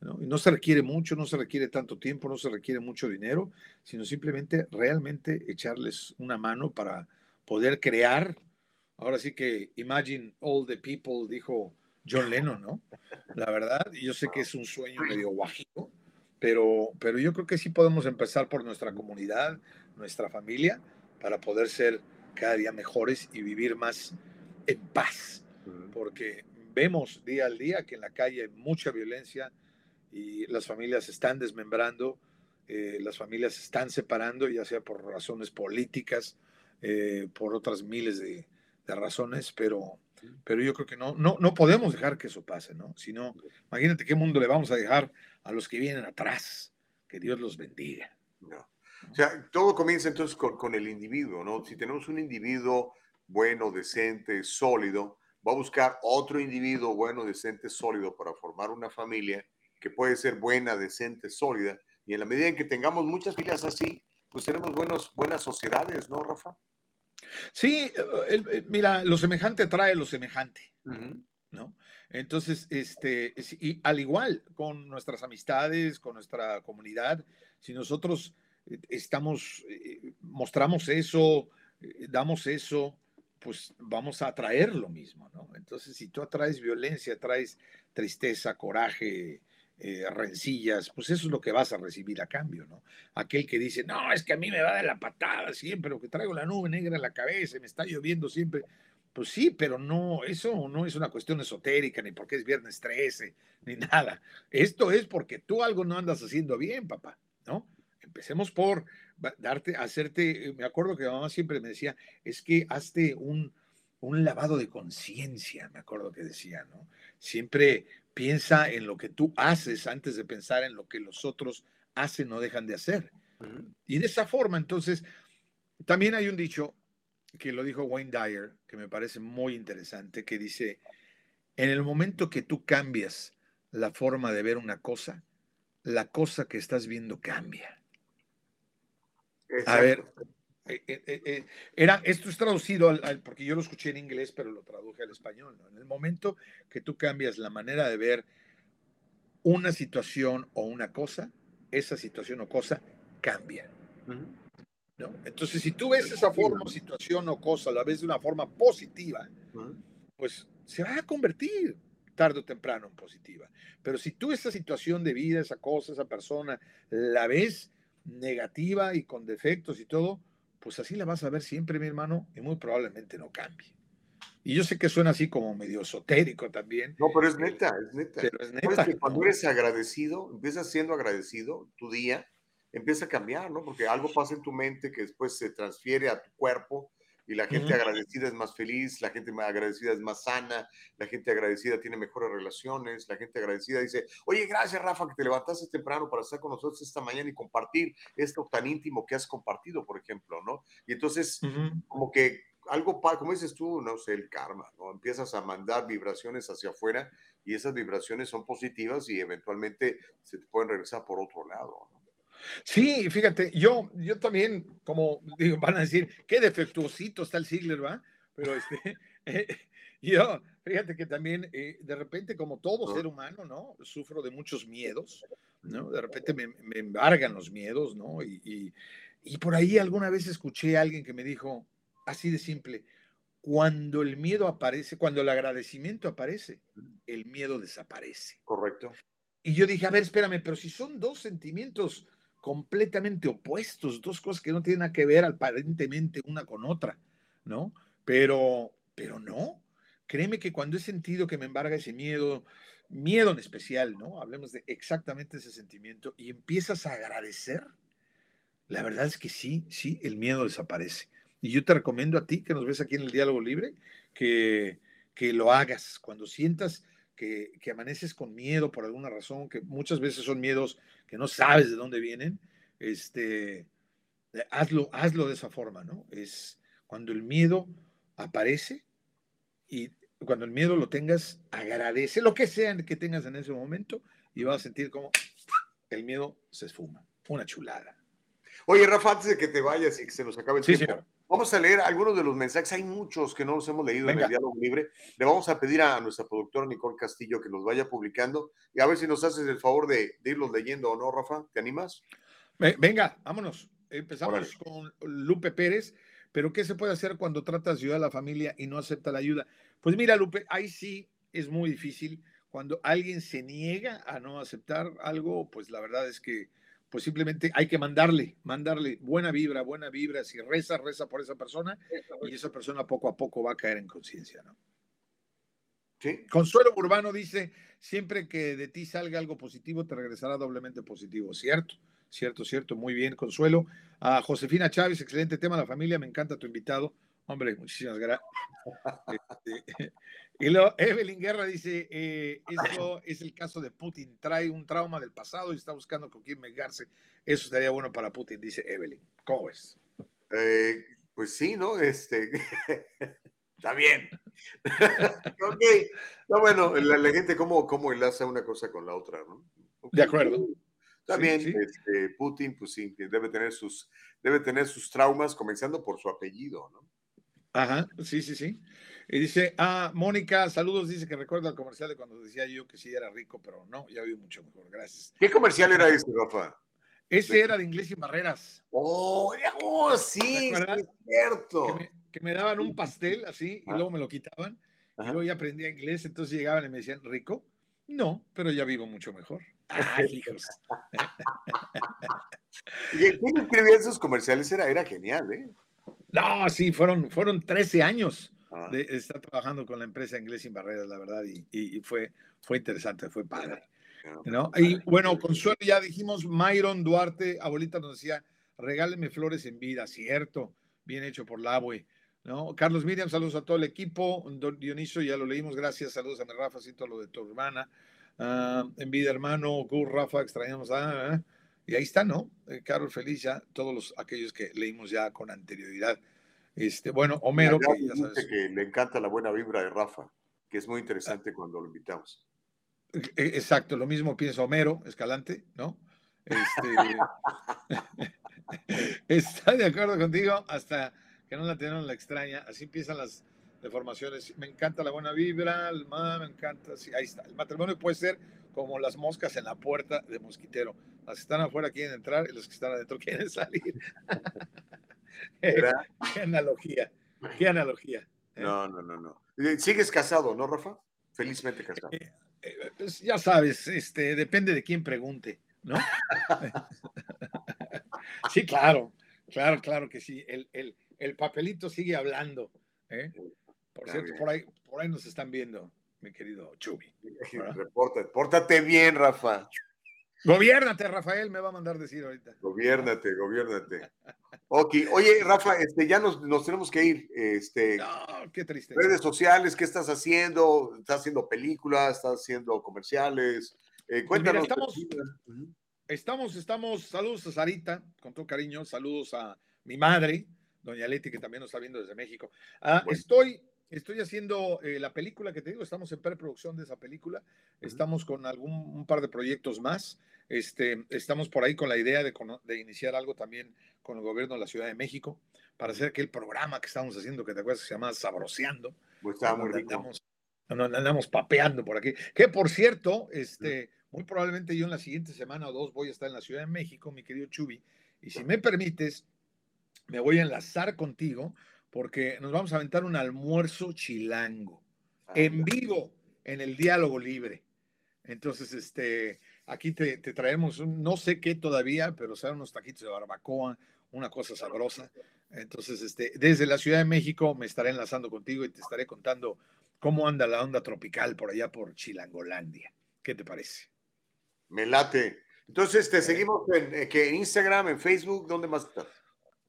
¿no? Y no se requiere mucho, no se requiere tanto tiempo, no se requiere mucho dinero, sino simplemente realmente echarles una mano para poder crear. Ahora sí que imagine all the people, dijo John Lennon, ¿no? La verdad, yo sé que es un sueño medio guajito, pero, pero yo creo que sí podemos empezar por nuestra comunidad, nuestra familia, para poder ser cada día mejores y vivir más en paz, porque vemos día al día que en la calle hay mucha violencia y las familias se están desmembrando, eh, las familias se están separando, ya sea por razones políticas, eh, por otras miles de, de razones, pero pero yo creo que no, no, no podemos dejar que eso pase, ¿no? Sino, imagínate qué mundo le vamos a dejar a los que vienen atrás. Que Dios los bendiga. No. O sea, todo comienza entonces con, con, el individuo, ¿no? Si tenemos un individuo bueno, decente, sólido, va a buscar otro individuo bueno, decente, sólido para formar una familia que puede ser buena, decente, sólida. Y en la medida en que tengamos muchas familias así, pues tenemos buenos, buenas sociedades, ¿no, Rafa? Sí, eh, mira, lo semejante trae lo semejante, ¿no? Entonces, este, y al igual con nuestras amistades, con nuestra comunidad, si nosotros eh, estamos, eh, mostramos eso, damos eso, pues vamos a atraer lo mismo, ¿no? Entonces, si tú atraes violencia, atraes tristeza, coraje, eh, rencillas, pues eso es lo que vas a recibir a cambio, ¿no? Aquel que dice, no, es que a mí me va de la patada siempre, lo que traigo la nube negra en la cabeza, me está lloviendo siempre. Pues sí, pero no, eso no es una cuestión esotérica, ni porque es viernes 13, ni nada. Esto es porque tú algo no andas haciendo bien, papá, ¿no? Empecemos por darte, hacerte, eh, me acuerdo que mamá siempre me decía, es que hazte un, un lavado de conciencia, me acuerdo que decía, ¿no? Siempre piensa en lo que tú haces antes de pensar en lo que los otros hacen o dejan de hacer. Y de esa forma, entonces, también hay un dicho que lo dijo Wayne Dyer, que me parece muy interesante, que dice, en el momento que tú cambias la forma de ver una cosa, la cosa que estás viendo cambia. A ver, eh, eh, eh, era, esto es traducido, porque yo lo escuché en inglés, pero lo traduje al español. En el momento que tú cambias la manera de ver una situación o una cosa, esa situación o cosa cambia. ¿no? Entonces, si tú ves esa forma, situación o cosa, la ves de una forma positiva, pues se va a convertir tarde o temprano en positiva. Pero si tú esa situación de vida, esa cosa, esa persona, la ves negativa y con defectos y todo, pues así la vas a ver siempre, mi hermano, y muy probablemente no cambie. Y yo sé que suena así como medio esotérico también. No, pero es neta, es neta. Pero es neta. Que cuando eres agradecido, empiezas siendo agradecido, tu día empieza a cambiar, ¿no? Porque algo pasa en tu mente que después se transfiere a tu cuerpo y la gente agradecida es más feliz, la gente agradecida es más sana, la gente agradecida tiene mejores relaciones, la gente agradecida dice, oye, gracias Rafa que te levantaste temprano para estar con nosotros esta mañana y compartir esto tan íntimo que has compartido, por ejemplo, ¿no? Y entonces, como que algo, como dices tú, no sé, el karma, ¿no? Empiezas a mandar vibraciones hacia afuera y esas vibraciones son positivas y eventualmente se te pueden regresar por otro lado, ¿no? Sí, fíjate, yo, yo también, como digo, van a decir, qué defectuosito está el Ziegler, ¿va? Pero este, eh, yo, fíjate que también, eh, de repente, como todo ser humano, ¿no? Sufro de muchos miedos, ¿no? De repente me, me embargan los miedos, ¿no? Y, y, y por ahí alguna vez escuché a alguien que me dijo, así de simple, cuando el miedo aparece, cuando el agradecimiento aparece, el miedo desaparece. Correcto. Y yo dije, a ver, espérame, pero si son dos sentimientos completamente opuestos, dos cosas que no tienen nada que ver aparentemente una con otra, ¿no? Pero, pero no. Créeme que cuando he sentido que me embarga ese miedo, miedo en especial, ¿no? Hablemos de exactamente ese sentimiento y empiezas a agradecer, la verdad es que sí, sí, el miedo desaparece. Y yo te recomiendo a ti que nos ves aquí en el Diálogo Libre, que, que lo hagas cuando sientas que, que, amaneces con miedo por alguna razón, que muchas veces son miedos que no sabes de dónde vienen, este, hazlo, hazlo de esa forma, ¿no? Es cuando el miedo aparece y cuando el miedo lo tengas, agradece lo que sea que tengas en ese momento y vas a sentir como el miedo se esfuma. Una chulada. Oye, Rafa, antes de que te vayas y que se nos acabe el tiempo, vamos a leer algunos de los mensajes. Hay muchos que no los hemos leído en el diálogo libre. Le vamos a pedir a nuestra productora Nicole Castillo que los vaya publicando y a ver si nos haces el favor de, irlos leyendo o no, Rafa. ¿Te animas? Venga, vámonos. Empezamos con Lupe Pérez. Pero ¿qué se puede hacer cuando tratas de ayudar a la familia y no acepta la ayuda? Pues mira, Lupe, ahí sí es muy difícil. Cuando alguien se niega a no aceptar algo, pues la verdad es que pues simplemente hay que mandarle, mandarle buena vibra, buena vibra. Si reza, reza por esa persona y esa persona poco a poco va a caer en conciencia, ¿no? Sí. Consuelo Urbano dice, siempre que de ti salga algo positivo, te regresará doblemente positivo, ¿cierto? Cierto, cierto, muy bien, Consuelo. A Josefina Chávez, excelente tema, la familia, me encanta tu invitado. Hombre, muchísimas gracias. Este, y luego Evelyn Guerra dice, eh, eso es el caso de Putin, trae un trauma del pasado y está buscando con quién vengarse. Eso estaría bueno para Putin, dice Evelyn. ¿Cómo es? Eh, pues sí, ¿no? Este, está bien. ok. No, bueno, la, gente cómo, cómo enlaza una cosa con la otra, ¿no? De acuerdo. Está bien, Este, Putin, pues sí, debe tener, sus, debe tener sus traumas, comenzando por su apellido, ¿no? Ajá, sí, sí, sí. Y dice, ah, Mónica, saludos, dice que recuerda el comercial de cuando decía yo que sí era rico, pero no, ya vi mucho mejor, gracias. ¿Qué comercial era ese, Rafa? Ese era de Inglés y Barreras. Oh, oh sí, es cierto. Que me, daban un pastel así y luego me lo quitaban. Y luego ya aprendía inglés, entonces llegaban y me decían, ¿rico? No, pero ya vivo mucho mejor. Ay, hijos. ¿Y quién escribía esos comerciales? Era, era genial, ¿eh? No, sí, fueron, fueron 13 años ah. de estar trabajando con la empresa Inglés sin Barreras, la verdad, y, fue, fue interesante, fue padre. ¿no? Y bueno, Consuelo, ya dijimos, Myron Duarte, abuelita nos decía, regáleme flores en vida, cierto, bien hecho por la abue. ¿no? Carlos Miriam, saludos a todo el equipo. Dioniso, ya lo leímos, gracias, saludos a mi Rafa, todo lo de tu hermana. Ah, en vida, hermano, Gur, Rafa, extrañamos a... Ah, y ahí está, ¿no? Eh, Carlos Feliz, ya todos los, aquellos que leímos ya con anterioridad. Este, bueno, Homero, que ya sabes. Que le encanta la buena vibra de Rafa, que es muy interesante cuando lo invitamos. E, exacto, lo mismo piensa Homero, Escalante, ¿no? Este, está de acuerdo contigo hasta que no la tengan la extraña. Así empiezan las deformaciones. Me encanta la buena vibra, el me encanta. Sí, ahí está. El matrimonio puede ser como las moscas en la puerta de mosquitero. Las que están afuera quieren entrar y los que están adentro quieren salir. qué analogía, qué analogía. ¿eh? No, no, no, no. ¿Sigues casado, no, Rafa? Felizmente casado. Eh, eh, pues ya sabes, este, depende de quién pregunte, ¿no? sí, claro, claro, claro que sí. El, el, el papelito sigue hablando. Por cierto, por ahí, por ahí nos están viendo mi querido Chubi. pórtate bien, Rafa. Gobiérnate, Rafael, me va a mandar decir ahorita. Gobiérnate, gobiérnate. Ok, oye, Rafa, este, ya nos, tenemos que ir. Este, no, qué triste. Redes sociales, ¿qué estás haciendo? ¿Estás haciendo películas? ¿Estás haciendo comerciales? Eh, pues cuéntanos. estamos, estamos, estamos, saludos a Sarita, con todo cariño, saludos a mi madre, doña Leti, que también nos está viendo desde México. Ah, estoy Estoy haciendo eh, la película que te digo, estamos en preproducción de esa película, estamos con algún un par de proyectos más, este, estamos por ahí con la idea de, de, iniciar algo también con el gobierno de la Ciudad de México para hacer aquel programa que estamos haciendo, que te acuerdas que se llama Sabroseando. Pues está muy Andamos, andamos, papeando por aquí. Que por cierto, este, muy probablemente yo en la siguiente semana o dos voy a estar en la Ciudad de México, mi querido Chubi, y si me permites, me voy a enlazar contigo porque nos vamos a aventar un almuerzo chilango ah, en vivo en el diálogo libre. Entonces, este, aquí te, traemos, no sé qué todavía, pero serán unos taquitos de barbacoa, una cosa sabrosa. Entonces, este, desde la Ciudad de México me estaré enlazando contigo y te estaré contando cómo anda la onda tropical por allá por Chilangolandia. ¿Qué te parece? Me late. Entonces, te seguimos en, eh, en Instagram, en Facebook, ¿dónde más estás?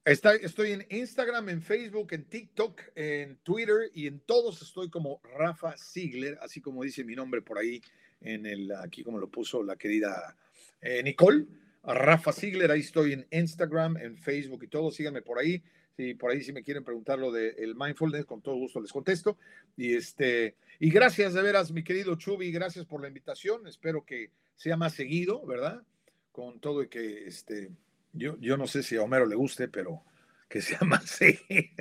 Estoy en Instagram, en Facebook, en TikTok, en Twitter y en todos estoy como Rafa Ziegler, así como dice mi nombre por ahí, en el, aquí como lo puso la querida eh, Nicole. Rafa Ziegler, ahí estoy en Instagram, en Facebook y todo, síganme por ahí. Si por ahí si me quieren preguntar lo del mindfulness, con todo gusto les contesto. Y este, y gracias de veras, mi querido Chubi, gracias por la invitación. Espero que sea más seguido, ¿verdad? Con todo y que este, yo, yo no sé si a Homero le guste, pero que sea más seguido.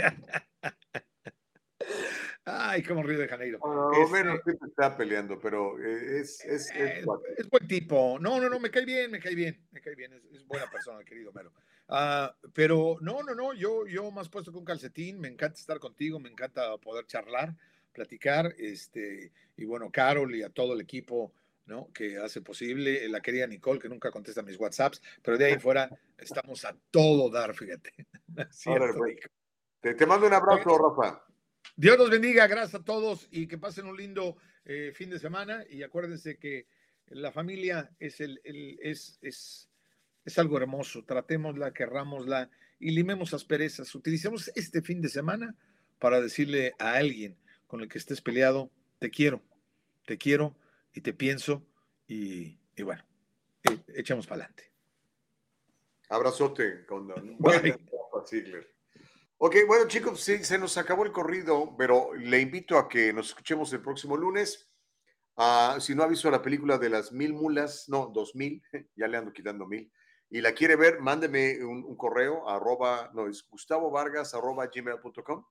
Ay, cómo río de Janeiro. Bueno, menos este está peleando, pero eh, es, es, es, buen tipo. No, no, no, me cae bien, me cae bien, me cae bien. Es, buena persona, querido Mero. Ah, pero no, no, no, yo, yo más puesto que un calcetín, me encanta estar contigo, me encanta poder charlar, platicar, este, y bueno, Carol y a todo el equipo, ¿no? Que hace posible, la querida Nicole, que nunca contesta mis WhatsApps, pero de ahí fuera estamos a todo dar, fíjate. Te, te mando un abrazo, Rafa. Dios los bendiga, gracias a todos y que pasen un lindo eh, fin de semana y acuérdense que la familia es, el, es, es, es, algo hermoso, tratémosla, querrámosla y limemos asperezas. Utilicemos este fin de semana para decirle a alguien con el que estés peleado, te quiero, te quiero y te pienso y, bueno, e, echamos para adelante. Abrazote, con Bye. Ok, bueno chicos, sí, se nos acabó el corrido, pero le invito a que nos escuchemos el próximo lunes. Uh, si no ha visto la película de las mil mulas, no, dos mil, ya le ando quitando mil, y la quiere ver, mándeme un, correo, arroba, no, es Gustavo Vargas, arroba gmail.com.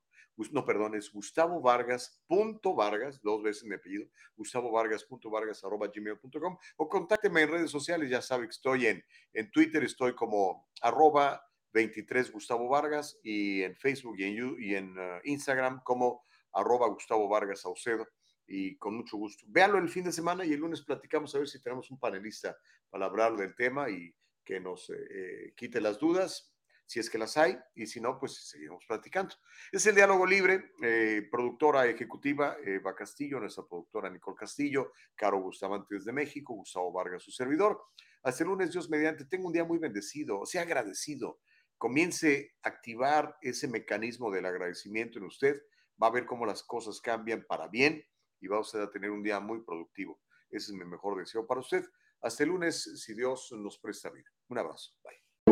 No, perdón, es Gustavo Vargas, punto Vargas, dos veces mi apellido, Gustavo Vargas, punto Vargas, arroba gmail.com, o contácteme en redes sociales, ya sabe que estoy en, en Twitter, estoy como arroba 23 Gustavo Vargas y en Facebook y en, y en uh, Instagram como arroba Gustavo Vargas Saucedo y con mucho gusto. Véanlo el fin de semana y el lunes platicamos a ver si tenemos un panelista para hablar del tema y que nos eh, eh, quite las dudas, si es que las hay, y si no, pues seguimos platicando. Es el Diálogo Libre, eh, productora ejecutiva Eva Castillo, nuestra productora Nicole Castillo, Caro Bustamante desde México, Gustavo Vargas, su servidor. Hasta el lunes, Dios mediante, tengo un día muy bendecido, sea agradecido comience a activar ese mecanismo del agradecimiento en usted, va a ver cómo las cosas cambian para bien y va usted a tener un día muy productivo. Ese es mi mejor deseo para usted. Hasta el lunes, si Dios nos presta vida. Un abrazo. Bye.